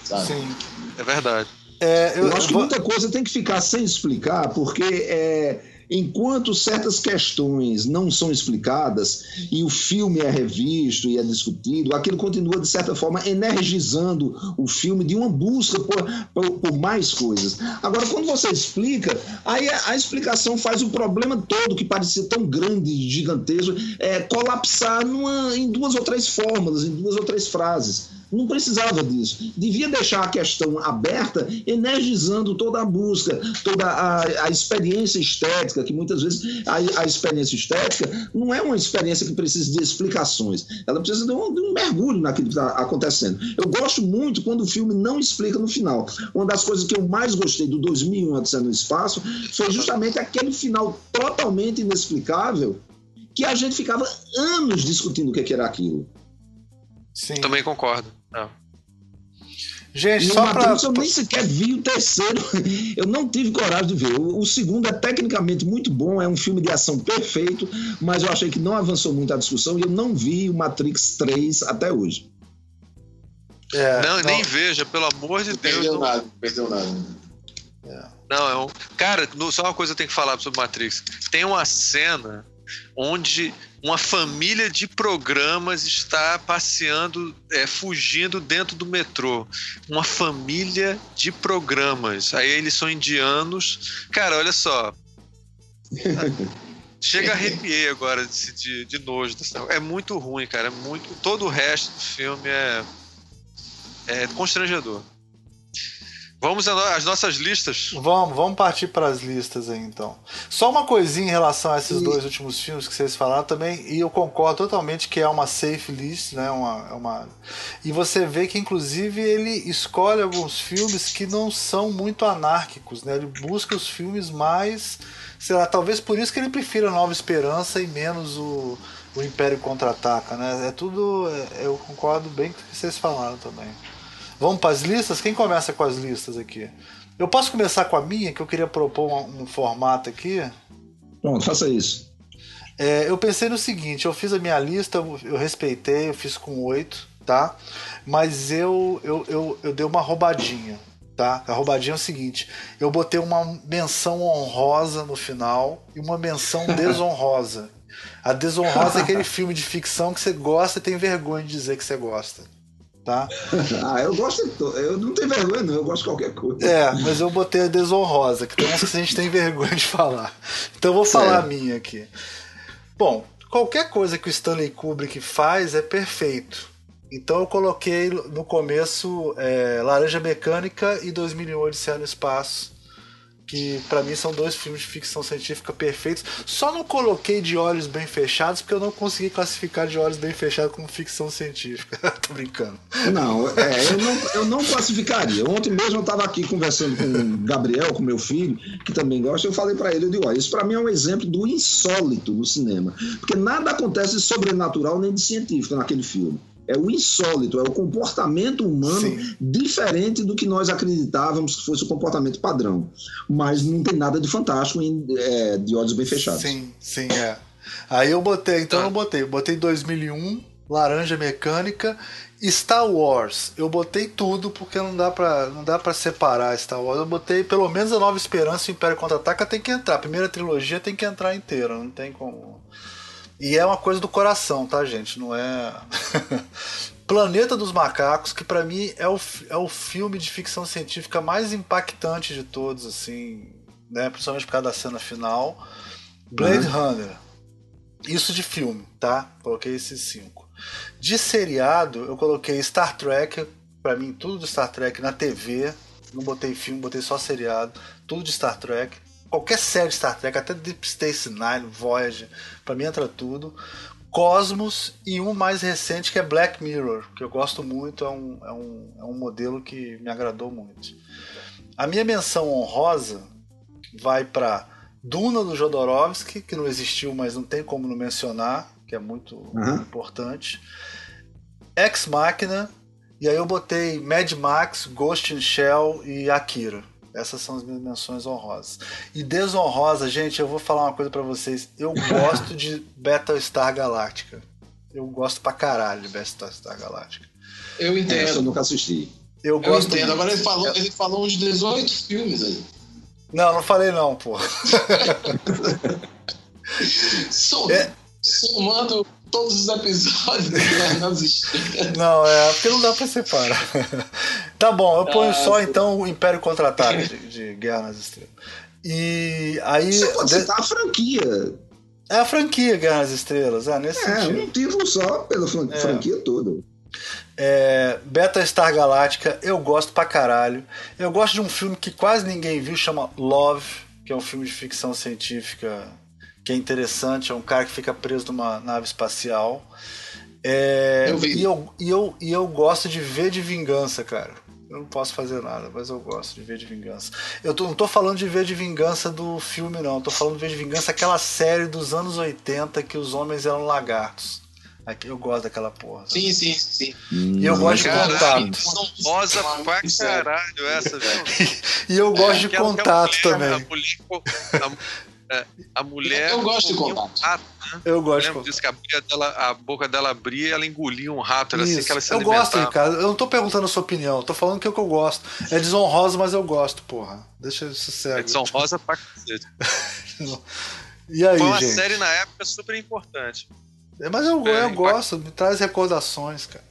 Sabe? Sim. É verdade. É, eu, eu, acho que muita coisa tem que ficar sem explicar, porque é, enquanto certas questões não são explicadas e o filme é revisto e é discutido, aquilo continua, de certa forma, energizando o filme de uma busca por, por, por mais coisas. Agora, quando você explica, aí a, a, explicação faz o problema todo, que parecia tão grande, gigantesco, é, colapsar numa, em duas ou três fórmulas, em duas ou três frases. Não precisava disso. Devia deixar a questão aberta, energizando toda a busca, toda a, a experiência estética, que muitas vezes a, a, experiência estética não é uma experiência que precisa de explicações. Ela precisa de um, de um mergulho naquilo que está acontecendo. Eu gosto muito quando o filme não explica no final. Uma das coisas que eu mais gostei do 2001 Odisseia no Espaço foi justamente aquele final totalmente inexplicável que a gente ficava anos discutindo o que era aquilo. Sim. Também concordo. Não. Gente, e só para eu nem sequer vi o terceiro. Eu não tive coragem de ver. O, segundo é tecnicamente muito bom, é um filme de ação perfeito, mas eu achei que não avançou muito a discussão e eu não vi o Matrix 3 até hoje. É, não, não, nem veja, pelo amor de não Deus. Perdeu não... nada, perdeu nada. É. Não, é um. Cara, só uma coisa eu tenho que falar sobre Matrix. Tem uma cena onde uma família de programas está passeando, é, fugindo dentro do metrô. Uma família de programas. Aí eles são indianos. Cara, olha só. Chega a arrepiei agora de, de, de nojo. É muito ruim, cara. É muito, todo o resto do filme é, é constrangedor. Vamos às nossas listas? Vamos, vamos partir para as listas aí então. Só uma coisinha em relação a esses e... dois últimos filmes que vocês falaram também, e eu concordo totalmente que é uma safe list, né? Uma, é uma... E você vê que inclusive ele escolhe alguns filmes que não são muito anárquicos, né? Ele busca os filmes mais, sei lá, talvez por isso que ele prefira Nova Esperança e menos o, o Império Contra-Ataca, né? É tudo, é, eu concordo bem com o que vocês falaram também. Vamos para as listas? Quem começa com as listas aqui? Eu posso começar com a minha, que eu queria propor um, um formato aqui? Pronto, faça isso. É, eu pensei no seguinte: eu fiz a minha lista, eu respeitei, eu fiz com oito, tá? Mas eu, eu, eu, eu dei uma roubadinha, tá? A roubadinha é o seguinte: eu botei uma menção honrosa no final e uma menção desonrosa. A desonrosa é aquele filme de ficção que você gosta e tem vergonha de dizer que você gosta tá? ah, eu gosto, eu não tenho vergonha não, eu gosto de qualquer coisa. É, mas eu botei a desonrosa, que tem umas que a gente tem vergonha de falar. Então eu vou falar a minha aqui. Bom, qualquer coisa que o Stanley Kubrick faz é perfeito. Então eu coloquei no começo é, Laranja Mecânica e 2001 Odisseia no Espaço que para mim são dois filmes de ficção científica perfeitos. Só não coloquei de olhos bem fechados porque eu não consegui classificar de olhos bem fechados como ficção científica. Tô brincando. Não, é, eu não, eu não classificaria. Ontem mesmo eu estava aqui conversando com o Gabriel, com meu filho, que também gosta, eu falei para ele, eu digo, olha, isso para mim é um exemplo do insólito no cinema, porque nada acontece de sobrenatural nem de científico naquele filme é o insólito, é o comportamento humano Sim. diferente do que nós acreditávamos que fosse o comportamento padrão. Mas não tem nada de fantástico em, é, de olhos bem fechados. Sim, sim, é. Aí eu botei, então eu botei, botei 2001, Laranja Mecânica, Star Wars. Eu botei tudo porque não dá para não dá para separar Star Wars. Eu botei pelo menos a Nova Esperança e o Império Contra-Ataca tem que entrar. A primeira trilogia tem que entrar inteira, não tem como e é uma coisa do coração, tá, gente? Não é. Planeta dos Macacos, que para mim é o, é o filme de ficção científica mais impactante de todos, assim, né? Principalmente por causa da cena final. Blade uhum. Runner. Isso de filme, tá? Coloquei esses cinco. De seriado, eu coloquei Star Trek, para mim, tudo de Star Trek na TV. Não botei filme, botei só seriado. Tudo de Star Trek, qualquer série de Star Trek, até Deep Space Nine, Voyager, para mim entra tudo. Cosmos e um mais recente que é Black Mirror, que eu gosto muito, é um, é um, é um modelo que me agradou muito. A minha menção honrosa vai para Duna do Jodorowsky, que não existiu, mas não tem como não mencionar, que é muito uhum. importante. Ex Machina, e aí eu botei Mad Max, Ghost in Shell e Akira. Essas são as minhas menções honrosas. E desonrosa, gente, eu vou falar uma coisa para vocês. Eu gosto de Battlestar Galactica. Eu gosto pra caralho de Battlestar Galactica. Eu entendo. É, eu nunca assisti. Eu, eu gosto entendo. Muito. Agora ele falou, ele falou uns 18 filmes aí. Não, não falei não, pô. Som, é. Somando todos os episódios Estrelas. Não, é porque não dá pra separar. Tá bom, eu ponho ah, só então o Império Contra-Ataque de, de, Guerra nas Estrelas. E aí. Você pode citar de... a franquia. É a franquia Guerra nas Estrelas, é, nesse é, sentido. É, um título só pela é. franquia toda. É, Beta Star Galáctica, eu gosto pra caralho. Eu gosto de um filme que quase ninguém viu, chama Love, que é um filme de ficção científica que é interessante. É um cara que fica preso numa nave espacial. É, eu vi. E, eu, e, eu, e eu gosto de ver de vingança, cara. Eu não posso fazer nada, mas eu gosto de ver de vingança. Eu tô, não tô falando de ver de vingança do filme, não. Eu tô falando de ver de vingança aquela série dos anos 80 que os homens eram lagartos. Eu gosto daquela porra. Sim, sim, sim. E eu gosto de contato. Rosa pra caralho essa, viu? e eu gosto de contato mulher, também. A mulher, a, é, a mulher. Eu gosto de contato. Um rato, né? Eu gosto. Eu lembro disso que a, dela, a, boca dela abria e ela engolia um rato. Era assim que ela se Eu gosto, Ricardo. Eu não tô perguntando a sua opinião. Eu tô falando que é o que eu gosto. É desonrosa, mas eu gosto, porra. Deixa isso cego. É desonrosa pra cacete. e aí, Foi uma gente? série na época super importante. É, mas eu, é, eu gosto, me traz recordações, cara.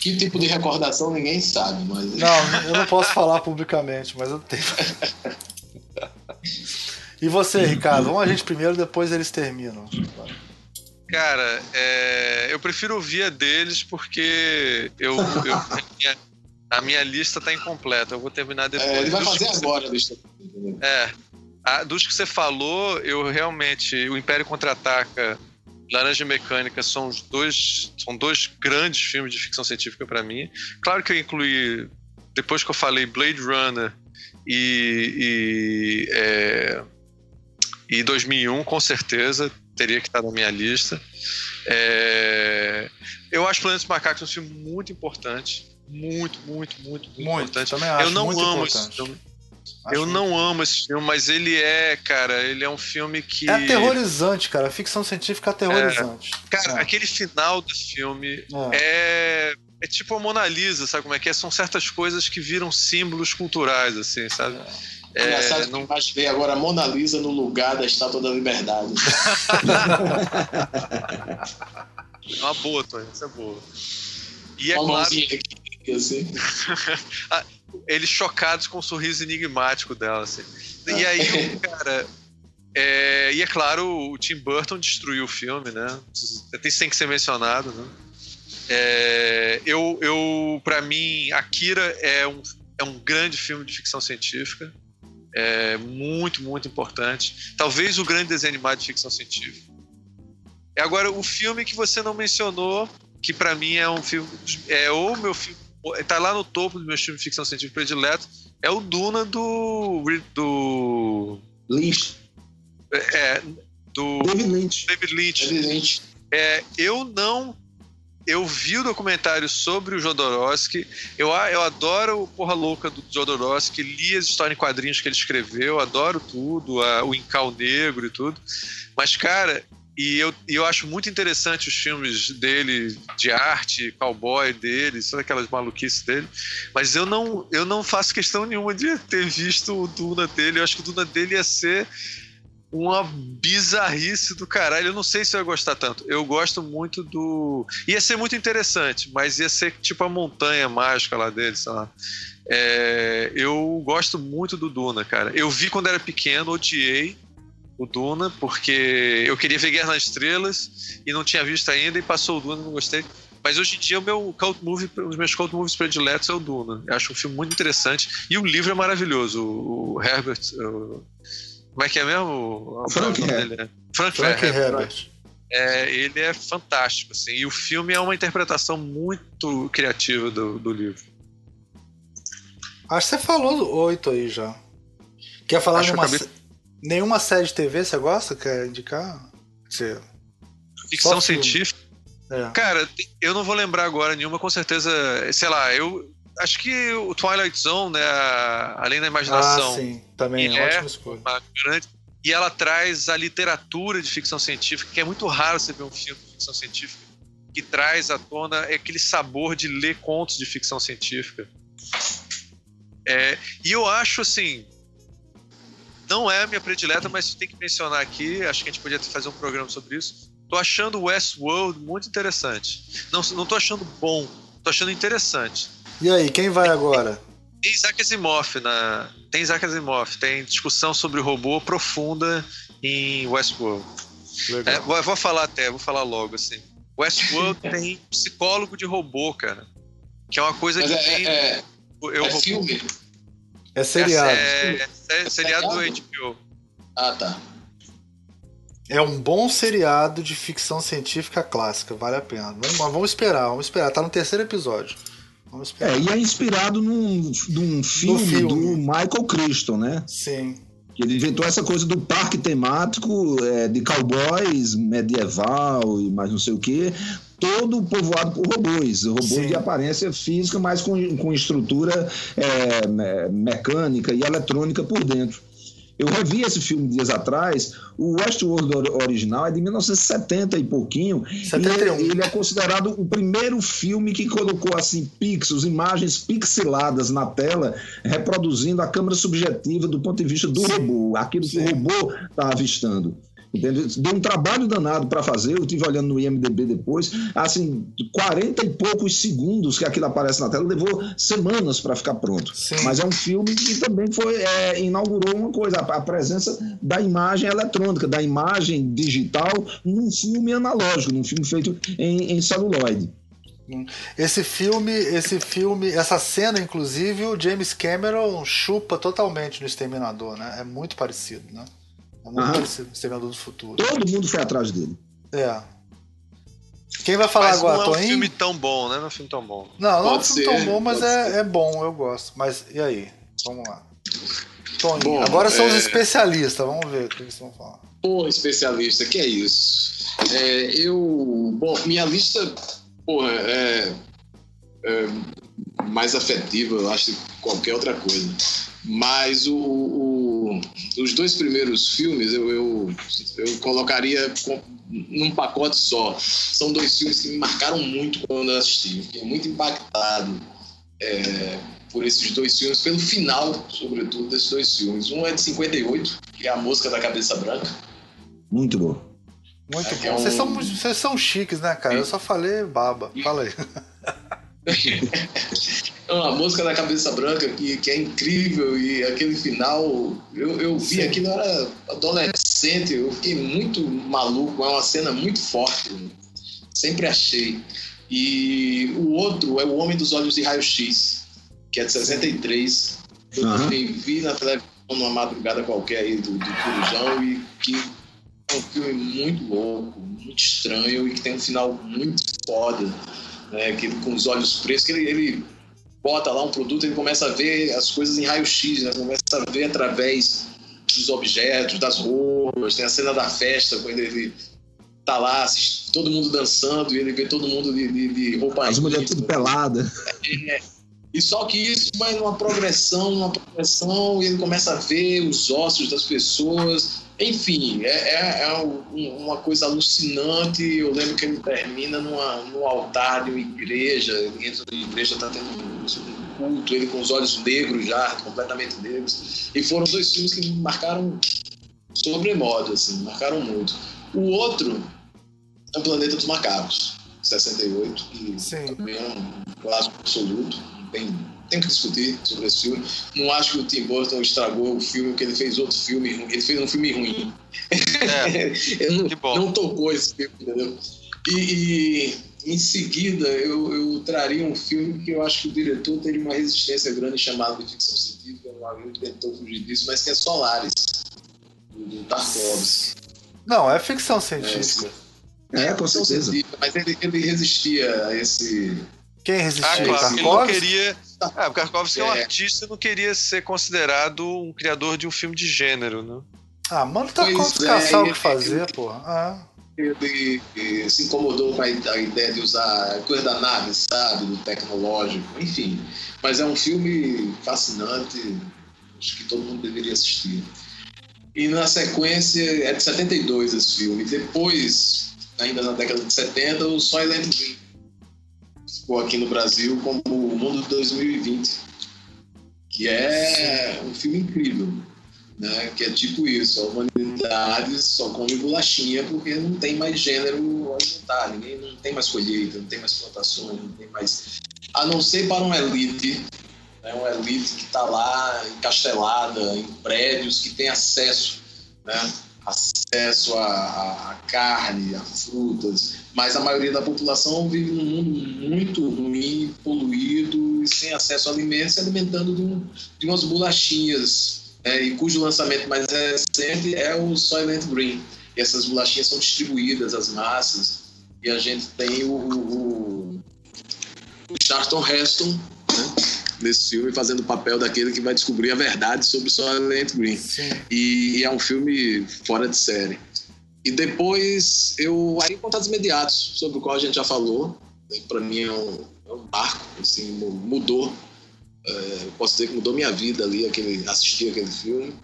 Que tipo de recordação ninguém sabe, mas. Não, eu não posso falar publicamente, mas eu tenho. E você, Ricardo? Vamos a gente primeiro, depois eles terminam. Cara, é, eu prefiro ouvir a deles porque eu, eu a, minha, a, minha, lista tá incompleta. Eu vou terminar depois. É, ele vai fazer agora a lista. É. A, dos que você falou, eu realmente. O Império Contra-Ataca Laranja Mecânica são os dois são dois grandes filmes de ficção científica para mim. Claro que eu incluí depois que eu falei Blade Runner e, e, é, e 2001 com certeza teria que estar na minha lista. É, eu acho Planetas Macacos um filme muito importante, muito, muito, muito, muito, muito importante. eu não amo importante. esse filme. Acho eu não amo esse filme, mas ele é, cara, ele é um filme que. É aterrorizante, cara. Ficção científica aterrorizante. É, cara, é. aquele final do filme é. é. é. tipo a Mona Lisa, sabe como é que é? São certas coisas que viram símbolos culturais, assim, sabe? É, não... que ver agora a Mona Lisa no lugar da Estátua da Liberdade. é uma boa, Tony, isso é boa. E é Uma claro. Aqui, assim. Ah, eles chocados com o sorriso enigmático dela, assim. E aí, cara. É, e é claro, o Tim Burton destruiu o filme, né? Isso tem que ser mencionado, né? É, eu, eu para mim, Akira é um, é um grande filme de ficção científica. É muito, muito importante. Talvez o grande desenho animado de ficção científica. É agora o filme que você não mencionou, que para mim é um filme, é o meu filme tá lá no topo do meu filme de ficção científica predileto, é o Duna do. do. Lynch. É, do. David Lynch. David Lynch. David Lynch. É, eu não. Eu vi o documentário sobre o Jodorowsky. Eu, eu adoro o Porra Louca do Jodorowsky. Li as histórias em quadrinhos que ele escreveu. Adoro tudo. A, o Incal Negro e tudo. Mas, cara, e eu, eu acho muito interessante os filmes dele, de arte, cowboy dele, todas aquelas maluquices dele. Mas eu não, eu não faço questão nenhuma de ter visto o Duna dele. Eu acho que o Duna dele ia ser uma bizarrice do caralho. Eu não sei se eu ia gostar tanto. Eu gosto muito do. Ia ser muito interessante, mas ia ser tipo a montanha mágica lá dele, sei lá. É... Eu gosto muito do Duna, cara. Eu vi quando era pequeno, odiei o Duna, porque eu queria ver Guerra nas Estrelas e não tinha visto ainda, e passou o Duna, não gostei. Mas hoje em dia o meu cult movie, os meus cult movies prediletos é o Duna. Eu acho um filme muito interessante. E o livro é maravilhoso. O, Herbert. O, como é que é mesmo? O Frank Herbert. Frank, Frank Herbert. Herbert. É, ele é fantástico, assim. E o filme é uma interpretação muito criativa do, do livro. Acho que você falou oito aí já. Quer falar de uma. Acabei... Nenhuma série de TV você gosta? Quer indicar? Você... Ficção científica? É. Cara, eu não vou lembrar agora nenhuma, com certeza. Sei lá, eu. Acho que o Twilight Zone, né? Além da imaginação. Ah, sim, também é, ótima escolha. Grande, e ela traz a literatura de ficção científica, que é muito raro você ver um filme de ficção científica que traz à tona aquele sabor de ler contos de ficção científica. É, e eu acho assim, não é a minha predileta, mas tem que mencionar aqui, acho que a gente podia fazer um programa sobre isso. Tô achando o Westworld muito interessante. Não, não tô achando bom, tô achando interessante. E aí, quem vai agora? Tem Isaac Asimov na. Tem Isaac Asimov, tem discussão sobre robô profunda em Westworld. É, vou, vou, falar até, vou falar logo assim. Westworld tem psicólogo de robô, cara. Que é uma coisa Mas que é, tem. É, eu, é filme? É seriado. É, é, é, é seriado do HBO. Ah, tá. É um bom seriado de ficção científica clássica, vale a pena. Vamos, vamos esperar, vamos esperar. Tá no terceiro episódio. É, e é inspirado num, num filme, filme, do Michael Crichton, né? Sim. Ele inventou essa coisa do parque temático é, de cowboys medieval e mais não sei o quê, todo povoado por robôs, robôs Sim. de aparência física, mas com, com estrutura é, mecânica e eletrônica por dentro. Eu revi esse filme dias atrás. O Westworld original é de 1970 e pouquinho. 71. E ele é considerado o primeiro filme que colocou assim pixels, imagens pixeladas na tela, reproduzindo a câmera subjetiva do ponto de vista do Sim. robô, aquilo que Sim. o robô está avistando. Entendeu? Deu um trabalho danado para fazer, eu estive olhando no IMDB depois, assim, 40 e poucos segundos que aquilo aparece na tela, levou semanas para ficar pronto. Sim. Mas é um filme que também foi é, inaugurou uma coisa, a, a, presença da imagem eletrônica, da imagem digital num filme analógico, num filme feito em, em celuloide. Esse filme, esse filme, essa cena, inclusive, o James Cameron chupa totalmente no Exterminador, né? É muito parecido, né? É muito parecido com o Exterminador do Futuro. Todo mundo foi atrás dele. É. Quem vai falar mas agora, não é um filme tão bom, né? Não é um filme tão bom. Não, não é um filme tão bom, mas é, é, bom, eu gosto. Mas e aí? Vamos lá. Toninho, bom, agora são é... os especialistas, vamos ver o que eles vão falar. Pô, especialista, que é isso? É, eu. Bom, minha lista, porra, é, é mais afetiva, eu acho, que qualquer outra coisa. Mas o, o, os dois primeiros filmes eu, eu, eu colocaria num pacote só. São dois filmes que me marcaram muito quando eu assisti. Fiquei muito impactado é, por esses dois filmes, pelo final, sobretudo, desses dois filmes. Um é de 58, que é A Mosca da Cabeça Branca. Muito bom. Muito é, bom. É um... Vocês, são, vocês são chiques, né, cara? Eu só falei baba. Fala aí. A música da Cabeça Branca, que, que é incrível, e aquele final, eu, eu vi Sim. aquilo, eu era adolescente, eu fiquei muito maluco, é uma cena muito forte, sempre achei. E o outro é O Homem dos Olhos de Raio-X, que é de 63, eu uhum. vi na televisão numa madrugada qualquer aí do, do Corujão, e que é um filme muito louco, muito estranho, e que tem um final muito foda né, que com os olhos pretos, que ele, ele bota lá um produto, ele começa a ver as coisas em raio-x, né? começa a ver através dos objetos, das roupas, tem a cena da festa, quando ele tá lá, assiste, todo mundo dançando, e ele vê todo mundo de, de, de roupa As mulheres tudo pelada. É, e só que isso vai numa progressão, numa progressão, e ele começa a ver os ossos das pessoas, enfim, é, é, é uma coisa alucinante. Eu lembro que ele termina numa, num altar de uma igreja, ele entra na igreja, está tendo um culto, ele com os olhos negros já, completamente negros. E foram dois filmes que me marcaram sobremodo, assim, marcaram muito. O outro é o Planeta dos Macacos, 68, que Sim. também é um clássico absoluto, bem tem que discutir sobre esse filme. Não acho que o Tim Burton estragou o filme, porque ele fez outro filme, ele fez um filme ruim. É, ele não, não, tocou esse filme, entendeu? E, em seguida, eu, eu, traria um filme que eu acho que o diretor teria uma resistência grande chamado de ficção científica, ele tentou fugir disso, mas que é Solaris, do Tarkovsky. Não, é ficção científica. É, é com certeza. Mas ele, ele resistia a esse... Quem resistia? Ah, claro, ele não queria... Ah, o Tarkovsky é. é um artista e não queria ser considerado um criador de um filme de gênero, né? Ah, mano, Tarkovsky é, caçar o que fazer, pô. Ah ele se incomodou com a ideia de usar coisa da nave, sabe? Do tecnológico, enfim. Mas é um filme fascinante, acho que todo mundo deveria assistir. E na sequência, é de 72 esse filme. Depois, ainda na década de 70, o Soylent Green ficou aqui no Brasil como O Mundo de 2020, que é um filme incrível né? Que é tipo isso, a humanidade só come bolachinha porque não tem mais gênero alimentar, ninguém não tem mais colheita, não tem mais plantações, não tem mais. A não ser para uma elite, né? uma elite que está lá encastelada em prédios que tem acesso, né? acesso a, a, carne, a frutas, mas a maioria da população vive num mundo muito ruim, poluído e sem acesso a alimentos, se alimentando de, um, de umas bolachinhas é, e cujo lançamento mais recente é o Soylent Green. E essas bolachinhas são distribuídas às massas. E a gente tem o, o, o Charlton Heston né, nesse filme fazendo o papel daquele que vai descobrir a verdade sobre o Soylent Green. E, e, é um filme fora de série. E depois eu aí contatos imediatos sobre o qual a gente já falou. Para mim é um, é um marco, assim, mudou é, posso dizer que mudou minha vida ali, aquele, assistir aquele filme.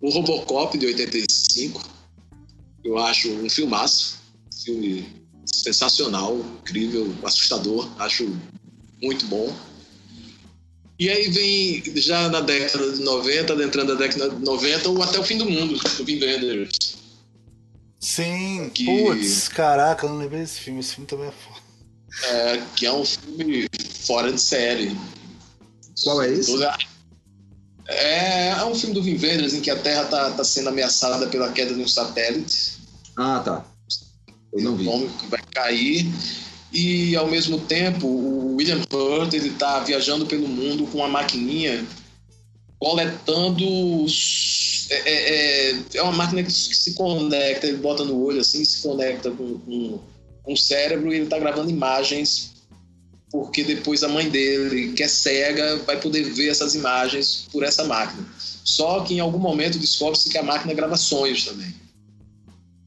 O Robocop, de 85, eu acho um filmaço, filme sensacional, incrível, assustador, acho muito bom. E aí vem, já na década de 90, adentrando a década de 90, o Até o Fim do Mundo, do Vin Wenders. Sim, que... putz, caraca, eu não lembrei desse filme, esse filme também é foda. É, que é um filme fora de série. Qual é esse? É, é um filme do Vin Vendors em que a Terra está tá sendo ameaçada pela queda de um satélite. Ah, tá. Eu não vi. que vai cair. E, ao mesmo tempo, o William Hurt está viajando pelo mundo com uma maquininha coletando... É, é, é, é uma máquina que se conecta, ele bota no olho assim, se conecta com, com, com o cérebro e ele está gravando imagens porque depois a mãe dele, que é cega, vai poder ver essas imagens por essa máquina. Só que em algum momento descobre-se que a máquina grava sonhos também.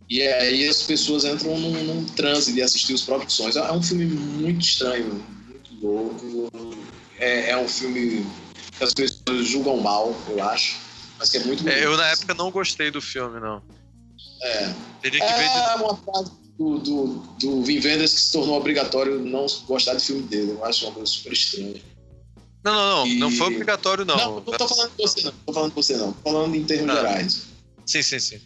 E aí as pessoas entram num, num transe de assistir os próprios sonhos. É um filme muito estranho, muito louco. É, é um filme que as pessoas julgam mal, eu acho, mas que é muito é, Eu, na época, não gostei do filme, não. É. Teria que é ver de... uma frase do, do, do Vin Vendors que se tornou obrigatório não gostar de filme dele. Eu acho uma coisa super estranha. Não, não, não. E... Não foi obrigatório, não. Não, não tô falando de você, não. Tô falando de você, não. Tô falando em termos gerais. Sim, sim, sim.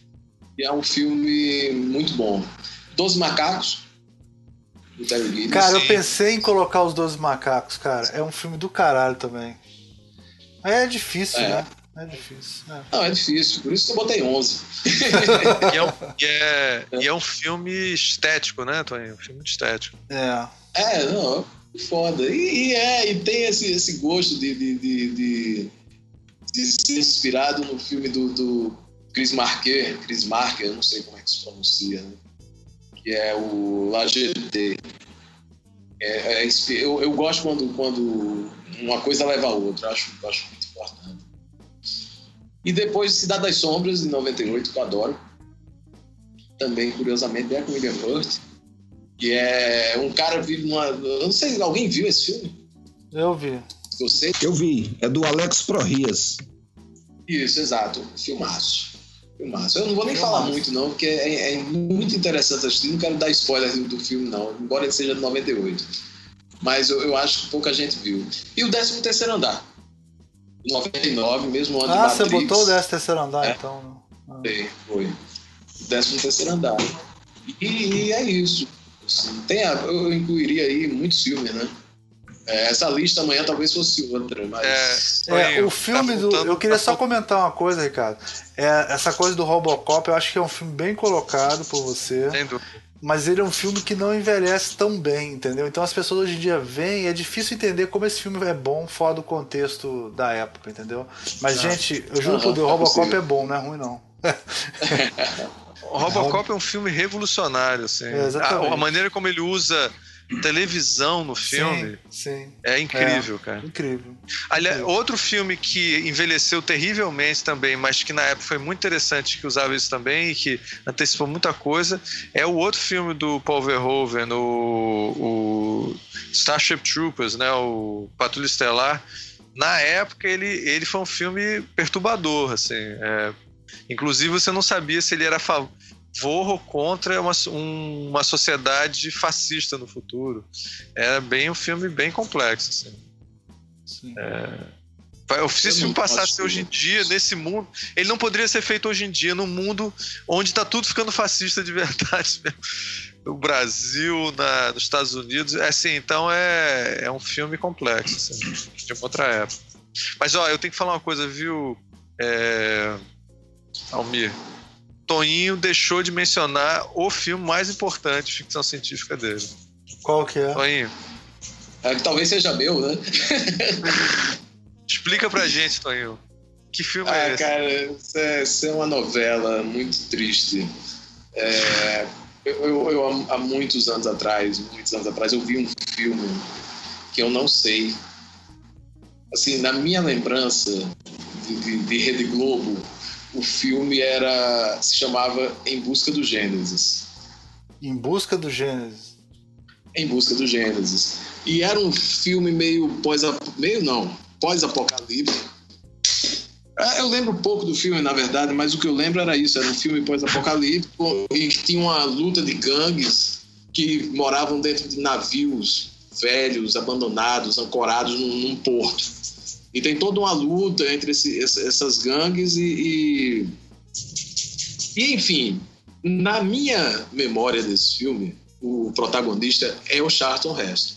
E é um filme muito bom. Doze Macacos. Do Terry Gilliam. Cara, sim. eu pensei em colocar os Doze Macacos, cara. É um filme do caralho também. Mas é difícil, é. né? É difícil. É. Não, é difícil. Por isso que eu botei 11. e, é um, e, é, e é um filme estético, né, Tony? Um filme estético. É. É, não, foda. E, e, é, e tem esse, esse gosto de, de, de, de, de ser inspirado no filme do, do Chris Marker, Chris Marker, eu não sei como é que se pronuncia, né? que é o La GT. É, é, eu, eu gosto quando, quando uma coisa leva a outra, acho, acho muito importante. E depois Cidade das Sombras, em 98, que eu adoro. Também, curiosamente, é com William Hurt. Que é um cara vive numa. Eu não sei, alguém viu esse filme? Eu vi. Você? Eu vi. É do Alex Prohias. Isso, exato. Filmaço. Filmaço. Eu não vou nem Filmaço. falar muito, não, porque é, é, muito interessante assistir. Não quero dar spoiler do, do, filme, não, embora ele seja de 98. Mas eu, eu acho que pouca gente viu. E o 13 terceiro andar 99, mesmo ano ah, de Matrix. Ah, você botou o 13 terceiro andar, é. então. Ah. Foi, foi. 13 terceiro andar. E, e, é isso. Assim, tem a, eu incluiria aí muitos filmes, né? É, essa lista amanhã talvez fosse outra, mas. É, é o filme tá do. Eu queria só comentar uma coisa, Ricardo. É, essa coisa do Robocop, eu acho que é um filme bem colocado por você. Mas ele é um filme que não envelhece tão bem, entendeu? Então as pessoas hoje em dia veem e é difícil entender como esse filme é bom fora do contexto da época, entendeu? Mas, ah. gente, eu juro por Deus, é Robocop é bom, não é ruim não. o Robocop é um filme revolucionário, assim. É, a, a maneira como ele usa televisão no filme sim, sim. é incrível, é, cara. Incrível. Aliás, outro filme que envelheceu terrivelmente também, mas que na época foi muito interessante, que usava isso também e que antecipou muita coisa, é o outro filme do Paul Verhoeven, o, o Starship Troopers, né, o Patrulha Estelar. Na época ele, ele foi um filme perturbador, assim. É, inclusive você não sabia se ele era Vorro contra uma, um, uma sociedade fascista no futuro. É bem um filme bem complexo. Assim. É, se esse filme passasse hoje em dia, nesse mundo, ele não poderia ser feito hoje em dia, num mundo onde está tudo ficando fascista de verdade. No Brasil, na, nos Estados Unidos. É assim, então é, é um filme complexo, assim, de uma outra época. Mas ó, eu tenho que falar uma coisa, viu, é, Almir? Toninho deixou de mencionar o filme mais importante de ficção científica dele. Qual que é? Toninho. É, talvez seja meu, né? Explica pra gente, Toninho. Que filme ah, é esse? Cara, isso é, isso é uma novela muito triste. É, eu, eu, eu, há muitos anos atrás, muitos anos atrás, eu vi um filme que eu não sei. Assim, na minha lembrança de, de, de Rede Globo, o filme era se chamava Em Busca do Gênesis. Em Busca do Gênesis. Em Busca do Gênesis. E era um filme meio pós meio não, pós-apocalíptico. É, eu lembro pouco do filme, na verdade, mas o que eu lembro era isso, era um filme pós-apocalíptico e tinha uma luta de gangues que moravam dentro de navios velhos, abandonados, ancorados num, num porto. E tem toda uma luta entre esse, essas gangues e, e, e, enfim, na minha memória desse filme, o protagonista é o Charlton Heston.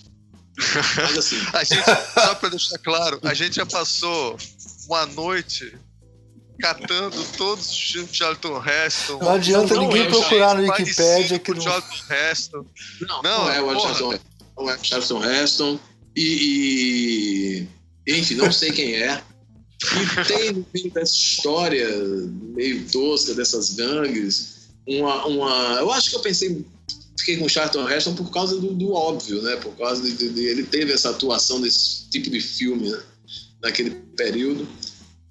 Mas assim... a gente, só para deixar claro, a gente já passou uma noite catando todos os filmes de Charlton Heston. Não adianta não ninguém é procurar no Wikipedia que não... Charlton Heston. Não, não, não é o Charlton, não é o Charlton Heston. E, e enfim, não sei quem é. E tem no meio dessa história meio tosca dessas gangues, uma, uma. Eu acho que eu pensei, fiquei com o Charlton Heston por causa do, do óbvio, né? Por causa de, de, de, ele teve essa atuação desse tipo de filme né? naquele período.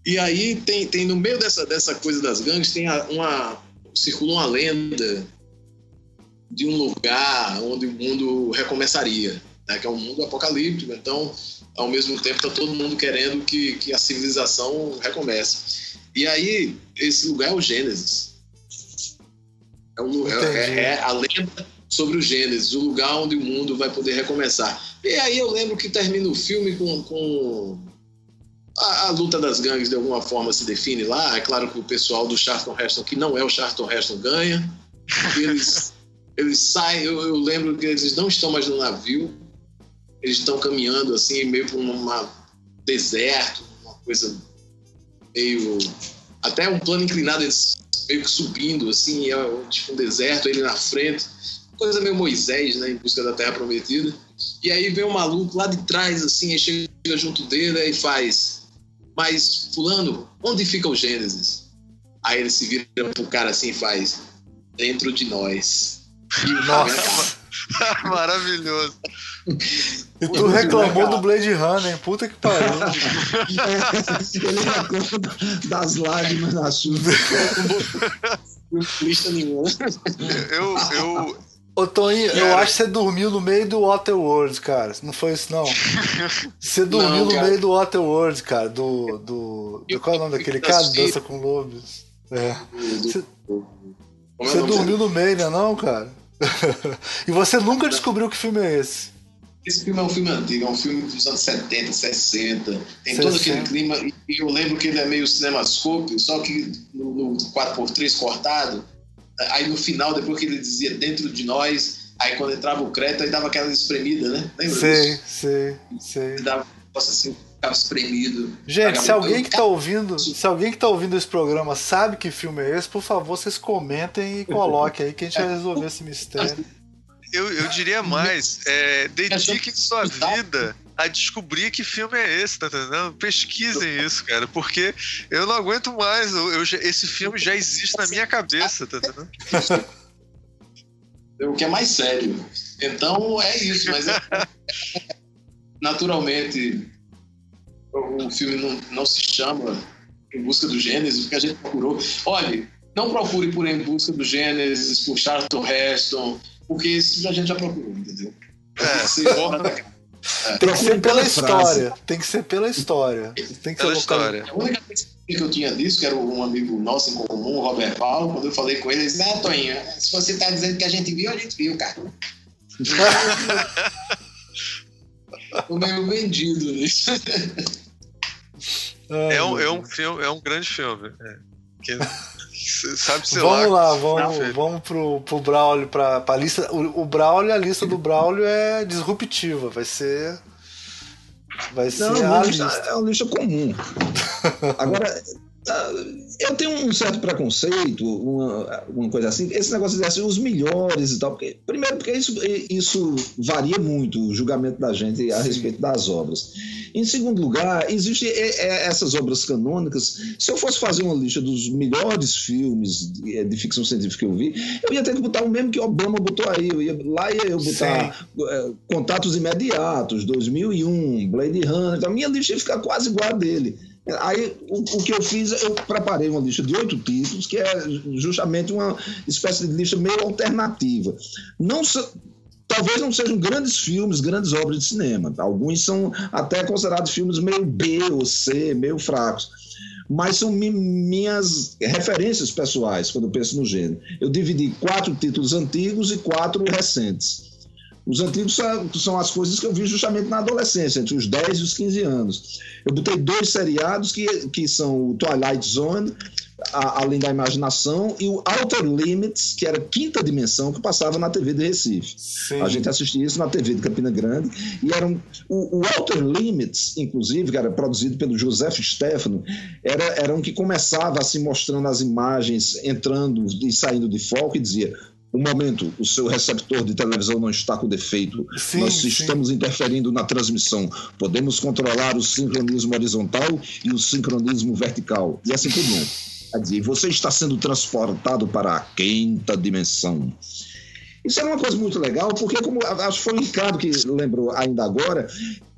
E aí tem, tem no meio dessa, dessa coisa das gangues tem uma circula uma lenda de um lugar onde o mundo recomeçaria, né? Que é um mundo apocalíptico. Então ao mesmo tempo está todo mundo querendo que, que a civilização recomece. E aí, esse lugar é o Gênesis. É, um, é, é, a lenda sobre o Gênesis, o lugar onde o mundo vai poder recomeçar. E aí eu lembro que termina o filme com, com a, a, luta das gangues de alguma forma se define lá. É claro que o pessoal do Charlton Heston, que não é o Charlton Heston, ganha. Eles, eles saem, eu, eu lembro que eles não estão mais no navio, eles estão caminhando assim, meio por um deserto, uma coisa meio. Até um plano inclinado, eles meio que subindo, assim, é tipo um deserto, ele na frente. Coisa meio Moisés, né, em busca da terra prometida. E aí vem um maluco lá de trás, assim, e chega junto dele e faz. Mas, Fulano, onde fica o Gênesis? Aí ele se vira pro cara assim e faz. Dentro de nós. E Nossa! Maravilhoso. E tu reclamou do Blade Runner, puta que pariu. Ele reclama das lágrimas na chuva. Lista nenhuma. Eu, eu, Ô, Toninho, eu acho que você dormiu no meio do Waterworld, cara. Não foi isso, não? Você dormiu não, no meio do Waterworld, cara. Do. do, do qual é o nome daquele cara? Dança com lobos. É. Você, você dormiu no meio, né, não, cara? e você nunca descobriu que filme é esse? Esse filme é um filme antigo, é um filme dos anos 70, 60. Tem 60. todo aquele clima. E eu lembro que ele é meio cinemascope, só que no, no 4x3 cortado. Aí no final, depois que ele dizia dentro de nós, aí quando entrava o crédito, aí dava aquela espremida, né? Lembra sei, disso? Sei, sei. Dava assim, ficava espremido. Gente, se alguém que tá ouvindo, se alguém que tá ouvindo esse programa sabe que filme é esse, por favor, vocês comentem e coloquem aí que a gente vai resolver esse mistério. Eu, eu diria mais, é, dediquem sua vida a descobrir que filme é esse, tá entendendo? Pesquisem isso, cara, porque eu não aguento mais. Eu, eu esse filme já existe na minha cabeça, tá entendendo? O que é mais sério. Então é isso, mas é, naturalmente o filme não, não se chama Em Busca do Gênesis, porque a gente procurou. Olha, não procure por Em Busca do Gênesis, por Charlton Heston, porque isso a gente já procurou, entendeu? É, é. Tem que ser pela história. Tem que ser pela história. Tem que pela ser história. A única coisa que eu tinha disso, que era um amigo nosso em comum, o Robert Paulo, quando eu falei com ele, ele disse: Ah, Toninho, se você tá dizendo que a gente viu, a gente viu, cara. Tô meio vendido nisso. É um, é um filme, é um grande filme. É. Que, sabe se vamos lá, lá vamos, vamos pro, pro Braulio, pra, pra lista. O, o Braulio, a lista do Braulio é disruptiva, vai ser. Vai ser Não, a lista. É uma lista comum. Agora, eu tenho um certo preconceito, uma, uma coisa assim, esse negócio de assim, os melhores e tal. Porque, primeiro, porque isso, isso varia muito o julgamento da gente a Sim. respeito das obras. Em segundo lugar, existem essas obras canônicas. Se eu fosse fazer uma lista dos melhores filmes de, de, ficção científica que eu vi, eu ia ter que botar o mesmo que Obama botou aí. Eu ia, lá ia eu botar é, Contatos Imediatos, 2001, Blade Runner. Então, a minha lista ia ficar quase igual a dele. Aí o, o, que eu fiz, eu preparei uma lista de oito títulos, que é justamente uma espécie de lista meio alternativa. Não talvez não sejam grandes filmes, grandes obras de cinema. Alguns são até considerados filmes meio B ou C, meio fracos. Mas são mi minhas referências pessoais quando eu penso no gênero. Eu dividi quatro títulos antigos e quatro recentes. Os antigos são, as coisas que eu vi justamente na adolescência, entre os 10 e os 15 anos. Eu botei dois seriados que, que são o Twilight Zone, a, Além da Imaginação, e o Outer Limits, que era quinta dimensão, que passava na TV de Recife. Sim. A gente assistia isso na TV de Campina Grande. E era um, o, o Outer Limits, inclusive, que era produzido pelo Joseph Stefano, era, era um que começava assim mostrando as imagens entrando e saindo de foco e dizia um momento, o seu receptor de televisão não está com defeito. Sim, Nós sim. estamos interferindo na transmissão. Podemos controlar o sincronismo horizontal e o sincronismo vertical. E assim por diante. Quer dizer, você está sendo transportado para a quinta dimensão. Isso é uma coisa muito legal, porque, como acho que foi o Ricardo que lembrou ainda agora,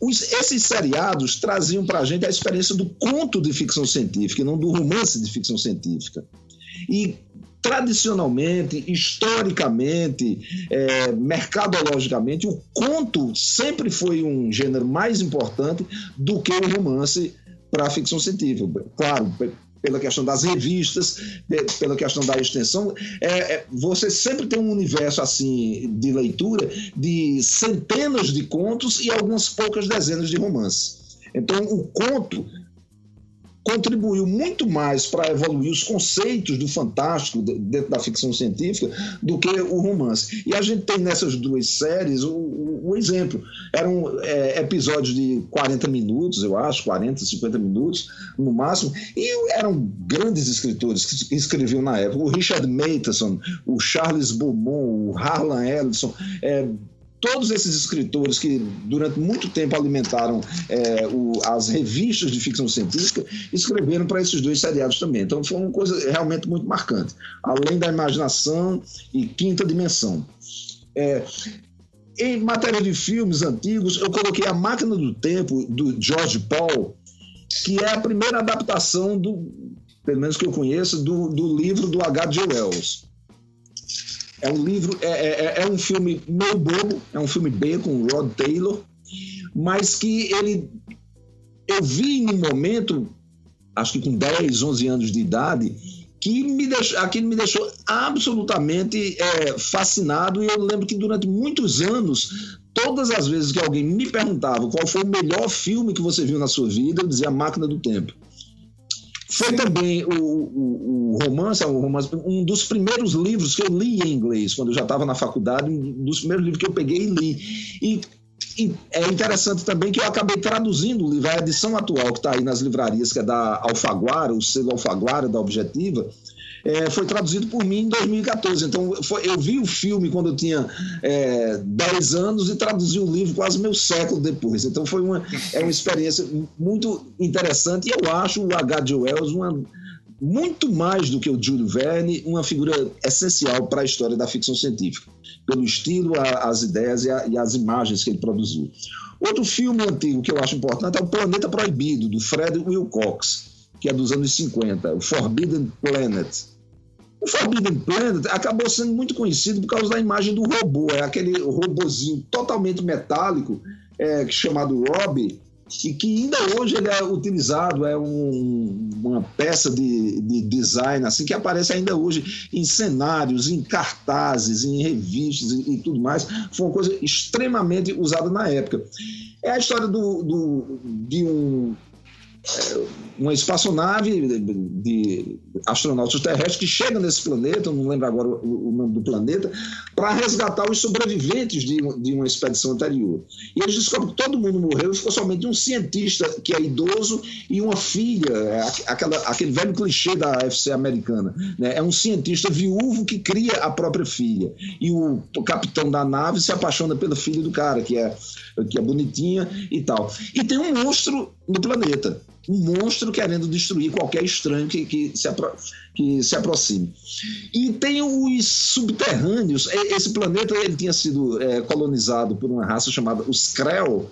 os, esses seriados traziam para a gente a experiência do conto de ficção científica, e não do romance de ficção científica. E tradicionalmente, historicamente, é, mercadologicamente, o conto sempre foi um gênero mais importante do que o romance para a ficção científica. Claro, pela questão das revistas, pela questão da extensão, é, é, você sempre tem um universo assim de leitura de centenas de contos e algumas poucas dezenas de romances. Então, o conto contribuiu muito mais para evoluir os conceitos do fantástico dentro da ficção científica do que o romance. E a gente tem nessas duas séries o, o, o exemplo. Eram é, episódios de 40 minutos, eu acho, 40, 50 minutos no máximo, e eram grandes escritores que escreviam na época. O Richard Matheson, o Charles Beaumont, o Harlan Ellison, é, todos esses escritores que durante muito tempo alimentaram é, o, as revistas de ficção científica escreveram para esses dois seriados também. Então foi uma coisa realmente muito marcante. Além da imaginação e quinta dimensão. É, em matéria de filmes antigos, eu coloquei A Máquina do Tempo, do George Paul, que é a primeira adaptação, do, pelo menos que eu conheço, do, do livro do H.G. Wells. É um livro, é, é, é, é um filme meio bobo, é um filme B com Rod Taylor, mas que ele. Eu vi em um momento, acho que com 10, 11 anos de idade, que me deixou, aquilo me deixou absolutamente é, fascinado. E eu lembro que durante muitos anos, todas as vezes que alguém me perguntava qual foi o melhor filme que você viu na sua vida, eu dizia A Máquina do Tempo. Foi também o, o, o romance, o romance, um dos primeiros livros que eu li em inglês, quando eu já estava na faculdade, um dos primeiros livros que eu peguei e li. E é interessante também que eu acabei traduzindo o livro, a edição atual que está aí nas livrarias, que é da Alfaguara, o selo Alfaguara da Objetiva, é, foi traduzido por mim em 2014. Então, foi, eu vi o filme quando eu tinha é, 10 anos e traduzi o livro quase meio século depois. Então, foi uma, é uma experiência muito interessante e eu acho o H.G. Wells uma, muito mais do que o Júlio Verne, uma figura essencial para a história da ficção científica, pelo estilo, a, as ideias e, a, e as imagens que ele produziu. Outro filme antigo que eu acho importante é O Planeta Proibido, do Fred Wilcox que é dos anos 50, o Forbidden Planet. O Forbidden Planet acabou sendo muito conhecido por causa da imagem do robô, é aquele robozinho totalmente metálico, é, chamado Robbie, e que ainda hoje ele é utilizado, é um, uma peça de, de, design assim que aparece ainda hoje em cenários, em cartazes, em revistas e, e, tudo mais. Foi uma coisa extremamente usada na época. É a história do, do de um uma espaçonave de astronautas terrestres que chega nesse planeta, não lembro agora o nome do planeta, para resgatar os sobreviventes de, uma expedição anterior. E eles descobrem que todo mundo morreu, ficou somente um cientista que é idoso e uma filha, é aquela, aquele velho clichê da FC americana. Né? É um cientista viúvo que cria a própria filha. E o, o capitão da nave se apaixona pela filha do cara, que é, que é bonitinha e tal. E tem um monstro no planeta um monstro querendo destruir qualquer estranho que, que, se, apro que se aproxime. E tem os subterrâneos. Esse planeta ele tinha sido é, colonizado por uma raça chamada os Krell.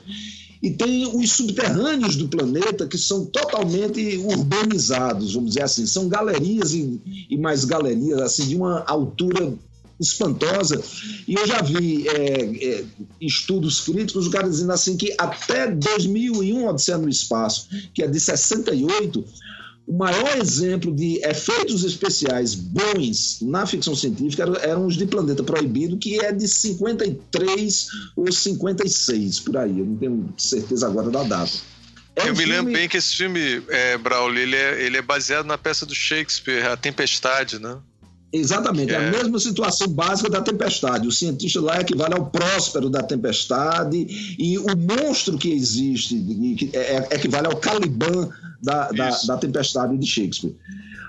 E tem os subterrâneos do planeta que são totalmente urbanizados, vamos dizer assim. São galerias e, e mais galerias, assim, de uma altura espantosa. E eu já vi é, é, estudos críticos, o cara dizendo assim que até 2001, Odisseia no Espaço, que é de 68, o maior exemplo de efeitos especiais bons na ficção científica eram os de Planeta Proibido, que é de 53 ou 56, por aí. Eu não tenho certeza agora da data. É eu um me filme... lembro bem que esse filme, é, Braulio, ele é, ele é baseado na peça do Shakespeare, A Tempestade, né? Exatamente, é a é. mesma situação básica da tempestade. O cientista lá equivale ao próspero da tempestade e o monstro que existe é, é, equivale ao Caliban da, da, da, tempestade de Shakespeare.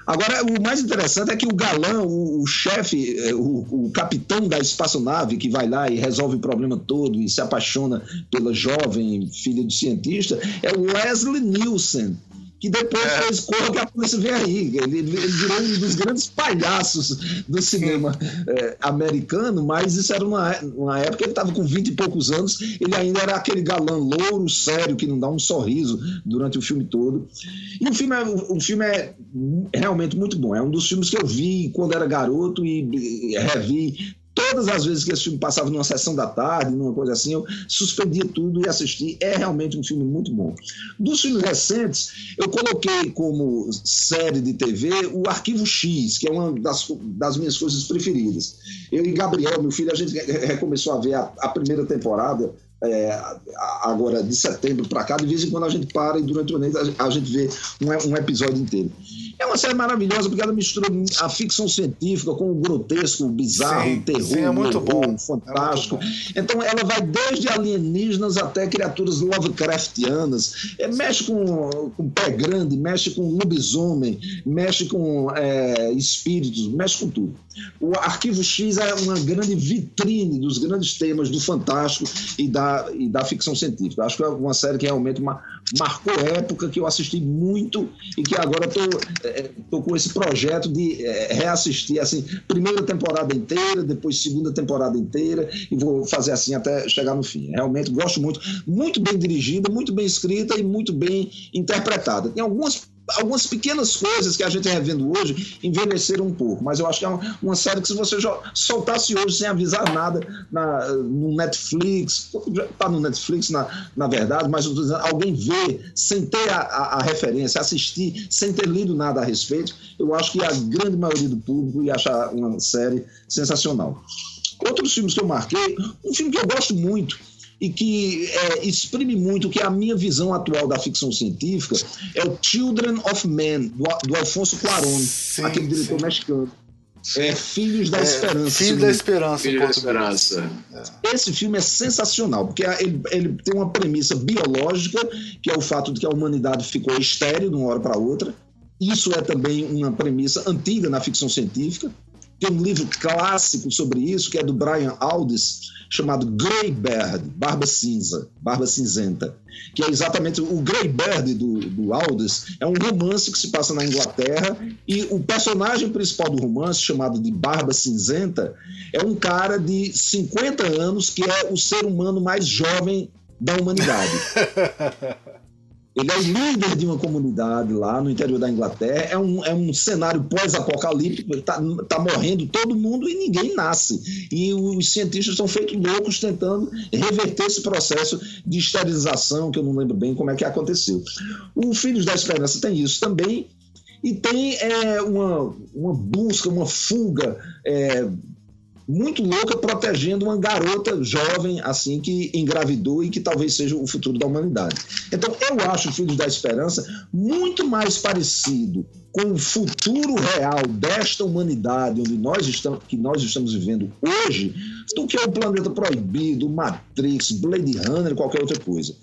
Agora, o mais interessante é que o galã, o, o chefe, é, o, o, capitão da espaçonave que vai lá e resolve o problema todo e se apaixona pela jovem filha do cientista, é o Leslie Nielsen que depois é. fez Corra que a Polícia Vem Aí. Ele, ele, virou um dos grandes palhaços do cinema é, americano, mas isso era uma, uma época, ele estava com 20 e poucos anos, ele ainda era aquele galã louro, sério, que não dá um sorriso durante o filme todo. E o filme é, o filme é realmente muito bom. É um dos filmes que eu vi quando era garoto e revi todas as vezes que esse filme passava numa sessão da tarde, numa coisa assim, eu suspendia tudo e assisti. É realmente um filme muito bom. Dos filmes recentes, eu coloquei como série de TV o Arquivo X, que é uma das, das minhas coisas preferidas. Eu e Gabriel, meu filho, a gente recomeçou a ver a, a primeira temporada é, agora de setembro para cá, de vez em quando a gente para e durante o mês a gente vê um, um episódio inteiro. É uma série maravilhosa porque ela mistura a ficção científica com o grotesco, o bizarro, sim, o terror, sim, é muito bom. fantástico. É muito bom. Então ela vai desde alienígenas até criaturas Lovecraftianas. É, mexe com, com pé grande, mexe com lobisomem, mexe com é, espíritos, mexe com tudo. O Arquivo X é uma grande vitrine dos grandes temas do fantástico e da, e da ficção científica. Acho que é uma série que realmente marcou época, que eu assisti muito e que agora estou é, tô com esse projeto de é, reassistir assim, primeira temporada inteira, depois segunda temporada inteira, e vou fazer assim até chegar no fim. Realmente gosto muito, muito bem dirigida, muito bem escrita e muito bem interpretada. Tem algumas algumas pequenas coisas que a gente revendo hoje envelheceram um pouco, mas eu acho que é uma, uma série que se você soltasse hoje sem avisar nada na, no Netflix, está no Netflix na, na verdade, mas alguém vê sem ter a, a, a, referência, assistir sem ter lido nada a respeito, eu acho que a grande maioria do público ia achar uma série sensacional. Outros filmes que eu marquei, um filme que eu gosto muito, e que é, exprime muito que é a minha visão atual da ficção científica é o Children of Men, do, do Alfonso Cuarón, aquele diretor sim. mexicano. É Filhos da É, Esperança. Filho da Esperança. Filho da. Esperança. Esse filme é sensacional, porque ele, ele tem uma premissa biológica, que é o fato de que a humanidade ficou estéril de uma hora para outra. Isso é também uma premissa antiga na ficção científica. Tem um livro clássico sobre isso, que é do Brian Aldiss, chamado Greybird, Barba Cinza, Barba Cinzenta, que é exatamente o Greybird do, do Aldiss, é um romance que se passa na Inglaterra e o personagem principal do romance, chamado de Barba Cinzenta, é um cara de 50 anos que é o ser humano mais jovem da humanidade. Ele é líder de uma comunidade lá no interior da Inglaterra. É um, é um cenário pós-apocalíptico. Está tá morrendo todo mundo e ninguém nasce. E os cientistas estão feitos loucos tentando reverter esse processo de esterilização, que eu não lembro bem como é que aconteceu. O Filhos da Esperança tem isso também. E tem é, uma, uma busca, uma fuga é, muito louca protegendo uma garota jovem assim que engravidou e que talvez seja o futuro da humanidade. Então eu acho Filhos da Esperança muito mais parecido com o futuro real desta humanidade onde nós estamos, que nós estamos vivendo hoje do que o Planeta Proibido, Matrix, Blade Runner, qualquer outra coisa.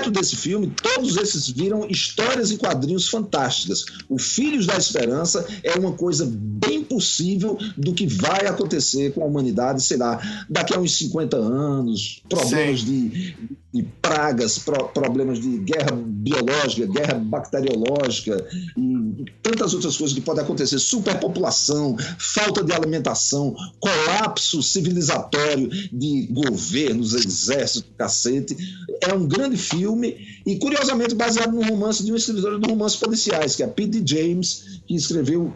Perto desse filme, todos esses viram histórias e quadrinhos fantásticas. O Filhos da Esperança é uma coisa bem possível do que vai acontecer com a humanidade, sei lá, daqui a uns 50 anos, problemas de, de, pragas, pro, problemas de guerra biológica, guerra bacteriológica e tantas outras coisas que podem acontecer, superpopulação, falta de alimentação, colapso civilizatório de governos, exército, cacete. É um grande filme e, curiosamente, baseado no romance de um escritor de romances policiais, que é P.D. James, que escreveu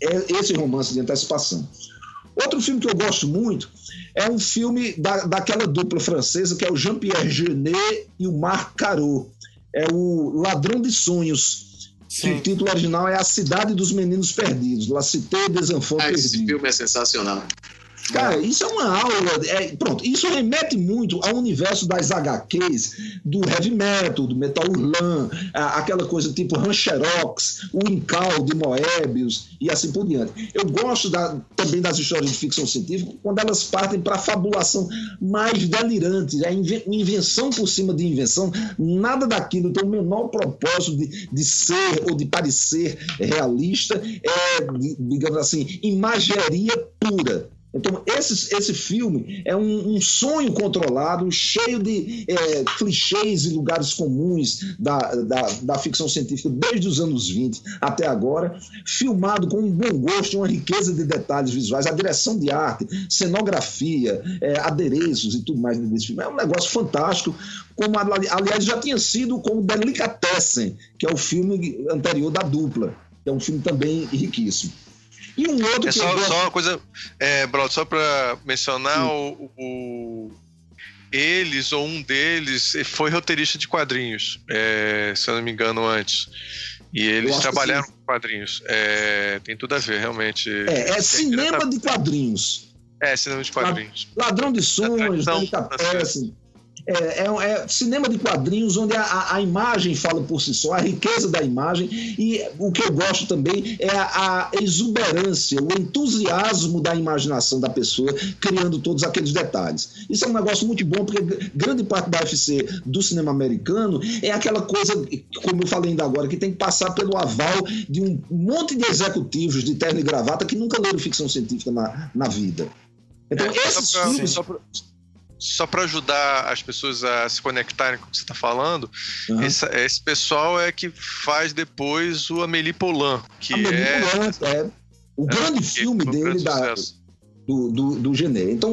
esse romance de antecipação. Outro filme que eu gosto muito é um filme da, daquela dupla francesa que é o Jean-Pierre Jeunet e o Marc Caro. É o Ladrão de Sonhos. Que o título original é A Cidade dos Meninos Perdidos. La Cité des Enfants Ah, esse Perdidos. filme é sensacional. Cara, isso é uma aula. é, pronto, isso remete muito ao universo das HQs, do heavy metal, do metal urlan, aquela coisa tipo Rancherox, o Incal de Moebius e assim por diante. Eu gosto da- também das histórias de ficção científica quando elas partem para a fabulação mais delirante, a invenção por cima de invenção, nada daquilo tem o menor propósito de, de ser ou de parecer realista, é, di- digamos assim, imageria pura. Então, esse, esse filme é um, um sonho controlado, cheio de é, clichês e lugares comuns da, da, da ficção científica desde os anos 20 até agora, filmado com um bom gosto e uma riqueza de detalhes visuais, a direção de arte, cenografia, é, adereços e tudo mais desse filme. É um negócio fantástico, como ali- aliás já tinha sido com Delicatessen, que é o filme anterior da dupla, que é um filme também riquíssimo. E um outro É só, gosto- só uma coisa, é, Brother, só pra mencionar, o, o- eles ou um deles foi roteirista de quadrinhos, é, se eu não me engano, antes. E eles trabalharam com quadrinhos. É, tem tudo a ver, realmente. É, é cinema de quadrinhos. É, cinema de quadrinhos. Ladrão de Sonhos, tradição Delicatessen. É, é, é cinema de quadrinhos onde a, a- imagem fala por si só, a riqueza da imagem. E o que eu gosto também é a, a exuberância, o entusiasmo da imaginação da pessoa, criando todos aqueles detalhes. Isso é um negócio muito bom, porque grande parte da FC do cinema americano é aquela coisa, como eu falei ainda agora, que tem que passar pelo aval de um monte de executivos de terno e gravata que nunca leram ficção científica na, na vida. Então, É, esses pra- filmes. Só para ajudar as pessoas a se conectarem com o que você está falando, Aham. esse, esse pessoal é que faz depois o Amélie Poulain, que Amélie é, Poulain, é o grande que filme dele grande da, do, do, do Genet. Então,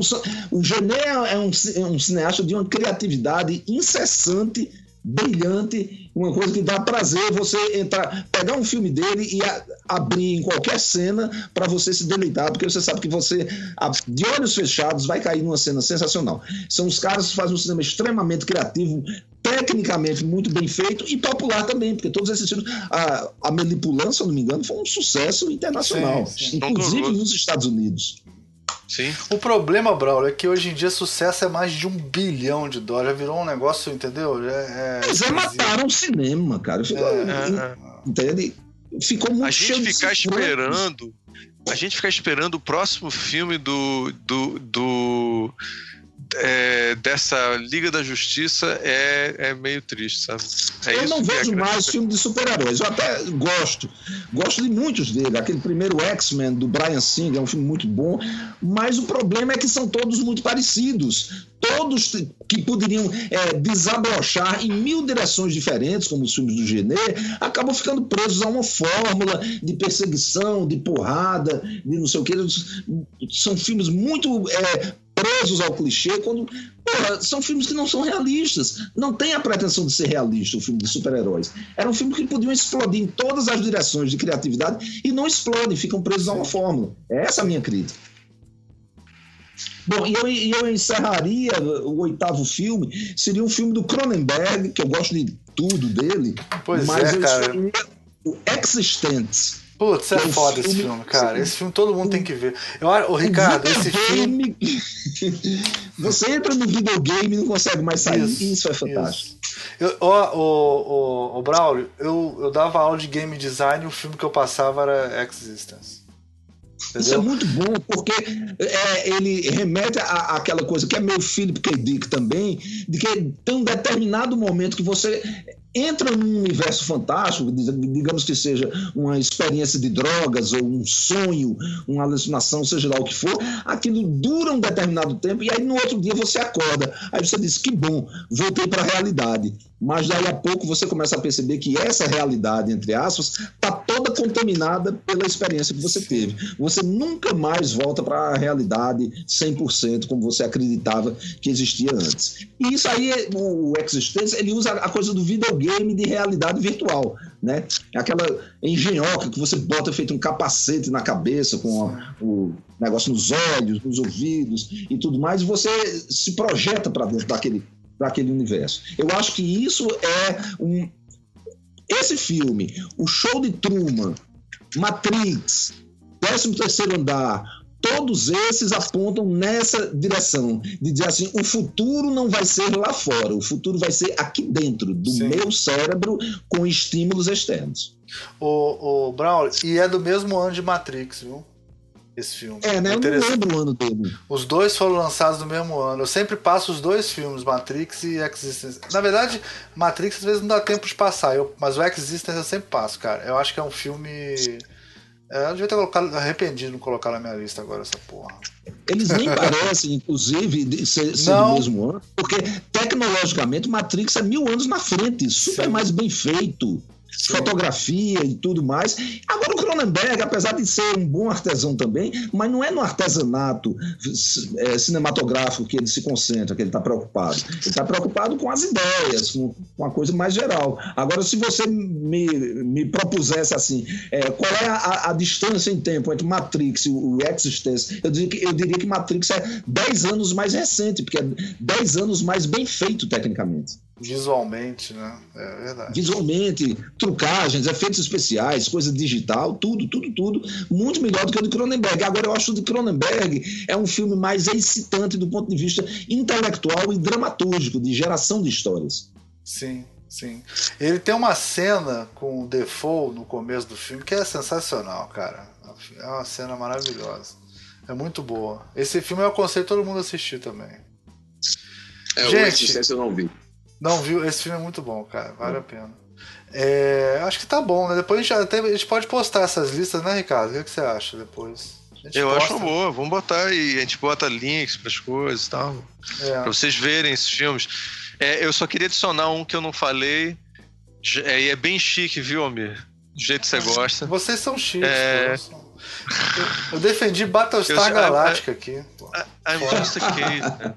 o Genet é um, é um cineasta de uma criatividade incessante, brilhante, uma coisa que dá prazer você entrar, pegar um filme dele e a- abrir em qualquer cena para você se deleitar, porque você sabe que você, de olhos fechados, vai cair numa cena sensacional. São os caras que fazem um cinema extremamente criativo, tecnicamente muito bem feito e popular também, porque todos esses filmes, a, a Melipulã, se eu não me engano, foi um sucesso internacional, Sim, sim. inclusive nos Estados Unidos. Sim. O problema, Braulio, é que hoje em dia sucesso é mais de um bilhão de dólares. Já virou um negócio, entendeu? Já É, Mas é mataram o cinema, cara. Eu fico- É, É, é. Entende? ficou muito A gente ficar esperando. A gente ficar esperando o próximo filme do. do, do é, dessa Liga da Justiça é, é meio triste, sabe? É eu não vejo é mais filme de super-heróis. Eu até gosto. Gosto de muitos dele. Aquele primeiro X-Men do Brian Singer é um filme muito bom. Mas o problema é que são todos muito parecidos. Todos que poderiam é, desabrochar em mil direções diferentes, como os filmes do Genê, acabam ficando presos a uma fórmula de perseguição, de porrada, de não sei o que. São filmes muito é, presos ao clichê quando porra, são filmes que não são realistas. Não tem a pretensão de ser realista o filme de super-heróis. Era um filme que podiam explodir em todas as direções de criatividade e não explodem, ficam presos a uma fórmula. É essa a minha crítica. Bom, e eu, eu encerraria o oitavo filme, seria um filme do Cronenberg, que eu gosto de tudo dele. Pois mas é, cara. O Existence Putz, é foda esse filme, cara. Esse filme todo mundo tem que ver. Eu, o Ricardo, esse filme. Você entra no videogame e não consegue mais sair. Isso, isso é fantástico. Eu, ó, o, o, o Braulio, eu, eu dava aula de game design e o filme que eu passava era Existence. Entendeu? Isso é muito bom, porque é, ele remete àquela coisa que é meio Philip K. Dick também, de que tem um determinado momento que você entra num universo fantástico, digamos que seja uma experiência de drogas ou um sonho, uma alucinação, seja lá o que for, aquilo dura um determinado tempo e aí no outro dia você acorda. Aí você diz: que bom, voltei para a realidade. Mas daí a pouco você começa a perceber que essa realidade, entre aspas, está toda contaminada pela experiência que você teve. Você nunca mais volta para a realidade 100% como você acreditava que existia antes. E isso aí, o Existence, ele usa a coisa do videogame game de realidade virtual, né? Aquela engenhoca que você bota feito um capacete na cabeça com a, o negócio nos olhos, nos ouvidos e tudo mais, e você se projeta para dentro daquele, daquele universo. Eu acho que isso é um esse filme, o show de Truman, Matrix, 13 terceiro andar, todos esses apontam nessa direção, de dizer assim, o futuro não vai ser lá fora, o futuro vai ser aqui dentro do Sim. meu cérebro com estímulos externos. O, o Brown, e é do mesmo ano de Matrix, viu? Esse filme. É, né? Eu não lembro o ano dele. Os dois foram lançados no mesmo ano. Eu sempre passo os dois filmes, Matrix e Existence. Na verdade, Matrix às vezes não dá tempo de passar, eu, mas o Existence eu sempre passo, cara. Eu acho que é um filme é, eu devia ter colocado, arrependido de não colocar na minha lista agora essa porra. Eles nem parecem, inclusive, ser, ser do mesmo ano, porque tecnologicamente Matrix é mil anos na frente, super Sim. mais bem feito. Sim. fotografia e tudo mais. Agora o Cronenberg, apesar de ser um bom artesão também, mas não é no artesanato é, cinematográfico que ele se concentra, que ele está preocupado. Ele está preocupado com as ideias, com, com a coisa mais geral. Agora, se você me, me propusesse assim, é, qual é a, a, distância em tempo entre Matrix e o, o Existence, eu diria, que, eu diria que Matrix é 10 anos mais recente, porque é 10 anos mais bem feito tecnicamente. Visualmente, né? É verdade. Visualmente, trucagens, efeitos especiais, coisa digital, tudo, tudo, tudo, muito melhor do que o de Cronenberg. Agora, eu acho que o de Cronenberg é um filme mais excitante do ponto de vista intelectual e dramatúrgico, de geração de histórias. Sim, sim. Ele tem uma cena com o Defoe no começo do filme que é sensacional, cara. É uma cena maravilhosa. É muito boa. Esse filme eu aconselho todo mundo a assistir também. É, Gente, o eu não vi. Não viu? Esse filme é muito bom, cara. Vale a pena. É, acho que tá bom, né? Depois a gente, até, a gente pode postar essas listas, né, Ricardo? O que, é que você acha depois? Eu posta. acho boa, vamos botar e a gente bota links para as coisas e tal. É. Pra vocês verem esses filmes. É, eu só queria adicionar um que eu não falei. É, e é bem chique, viu, Almir? Do jeito que você gosta. Vocês são chiques, é... eu, eu defendi Battlestar Galactica aqui. I'm just a kid.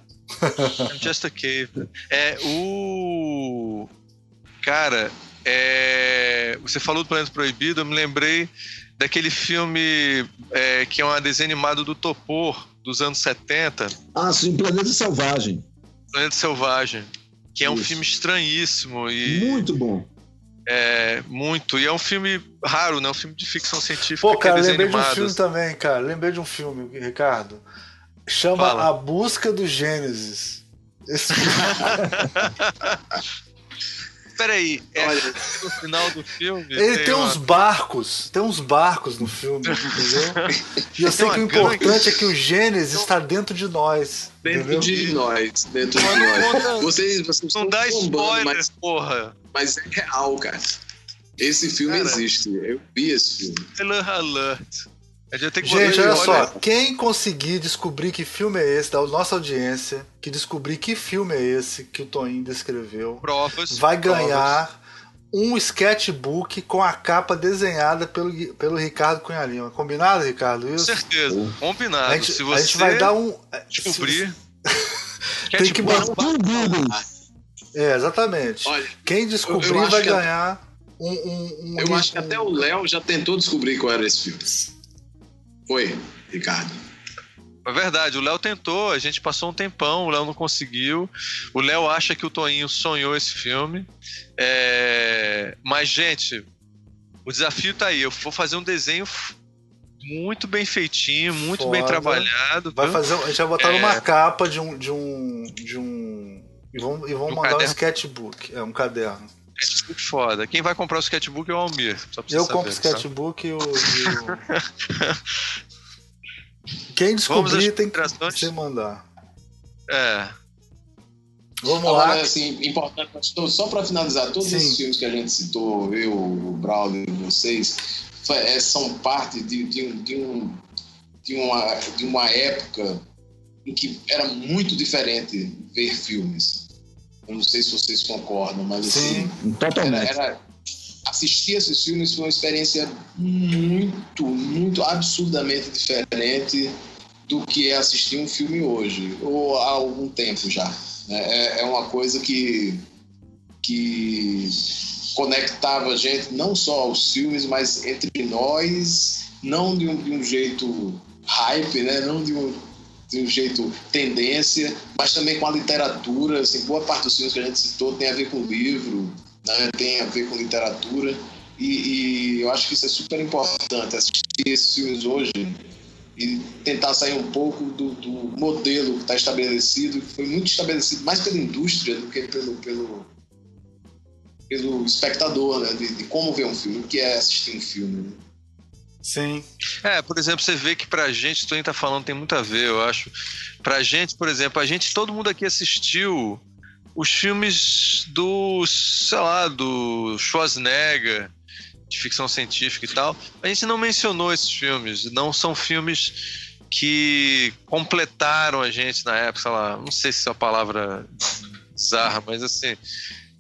Just a Cave. É o. Cara, é... você falou do Planeta Proibido, eu me lembrei daquele filme é, que é um desenho animado do Topor, dos anos 70. Ah, sim, Planeta Selvagem. Planeta Selvagem. Que é Isso. um filme estranhíssimo e. Muito bom. É, muito. E é um filme raro, né? Um filme de ficção científica. Pô, cara, é lembrei animado. de um filme também, cara. Lembrei de um filme, Ricardo. Chama Fala. A Busca do Gênesis. Esse... peraí, é Olha, no final do filme. Ele tem, tem uma... uns barcos, tem uns barcos no filme, entendeu? E eu sei que o importante é que o Gênesis está dentro de nós. Dentro entendeu? de nós, dentro de nós. vocês, vocês não dá spoiler, mas, porra. Mas é real, cara. Esse filme cara, existe. Eu vi esse filme. Spoiler alert. Gente, olha só, quem conseguir descobrir que filme é esse, da nossa audiência, que descobrir que filme é esse que o Toninho descreveu, provas, vai ganhar provas. um sketchbook com a capa desenhada pelo, pelo Ricardo Cunha Lima. Combinado, Ricardo? Isso? Com certeza, combinado. A gente, se você a gente vai dar um. Descobrir. Tem que mandar. É, exatamente. Olha, Quem descobrir eu, eu vai ganhar um, um, um. Eu acho que até o Léo já tentou descobrir qual era esse filme. Foi, Ricardo. É verdade, o Léo tentou, a gente passou um tempão, o Léo não conseguiu. O Léo acha que o Toninho sonhou esse filme. É... Mas, gente, o desafio tá aí. Eu vou fazer um desenho muito bem feitinho, muito Foda. bem trabalhado. Vai fazer, a gente vai botar é... numa capa de um. De um, de um e vamos, e vamos um mandar caderno. um sketchbook. É um caderno. Sketchbook foda. Quem vai comprar o sketchbook é o Almir. eu compro o sketchbook e o. O... Quem descobrir tem que você mandar. É. Vamos lá. assim, importante, só para finalizar, todos Sim. esses filmes que a gente citou, eu, o Braulio e vocês, é, são parte de, de, de, um, de, uma, de uma época em que era muito diferente ver filmes. Eu não sei se vocês concordam, mas Sim, assim, totalmente. Era, era, assistir esses filmes foi uma experiência muito, muito absurdamente diferente do que é assistir um filme hoje, ou há algum tempo já. É, é uma coisa que, que conectava a gente não só aos filmes, mas entre nós, não de um, de um jeito hype, né? não de um, de um jeito tendência, mas também com a literatura. Assim, boa parte dos filmes que a gente citou tem a ver com livro, né? tem a ver com literatura. E, e, eu acho que isso é super importante, assistir esses filmes hoje e tentar sair um pouco do, do modelo que está estabelecido, que foi muito estabelecido mais pela indústria do que pelo, pelo, pelo espectador, né? de, de como ver um filme, o que é assistir um filme. Né? Sim. É, por exemplo, você vê que pra gente, tu tá falando, tem muito a ver, eu acho. Pra gente, por exemplo, a gente, todo mundo aqui assistiu os filmes do, sei lá, do Schwarzenegger, de ficção científica e tal. A gente não mencionou esses filmes, não são filmes que completaram a gente na época, sei lá, não sei se é a palavra bizarra, mas assim,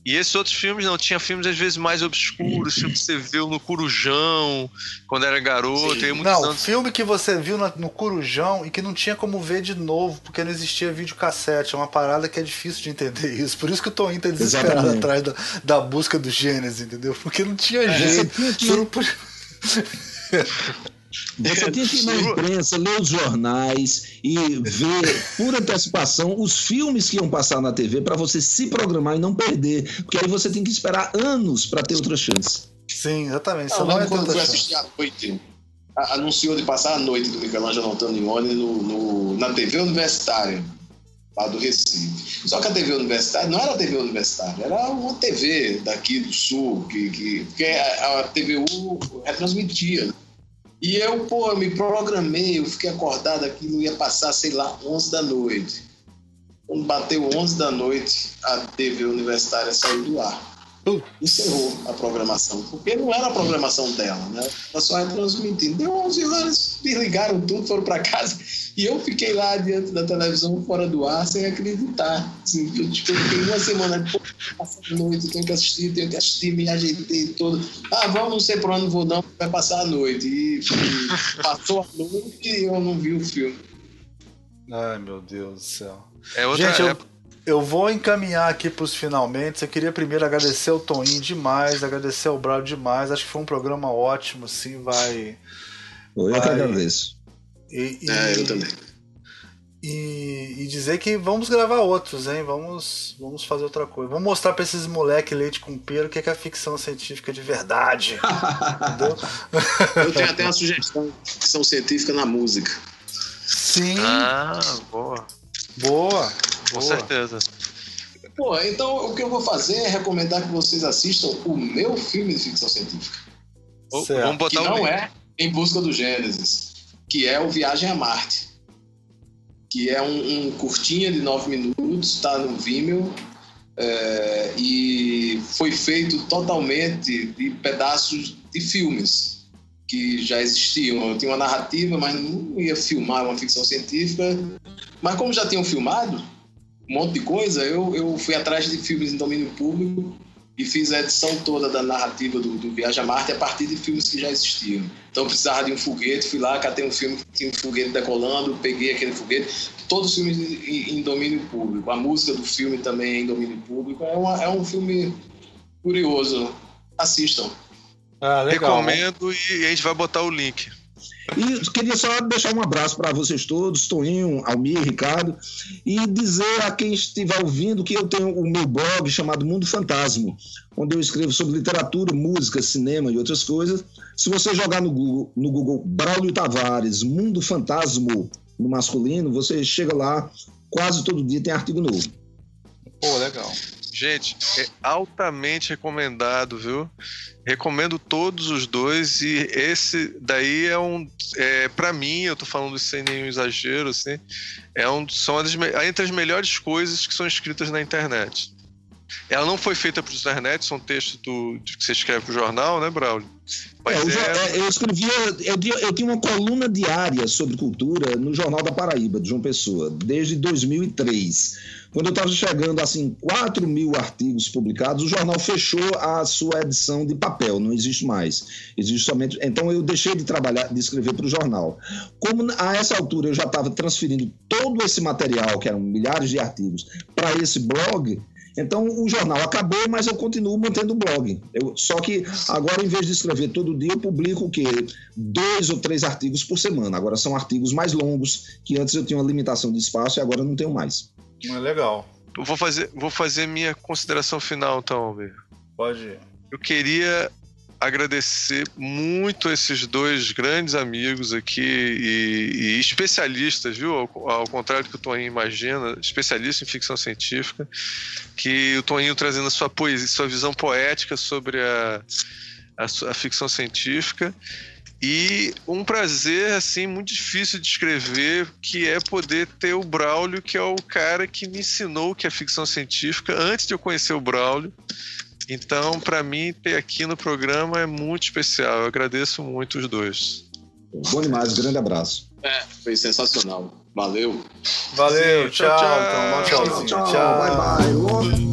e esses outros filmes não, tinha filmes às vezes mais obscuros, filmes que você viu no Curujão, quando era garoto. Sim. não, anos... filme que você viu no, no Curujão e que não tinha como ver de novo, porque não existia videocassete. É uma parada que é difícil de entender isso. Por isso que o Toninho tá desesperado Exatamente. atrás da, da busca do Gênesis, entendeu? Porque não tinha é, jeito. Você não podia... Você tinha que ir na imprensa, ler os jornais e ver por antecipação os filmes que iam passar na TV para você se programar e não perder. Porque aí você tem que esperar anos para ter outra chance. Sim, exatamente. Não, não é quando fui assistir à noite, anunciou de passar a noite do Michelangelo Antonioni no, no, na TV universitária, lá do Recife. Só que a TV universitária não era a TV universitária, era uma TV daqui do Sul, que, que, que a, a TVU retransmitia. E eu, pô, me programei, eu fiquei acordado, aquilo ia passar, sei lá, 11 da noite. Quando bateu 11 da noite, a TV universitária saiu do ar. Encerrou a programação, porque não era a programação dela, né? Ela só ia transmitindo. Deu 11 horas, desligaram tudo, foram para casa. E eu fiquei lá diante da televisão, fora do ar, sem acreditar. Assim, eu, tipo, eu fiquei uma semana, pô, passar a noite, tenho que assistir, tenho que assistir, me ajeitei todo. Ah, vamos, não sei para onde vou não, vai passar a noite. E, e passou a noite e eu não vi o filme. Ai, meu Deus do céu. É outra Gente, época. Eu, eu vou encaminhar aqui para os finalmente. Eu queria primeiro agradecer o Toninho demais, agradecer ao Brau demais. Acho que foi um programa ótimo, assim, vai. Eu vai... que agradeço. E, e, é, eu também. E, e, dizer que vamos gravar outros, hein? Vamos, vamos fazer outra coisa. Vamos mostrar para esses moleque leite com pera o que é, a ficção científica de verdade. entendeu? Eu tenho até uma sugestão de ficção científica na música. Sim. Ah, boa. Boa. Com certeza. Pô, então o que eu vou fazer é recomendar que vocês assistam o meu filme de ficção científica. Oh, vamos botar que não é Em Busca do Gênesis, que é o Viagem a Marte. Que é um, um curtinha de nove minutos, está no Vimeo, é, e foi feito totalmente de pedaços de filmes que já existiam. Eu tinha uma narrativa, mas não ia filmar uma ficção científica. Mas como já tinham filmado um monte de coisa, eu, eu fui atrás de filmes em domínio público e fiz a edição toda da narrativa do, do Viagem a Marte a partir de filmes que já existiam. Então eu precisava de um foguete, fui lá, catei um filme que tinha um foguete decolando, peguei aquele foguete. Todos os filmes em, em domínio público. A música do filme também é em domínio público. É, uma, é um filme curioso. Assistam. Ah, legal. Recomendo e a gente vai botar o link. E queria só deixar um abraço para vocês todos, Toninho, Almir, Ricardo, e dizer a quem estiver ouvindo que eu tenho o meu blog chamado Mundo Fantasma, onde eu escrevo sobre literatura, música, cinema e outras coisas. Se você jogar no Google, no Google Braulio Tavares, Mundo Fantasma no masculino, você chega lá, quase todo dia tem artigo novo. Pô, legal. Gente, é altamente recomendado, viu? Recomendo todos os dois e esse daí é um, é, para mim, eu tô falando isso sem nenhum exagero, assim, é um, são as, entre as melhores coisas que são escritas na internet. Ela não foi feita para internet, são textos do, que você escreve para o jornal, né, Braulio? É, eu, é... eu, escrevia, eu, eu, tinha uma coluna diária sobre cultura no Jornal da Paraíba, de João Pessoa, desde 2003. Quando eu estava chegando assim 4 mil artigos publicados, o jornal fechou a sua edição de papel, não existe mais. Existe somente. Então eu deixei de trabalhar, de escrever para o jornal. Como a essa altura eu já estava transferindo todo esse material, que eram milhares de artigos, para esse blog, então o jornal acabou, mas eu continuo mantendo o blog. Eu, só que agora, em vez de escrever todo dia, eu publico o quê? Dois ou três artigos por semana. Agora são artigos mais longos, que antes eu tinha uma limitação de espaço e agora não tenho mais. É legal. Eu vou fazer, vou fazer minha consideração final, então, Almir. Pode ir. Eu queria agradecer muito esses dois grandes amigos aqui e, e especialistas, viu? Ao, ao, contrário do que o Toninho imagina, especialista em ficção científica, que o Toninho trazendo a sua poesia, sua visão poética sobre a, a, a ficção científica e um prazer, assim, muito difícil de escrever, que é poder ter o Braulio, que é o cara que me ensinou o que é ficção científica antes de eu conhecer o Braulio. Então, para mim, ter aqui no programa é muito especial. Eu agradeço muito os dois. Bom demais, grande abraço. É, foi sensacional. Valeu. Valeu, Sim, tchau, tchau, tchau. Então, tchau, tchau, tchau. Bye, bye.